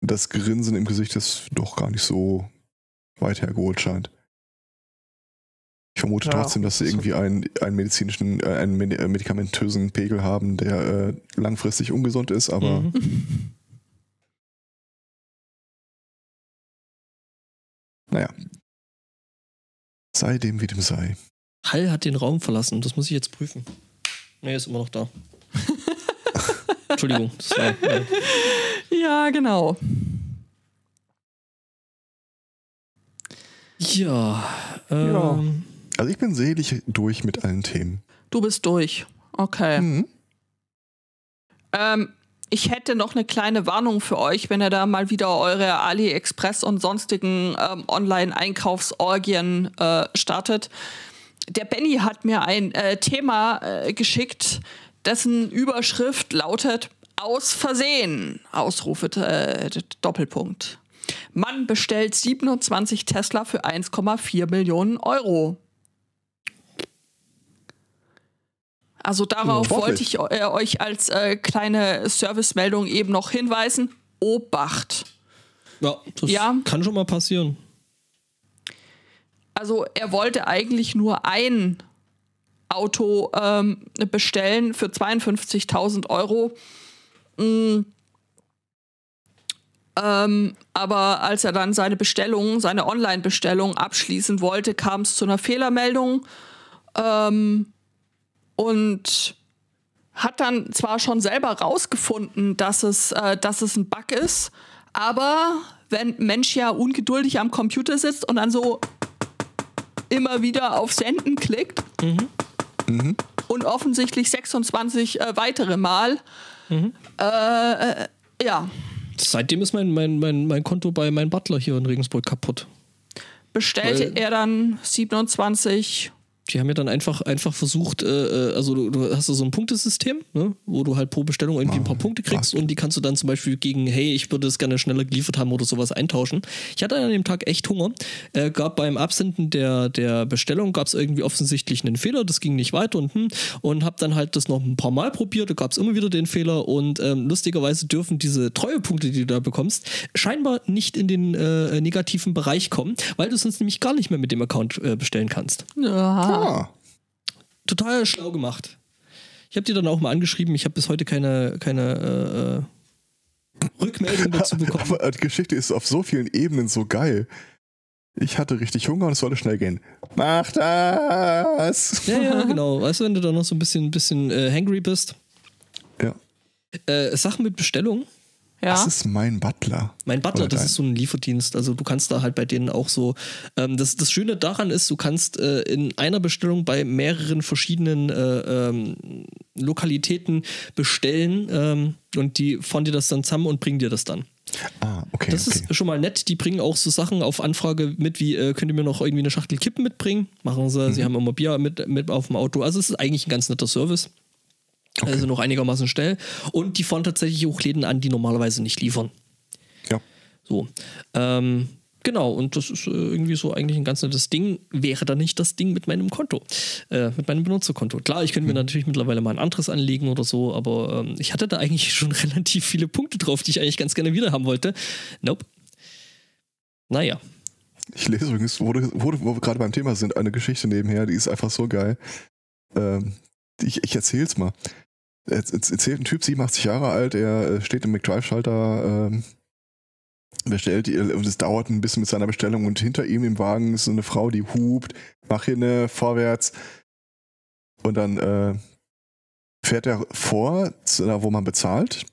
das Grinsen im Gesicht ist doch gar nicht so weit hergeholt scheint. Ich vermute Ja, trotzdem, dass sie irgendwie einen, einen medizinischen, äh, einen äh, medikamentösen Pegel haben, der äh, langfristig ungesund ist, aber Mhm. naja. Sei dem wie dem sei. Hall hat den Raum verlassen, das muss ich jetzt prüfen. Nee, ist immer noch da. Entschuldigung, das war. Äh, Ja, genau. ja, Ja. ähm, Also ich bin selig durch mit allen Themen. Du bist durch. Okay. Mhm. Ähm, ich hätte noch eine kleine Warnung für euch, wenn ihr da mal wieder eure AliExpress und sonstigen ähm, Online-Einkaufsorgien äh, startet. Der Benny hat mir ein äh, Thema äh, geschickt, dessen Überschrift lautet Aus Versehen. Ausrufe äh, Doppelpunkt. Mann bestellt 27 Tesla für 1,4 Millionen Euro. Also darauf Sportlich. wollte ich äh, euch als äh, kleine Servicemeldung eben noch hinweisen. Obacht. Ja, das Ja. kann schon mal passieren. Also er wollte eigentlich nur ein Auto ähm, bestellen für 52.000 Euro. Mm. Ähm, aber als er dann seine Bestellung, seine Online-Bestellung abschließen wollte, kam es zu einer Fehlermeldung. Ähm, und hat dann zwar schon selber rausgefunden, dass es, äh, dass es ein Bug ist, aber wenn ein Mensch ja ungeduldig am Computer sitzt und dann so immer wieder auf Senden klickt und offensichtlich 26 äh, weitere Mal, äh, äh, ja, Seitdem ist mein, mein, mein, mein Konto bei meinem Butler hier in Regensburg kaputt. bestellte Weil- er dann 27 Die haben ja dann einfach, einfach versucht, äh, äh, also du, du hast ja so ein Punktesystem, ne, wo du halt pro Bestellung irgendwie ein paar Punkte kriegst und die kannst du dann zum Beispiel gegen, hey, ich würde es gerne schneller geliefert haben oder sowas eintauschen. Ich hatte an dem Tag echt Hunger. Äh, gab beim Absenden der, der Bestellung gab es irgendwie offensichtlich einen Fehler, das ging nicht weiter und hm, und habe dann halt das noch ein paar Mal probiert, da gab es immer wieder den Fehler und ähm, lustigerweise dürfen diese Treuepunkte, die du da bekommst, scheinbar nicht in den äh, negativen Bereich kommen, weil du sonst nämlich gar nicht mehr mit dem Account äh, bestellen kannst ja, Ah, total schlau gemacht. Ich habe dir dann auch mal angeschrieben, ich habe bis heute keine, keine äh, äh, Rückmeldung dazu bekommen. aber die Geschichte ist auf so vielen Ebenen so geil. Ich hatte richtig Hunger und es sollte schnell gehen. Mach das! Ja, ja, genau. Weißt du, wenn du da noch so ein bisschen, bisschen äh, hangry bist. Ja. Äh, Sachen mit Bestellung. Ja. Das ist mein Butler. Mein Butler, Oder das dein. ist so ein Lieferdienst. Also du kannst da halt bei denen auch so. Ähm, das, das Schöne daran ist, du kannst äh, in einer Bestellung bei mehreren verschiedenen äh, ähm, Lokalitäten bestellen ähm, und die fahren dir das dann zusammen und bringen dir das dann. Ah, okay. Das okay. ist schon mal nett. Die bringen auch so Sachen auf Anfrage mit, wie äh, könnt ihr mir noch irgendwie eine Schachtel Kippen mitbringen? Machen sie. Mhm. Sie haben immer Bier mit, mit auf dem Auto. Also es ist eigentlich ein ganz netter Service. Also noch einigermaßen schnell. Und die fahren tatsächlich auch Läden an, die normalerweise nicht liefern. Ja. So. Ähm, genau, und das ist äh, irgendwie so eigentlich ein ganz nettes Ding. Wäre da nicht das Ding mit meinem Konto, äh, mit meinem Benutzerkonto. Klar, ich könnte mir natürlich mittlerweile mal ein anderes anlegen oder so, aber ähm, ich hatte da eigentlich schon relativ viele Punkte drauf, die ich eigentlich ganz gerne wieder haben wollte. Nope. Naja. Ich lese übrigens, wo, wo, wo wir gerade beim Thema sind, eine Geschichte nebenher, die ist einfach so geil. Ähm, ich, ich erzähl's mal. Es es erzählt ein Typ, 87 Jahre alt, er äh, steht im McDrive-Schalter, ähm, bestellt und es dauert ein bisschen mit seiner Bestellung und hinter ihm im Wagen ist so eine Frau, die hupt, mach hier eine vorwärts und dann äh, fährt er vor, da, wo man bezahlt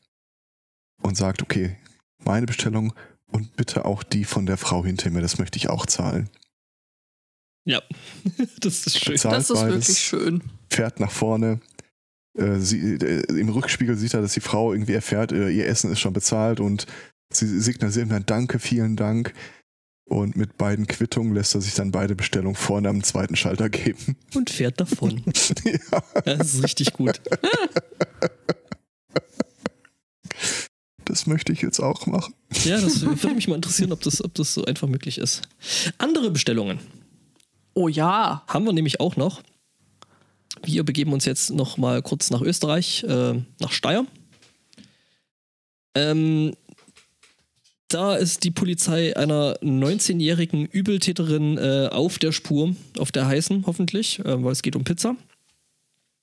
und sagt, okay, meine Bestellung und bitte auch die von der Frau hinter mir, das möchte ich auch zahlen. Ja, das ist schön. Bezahlt das ist beides, wirklich schön. fährt nach vorne. Äh, sie, äh, Im Rückspiegel sieht er, dass die Frau irgendwie erfährt, äh, ihr Essen ist schon bezahlt und sie signalisiert dann Danke, vielen Dank. Und mit beiden Quittungen lässt er sich dann beide Bestellungen vorne am zweiten Schalter geben. Und fährt davon. ja, Das ist richtig gut. das möchte ich jetzt auch machen. Ja, das würde mich mal interessieren, ob das, ob das so einfach möglich ist. Andere Bestellungen Oh ja. haben wir nämlich auch noch. Wir begeben uns jetzt noch mal kurz nach Österreich, äh, nach Steyr. Ähm, da ist die Polizei einer 19-jährigen Übeltäterin äh, auf der Spur, auf der heißen hoffentlich, äh, weil es geht um Pizza.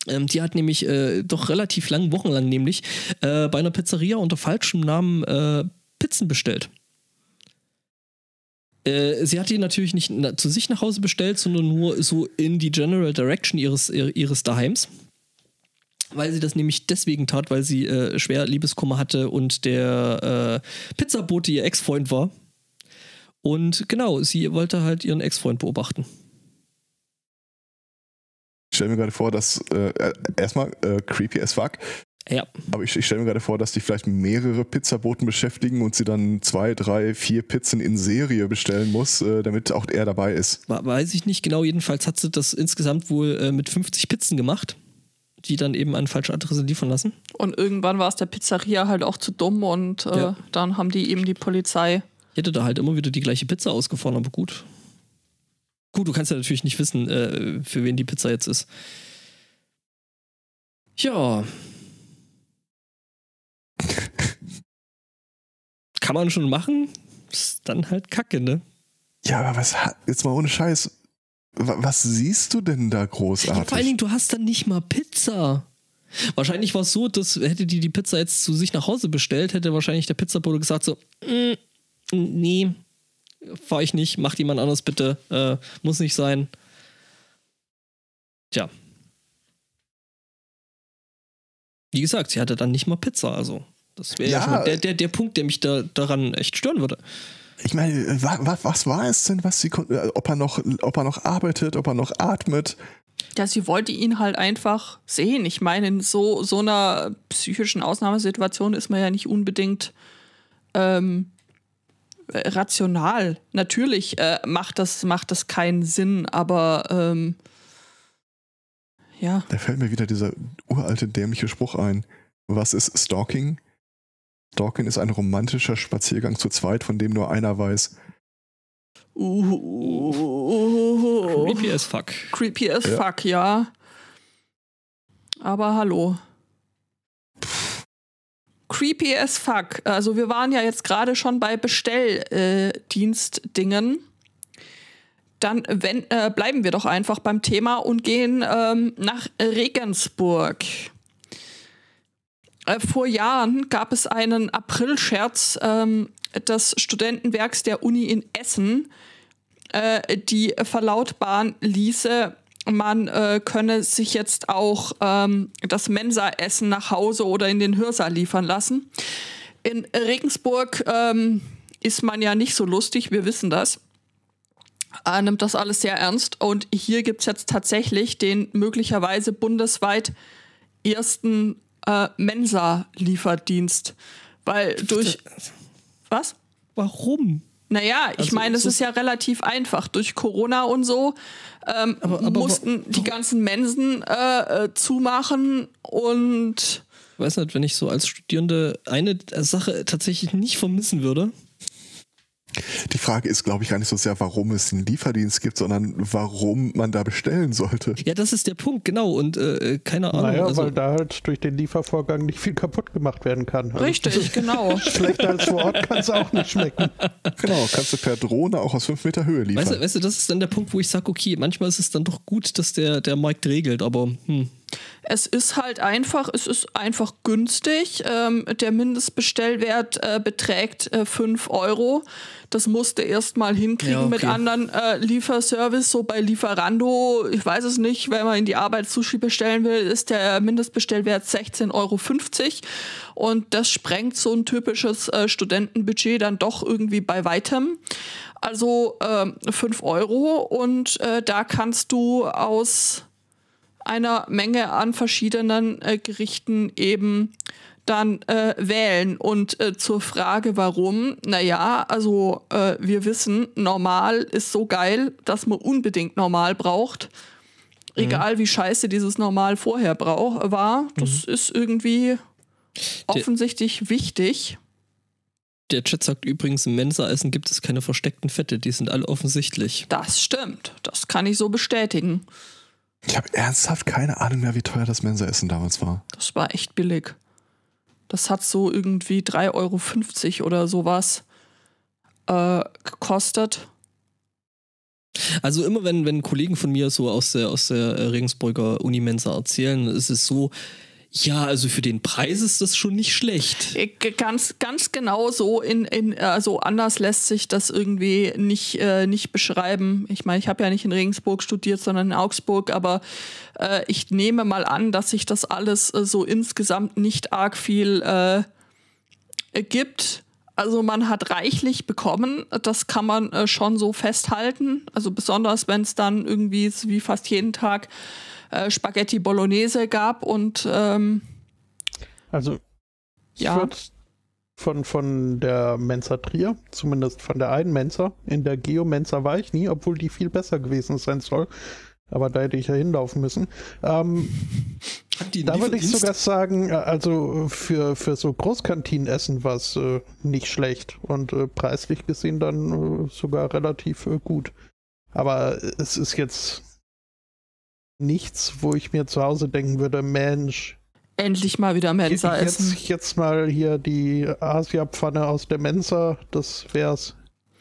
Ähm, die hat nämlich äh, doch relativ lang, wochenlang nämlich, äh, bei einer Pizzeria unter falschem Namen äh, Pizzen bestellt. Äh, sie hat die natürlich nicht na, zu sich nach Hause bestellt, sondern nur so in die General Direction ihres, ihr- ihres Daheims. Weil sie das nämlich deswegen tat, weil sie äh, schwer Liebeskummer hatte und der äh, Pizzabote ihr Ex-Freund war. Und genau, sie wollte halt ihren Ex-Freund beobachten. stelle mir gerade vor, dass äh, erstmal äh, creepy as fuck. Ja. Aber ich, ich stelle mir gerade vor, dass die vielleicht mehrere Pizzaboten beschäftigen und sie dann zwei, drei, vier Pizzen in Serie bestellen muss, äh, damit auch er dabei ist. Weiß ich nicht genau. Jedenfalls hat sie das insgesamt wohl äh, mit 50 Pizzen gemacht, die dann eben an falsche Adresse liefern lassen. Und irgendwann war es der Pizzeria halt auch zu dumm und äh, Ja. dann haben die eben die Polizei. Ich hätte da halt immer wieder die gleiche Pizza ausgefahren, aber gut. Gut, du kannst ja natürlich nicht wissen, äh, für wen die Pizza jetzt ist. Ja. Kann man schon machen. Ist dann halt kacke, ne? Ja, aber was, jetzt mal ohne Scheiß, wa- was siehst du denn da Ja, großartig? vor allen Dingen, du hast dann nicht mal Pizza. Wahrscheinlich war es so, dass hätte die die Pizza jetzt zu sich nach Hause bestellt, hätte wahrscheinlich der Pizzabote gesagt so, "Mm, nee, fahr ich nicht, macht jemand anders bitte, äh, muss nicht sein. Tja. Wie gesagt, sie hatte dann nicht mal Pizza, also das wäre ja, Ja, schon mal der, der, der Punkt, der mich da daran echt stören würde. Ich meine, wa, wa, was war es denn, was sie äh, ob er noch, ob er noch arbeitet, ob er noch atmet? Ja, sie wollte ihn halt einfach sehen. Ich meine, in so, so einer psychischen Ausnahmesituation ist man ja nicht unbedingt ähm, äh, rational. Natürlich äh, macht, das, macht das keinen Sinn, aber ähm, ja. Da fällt mir wieder dieser uralte dämliche Spruch ein. Was ist Stalking? Stalking ist ein romantischer Spaziergang zu zweit, von dem nur einer weiß. Uh, Creepy as fuck. Creepy as Ja. fuck, ja. Aber hallo. Creepy as fuck. Also wir waren ja jetzt gerade schon bei Bestelldienstdingen. Dann wenn, äh, bleiben wir doch einfach beim Thema und gehen ähm, nach Regensburg. Äh, vor Jahren gab es einen Aprilscherz ähm, des Studentenwerks der Uni in Essen, äh, die verlautbaren ließe, man äh, könne sich jetzt auch ähm, das Mensa-Essen nach Hause oder in den Hörsaal liefern lassen. In Regensburg ähm, ist man ja nicht so lustig, wir wissen das. Äh, nimmt das alles sehr ernst. Und hier gibt es jetzt tatsächlich den möglicherweise bundesweit ersten äh, Mensa-Lieferdienst. Weil durch. Was? Warum? Naja, ich Also, meine, es so- ist ja relativ einfach. Durch Corona und so ähm, Aber- aber mussten wa- die ganzen Mensen äh, äh, zumachen und Ich weiß nicht, wenn ich so als Studierende eine Sache tatsächlich nicht vermissen würde. Die Frage ist, glaube ich, gar nicht so sehr, warum es einen Lieferdienst gibt, sondern warum man da bestellen sollte. Ja, das ist der Punkt, genau. Und äh, keine Ahnung. Naja, also, weil da halt durch den Liefervorgang nicht viel kaputt gemacht werden kann. Also richtig, genau. Schlechter als vor Ort kann es auch nicht schmecken. Genau, kannst du per Drohne auch aus fünf Meter Höhe liefern. weißt, du, weißt du, das ist dann der Punkt, wo ich sage, okay, manchmal ist es dann doch gut, dass der, der Markt regelt, aber hm. Es ist halt einfach, es ist einfach günstig. Ähm, der Mindestbestellwert äh, beträgt äh, 5 Euro. Das musste erst mal hinkriegen Ja, okay. mit anderen äh, Lieferservice. So bei Lieferando, ich weiß es nicht, wenn man in die Arbeit Sushi bestellen will, ist der Mindestbestellwert 16,50 Euro. Und das sprengt so ein typisches äh, Studentenbudget dann doch irgendwie bei weitem. Also ähm, 5 Euro und äh, da kannst du aus einer Menge an verschiedenen äh, Gerichten eben dann äh, wählen. Und äh, zur Frage, warum, naja, also äh, wir wissen, normal ist so geil, dass man unbedingt normal braucht. Egal wie scheiße dieses Normal vorher brauch, war, das ist irgendwie offensichtlich wichtig. der Chat sagt übrigens, im Mensa-Essen gibt es keine versteckten Fette, die sind alle offensichtlich. Das stimmt. Das kann ich so bestätigen. Ich habe ernsthaft keine Ahnung mehr, wie teuer das Mensaessen damals war. Das war echt billig. Das hat so irgendwie 3,50 Euro oder sowas äh, gekostet. Also immer wenn, wenn Kollegen von mir so aus der, aus der äh, Regensburger Unimensa erzählen, ist es so, ja, also für den Preis ist das schon nicht schlecht. Äh, Ganz, ganz genau so in, in also anders lässt sich das irgendwie nicht, äh, nicht beschreiben. Ich meine, ich habe ja nicht in Regensburg studiert, sondern in Augsburg, aber äh, ich nehme mal an, dass sich das alles äh, so insgesamt nicht arg viel äh, gibt. Also man hat reichlich bekommen, das kann man schon so festhalten. Also besonders wenn es dann irgendwie wie fast jeden Tag äh, Spaghetti Bolognese gab und ähm, Also ich Ja. würde von, von der Mensa Trier, zumindest von der einen Mensa, in der Geo-Mensa war ich nie, obwohl die viel besser gewesen sein soll. Aber da hätte ich ja hinlaufen müssen. Ähm, da würde ich sogar sagen, äh, also für, für so Großkantinenessen war es äh, nicht schlecht und äh, preislich gesehen dann äh, sogar relativ äh, gut. Aber es ist jetzt nichts, wo ich mir zu Hause denken würde, Mensch, endlich mal wieder Mensa essen. jetzt, jetzt mal hier die Asia-Pfanne aus der Mensa, das wär's.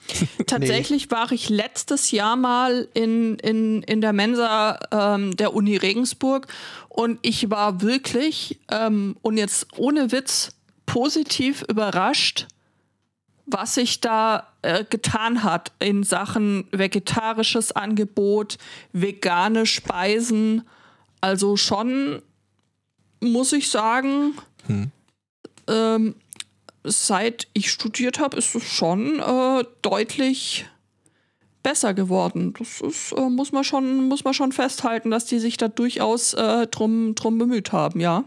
Tatsächlich war ich letztes Jahr mal in, in, in der Mensa ähm, der Uni Regensburg und ich war wirklich, ähm, und jetzt ohne Witz, positiv überrascht, was sich da äh, getan hat in Sachen vegetarisches Angebot, vegane Speisen. Also schon, muss ich sagen, Hm. ähm, seit ich studiert habe, ist es schon äh, deutlich besser geworden. Das ist, äh, muss, man schon, muss man schon festhalten, dass die sich da durchaus äh, drum, drum bemüht haben, ja.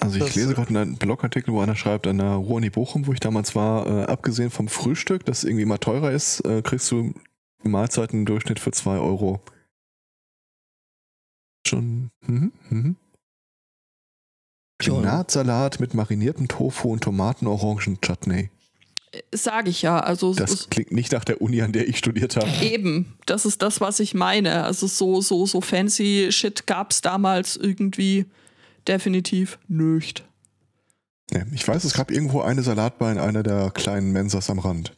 Also ich Das- lese gerade einen Blogartikel, wo einer schreibt, an der Ruhr-Uni Bochum, wo ich damals war, äh, abgesehen vom Frühstück, das irgendwie immer teurer ist, äh, kriegst du Mahlzeiten im Durchschnitt für 2 Euro. Schon. Mhm, mhm. Spinatsalat mit mariniertem Tofu und Tomaten-Orangen-Chutney. Sage ich ja. Also Das klingt nicht nach der Uni, an der ich studiert habe. eben, das ist das, was ich meine. Also so, so, so fancy Shit gab es damals irgendwie definitiv nicht. Nee, ich weiß, es gab irgendwo eine Salatbar in einer der kleinen Mensas am Rand.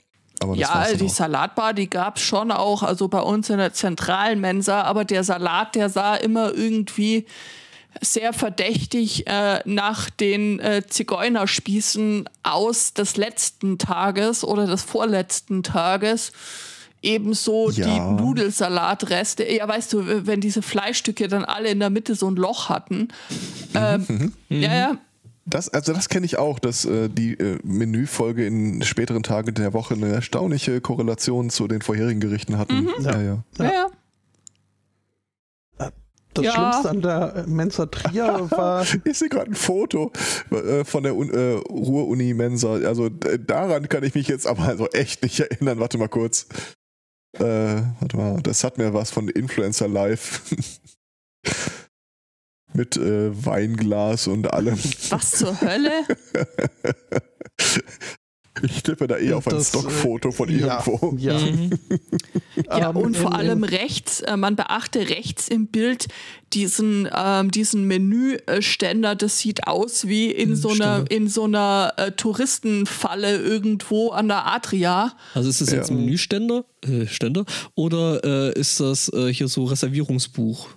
Ja, dann die auch. Salatbar, die gab es schon auch, also bei uns in der zentralen Mensa, aber der Salat, der sah immer irgendwie sehr verdächtig äh, nach den äh, Zigeunerspießen aus des letzten Tages oder des vorletzten Tages. Ebenso Ja. die Nudelsalatreste. Ja, weißt du, wenn diese Fleischstücke dann alle in der Mitte so ein Loch hatten. Ähm, Ja, ja, Das, also das kenne ich auch, dass äh, die äh, Menüfolge in späteren Tagen der Woche eine erstaunliche Korrelation zu den vorherigen Gerichten hatten. Ja, ja. ja, ja. Das Ja. Schlimmste an der äh, Mensa Trier war, Ich sehe gerade ein Foto äh, von der Un äh, Ruhr-Uni Mensa. Also äh, daran kann ich mich jetzt aber also echt nicht erinnern. Warte mal kurz. Äh, warte mal, das hat mir was von Influencer Live. Mit äh, Weinglas und allem. Was zur Hölle? Ich tippe da eher auf ein Das, äh, Stockfoto von ja, irgendwo. ja. Mhm. Ja, Ähm, und vor allem rechts, äh, man beachte rechts im Bild diesen, ähm, diesen Menüständer, das sieht aus wie in so einer, in so einer äh, Touristenfalle irgendwo an der Adria. Also ist das jetzt Ja. ein Menüständer äh, Ständer, oder äh, ist das äh, hier so Reservierungsbuch?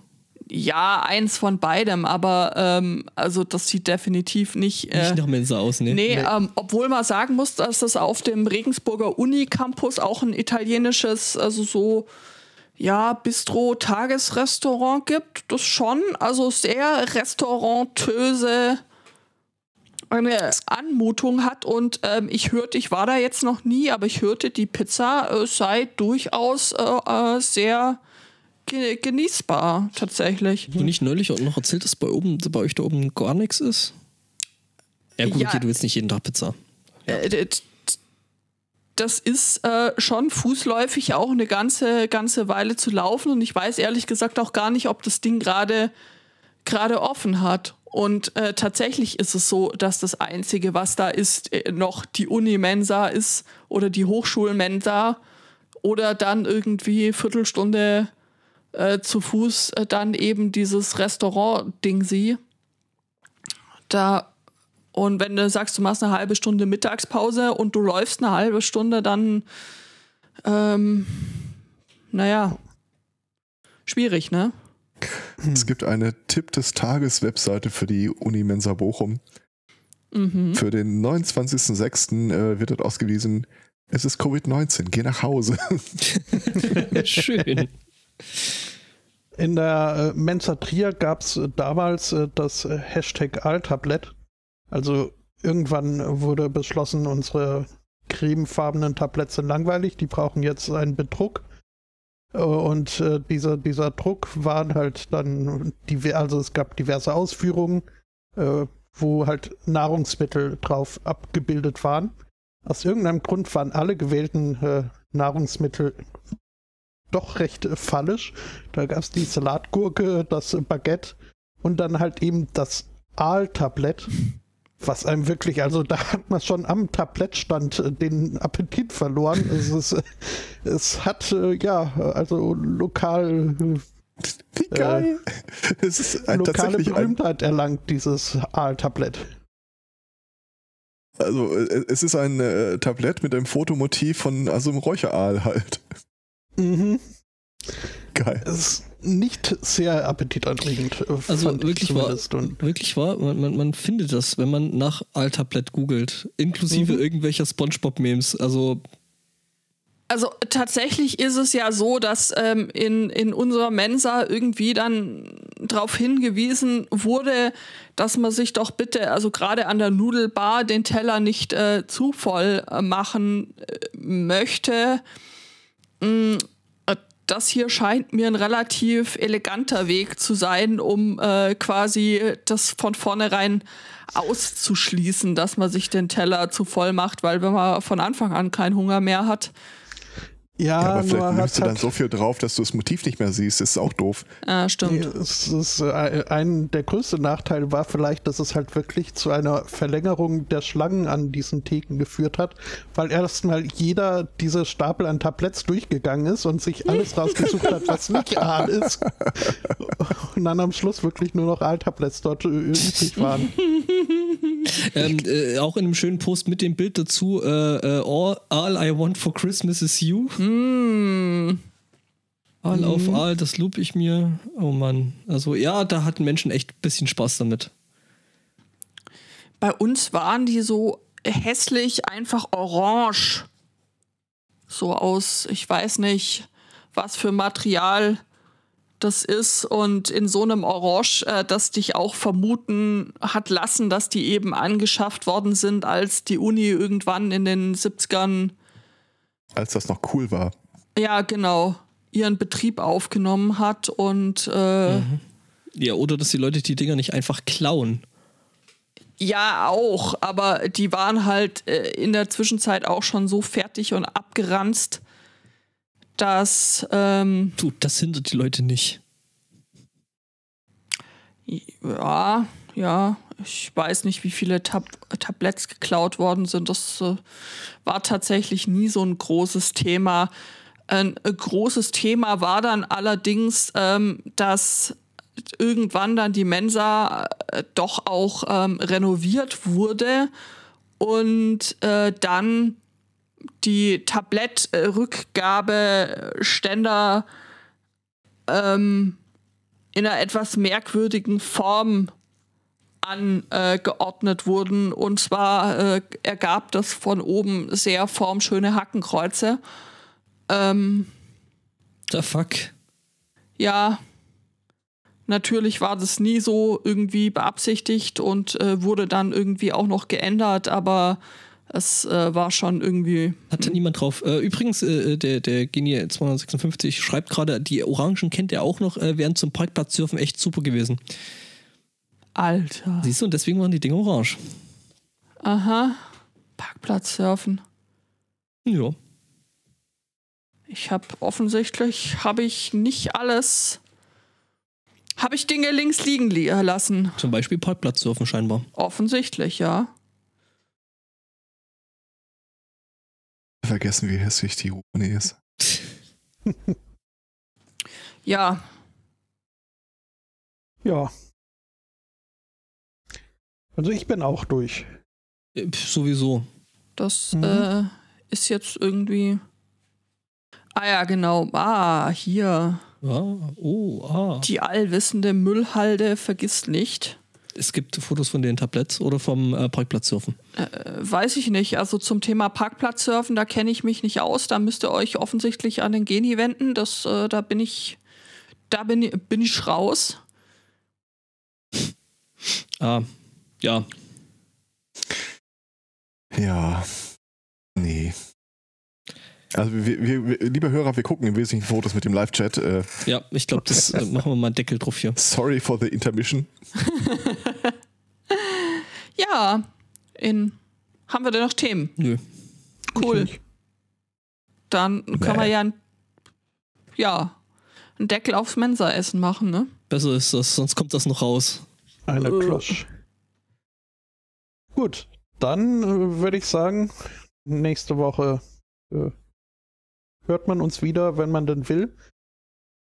Ja, eins von beidem, aber ähm, also das sieht definitiv nicht. Äh, Nicht nach Mensa aus, ne? Nee, Ähm, obwohl man sagen muss, dass es auf dem Regensburger Uni-Campus auch ein italienisches, also so, ja, Bistro-Tagesrestaurant gibt. Das schon, also sehr restaurantöse eine Anmutung hat und ähm, ich hörte, ich war da jetzt noch nie, aber ich hörte, die Pizza äh, sei durchaus äh, äh, sehr genießbar tatsächlich. Du nicht neulich auch noch erzählt, dass bei, oben, bei euch da oben gar nichts ist? Ja gut, Ja. okay, du willst nicht jeden Tag Pizza. Äh, d- d- das ist äh, schon fußläufig auch eine ganze, ganze Weile zu laufen und ich weiß ehrlich gesagt auch gar nicht, ob das Ding gerade gerade offen hat. Und äh, tatsächlich ist es so, dass das Einzige, was da ist, äh, noch die Uni-Mensa ist oder die Hochschulmensa oder dann irgendwie Viertelstunde äh, zu Fuß äh, dann eben dieses Restaurant-Ding sie. Da und wenn du sagst, du machst eine halbe Stunde Mittagspause und du läufst eine halbe Stunde, dann, ähm, naja, schwierig, ne? Es gibt eine Tipp des Tages Webseite für die Uni Mensa Bochum. Mhm. Für den 29.06. Äh, wird dort ausgewiesen, es ist Covid-19, geh nach Hause. Schön. In der äh, Mensa Trier gab es äh, damals äh, das äh, Hashtag Altablett. Also irgendwann wurde beschlossen, unsere cremefarbenen Tabletts sind langweilig, die brauchen jetzt einen Bedruck. Äh, Und dieser, dieser Druck waren halt dann, also es gab diverse Ausführungen, wo halt Nahrungsmittel drauf abgebildet waren. Aus irgendeinem Grund waren alle gewählten äh, Nahrungsmittel doch recht äh, fallisch. Da gab es die Salatgurke, das äh, Baguette und dann halt eben das Aaltablett, was einem wirklich, also da hat man schon am Tablettstand äh, den Appetit verloren. Es, ist, äh, es hat, äh, ja, also lokal, äh, Wie geil! es ist ein, lokale tatsächlich ein, Berühmtheit erlangt, dieses Aaltablett. also äh, es ist ein äh, Tablett mit einem Fotomotiv von also einem Räucheraal halt. Mhm. Geil. Es ist nicht sehr appetitanregend. äh, Also wirklich. Und wirklich wahr, man, man, man findet das, wenn man nach Altablett googelt, inklusive Mhm. irgendwelcher Spongebob-Memes. Also Also tatsächlich ist es ja so, dass ähm, in, in unserer Mensa irgendwie dann darauf hingewiesen wurde, dass man sich doch bitte, also gerade an der Nudelbar, den Teller nicht äh, zu voll äh, machen äh, möchte. Mm, äh, das hier scheint mir ein relativ eleganter Weg zu sein, um äh, quasi das von vornherein auszuschließen, dass man sich den Teller zu voll macht, weil wenn man von Anfang an keinen Hunger mehr hat, ja, Ja, aber vielleicht nimmst hat du dann halt- so viel drauf, dass du das Motiv nicht mehr siehst. Das ist auch doof. äh, stimmt. Nee, es ist, äh, ein der größte Nachteile war vielleicht, dass es halt wirklich zu einer Verlängerung der Schlangen an diesen Theken geführt hat, weil erstmal jeder diese Stapel an Tabletts durchgegangen ist und sich alles rausgesucht hat, was nicht Aal ist. Und dann am Schluss wirklich nur noch Aaltabletts dort übrig waren. ähm, äh, auch in einem schönen Post mit dem Bild dazu, äh, äh, all, all I want for Christmas is you. Mm. All auf all, das loop ich mir. Oh Mann. Also ja, da hatten Menschen echt ein bisschen Spaß damit. Bei uns waren die so hässlich, einfach orange. So aus, ich weiß nicht, was für Material das ist. Und in so einem Orange, äh, das dich auch vermuten hat lassen, dass die eben angeschafft worden sind, als die Uni irgendwann in den 70ern, Als das noch cool war. ja genau, ihren Betrieb aufgenommen hat. Und äh, Ja, oder dass die Leute die Dinger nicht einfach klauen. Ja, auch, aber die waren halt äh, in der Zwischenzeit auch schon so fertig und abgeranzt, dass ähm, Du, das hindert die Leute nicht. ja, ja, ich weiß nicht, wie viele Tab Tabletts geklaut worden sind. Das äh, war tatsächlich nie so ein großes Thema. Ein äh, großes Thema war dann allerdings, ähm, dass irgendwann dann die Mensa äh, doch auch ähm, renoviert wurde und äh, dann die Tablettrückgabeständer ähm, in einer etwas merkwürdigen Form angeordnet wurden. Und zwar äh, ergab das von oben sehr formschöne Hackenkreuze. Ähm, The fuck. ja, natürlich war das nie so irgendwie beabsichtigt und äh, wurde dann irgendwie auch noch geändert, aber es äh, war schon irgendwie. Hatte niemand drauf. Äh, übrigens, äh, der, der Genie 256 schreibt gerade, die Orangen kennt er auch noch, äh, wären zum Parkplatzsurfen echt super gewesen. Alter. Siehst du, und deswegen waren die Dinger orange. Aha. Parkplatz surfen. Ja. Ich habe offensichtlich habe ich nicht alles. Habe ich Dinge links liegen li lassen? Zum Beispiel Parkplatzsurfen scheinbar. Offensichtlich, ja. Vergessen, wie hässlich die Rune ist. Ja, Ja. Also ich bin auch durch. Äh, pf, sowieso. das Mhm. äh, ist jetzt irgendwie. Ah ja, genau. Ah, hier. Ja, oh, ah. Die allwissende Müllhalde vergisst nicht. Es gibt Fotos von den Tabletts oder vom äh, Parkplatzsurfen. Äh, weiß ich nicht. Also zum Thema Parkplatzsurfen, da kenne ich mich nicht aus. Da müsst ihr euch offensichtlich an den Geni wenden. Das, äh, da bin ich, da bin, ich- bin ich raus. Ah, ja. Ja. Nee. Also, wir, wir, wir, liebe Hörer, wir gucken im Wesentlichen Fotos mit dem Live-Chat. Äh, Ja, ich glaube, das äh, machen wir mal einen Deckel drauf hier. sorry for the intermission. Ja, in. Haben wir denn noch Themen? Nö. Cool. Dann können wir ja ein, ja, einen Deckel aufs Mensa-Essen machen, ne? Besser ist das, sonst kommt das noch raus. Eine Äh. Gut, dann äh, würde ich sagen, nächste Woche äh, hört man uns wieder, wenn man denn will.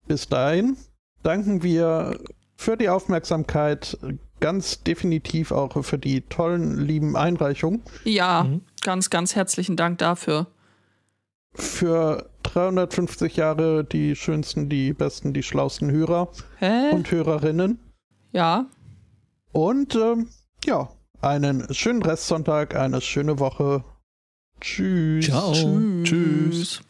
Bis dahin danken wir für die Aufmerksamkeit, ganz definitiv auch für die tollen, lieben Einreichungen. Ja, Mhm. ganz, ganz herzlichen Dank dafür. Für 350 Jahre die schönsten, die besten, die schlausten Hörer Hä? und Hörerinnen. ja, Und ähm, ja, einen schönen Restsonntag, eine schöne Woche. Tschüss. Ciao. tschüss. Tschüss.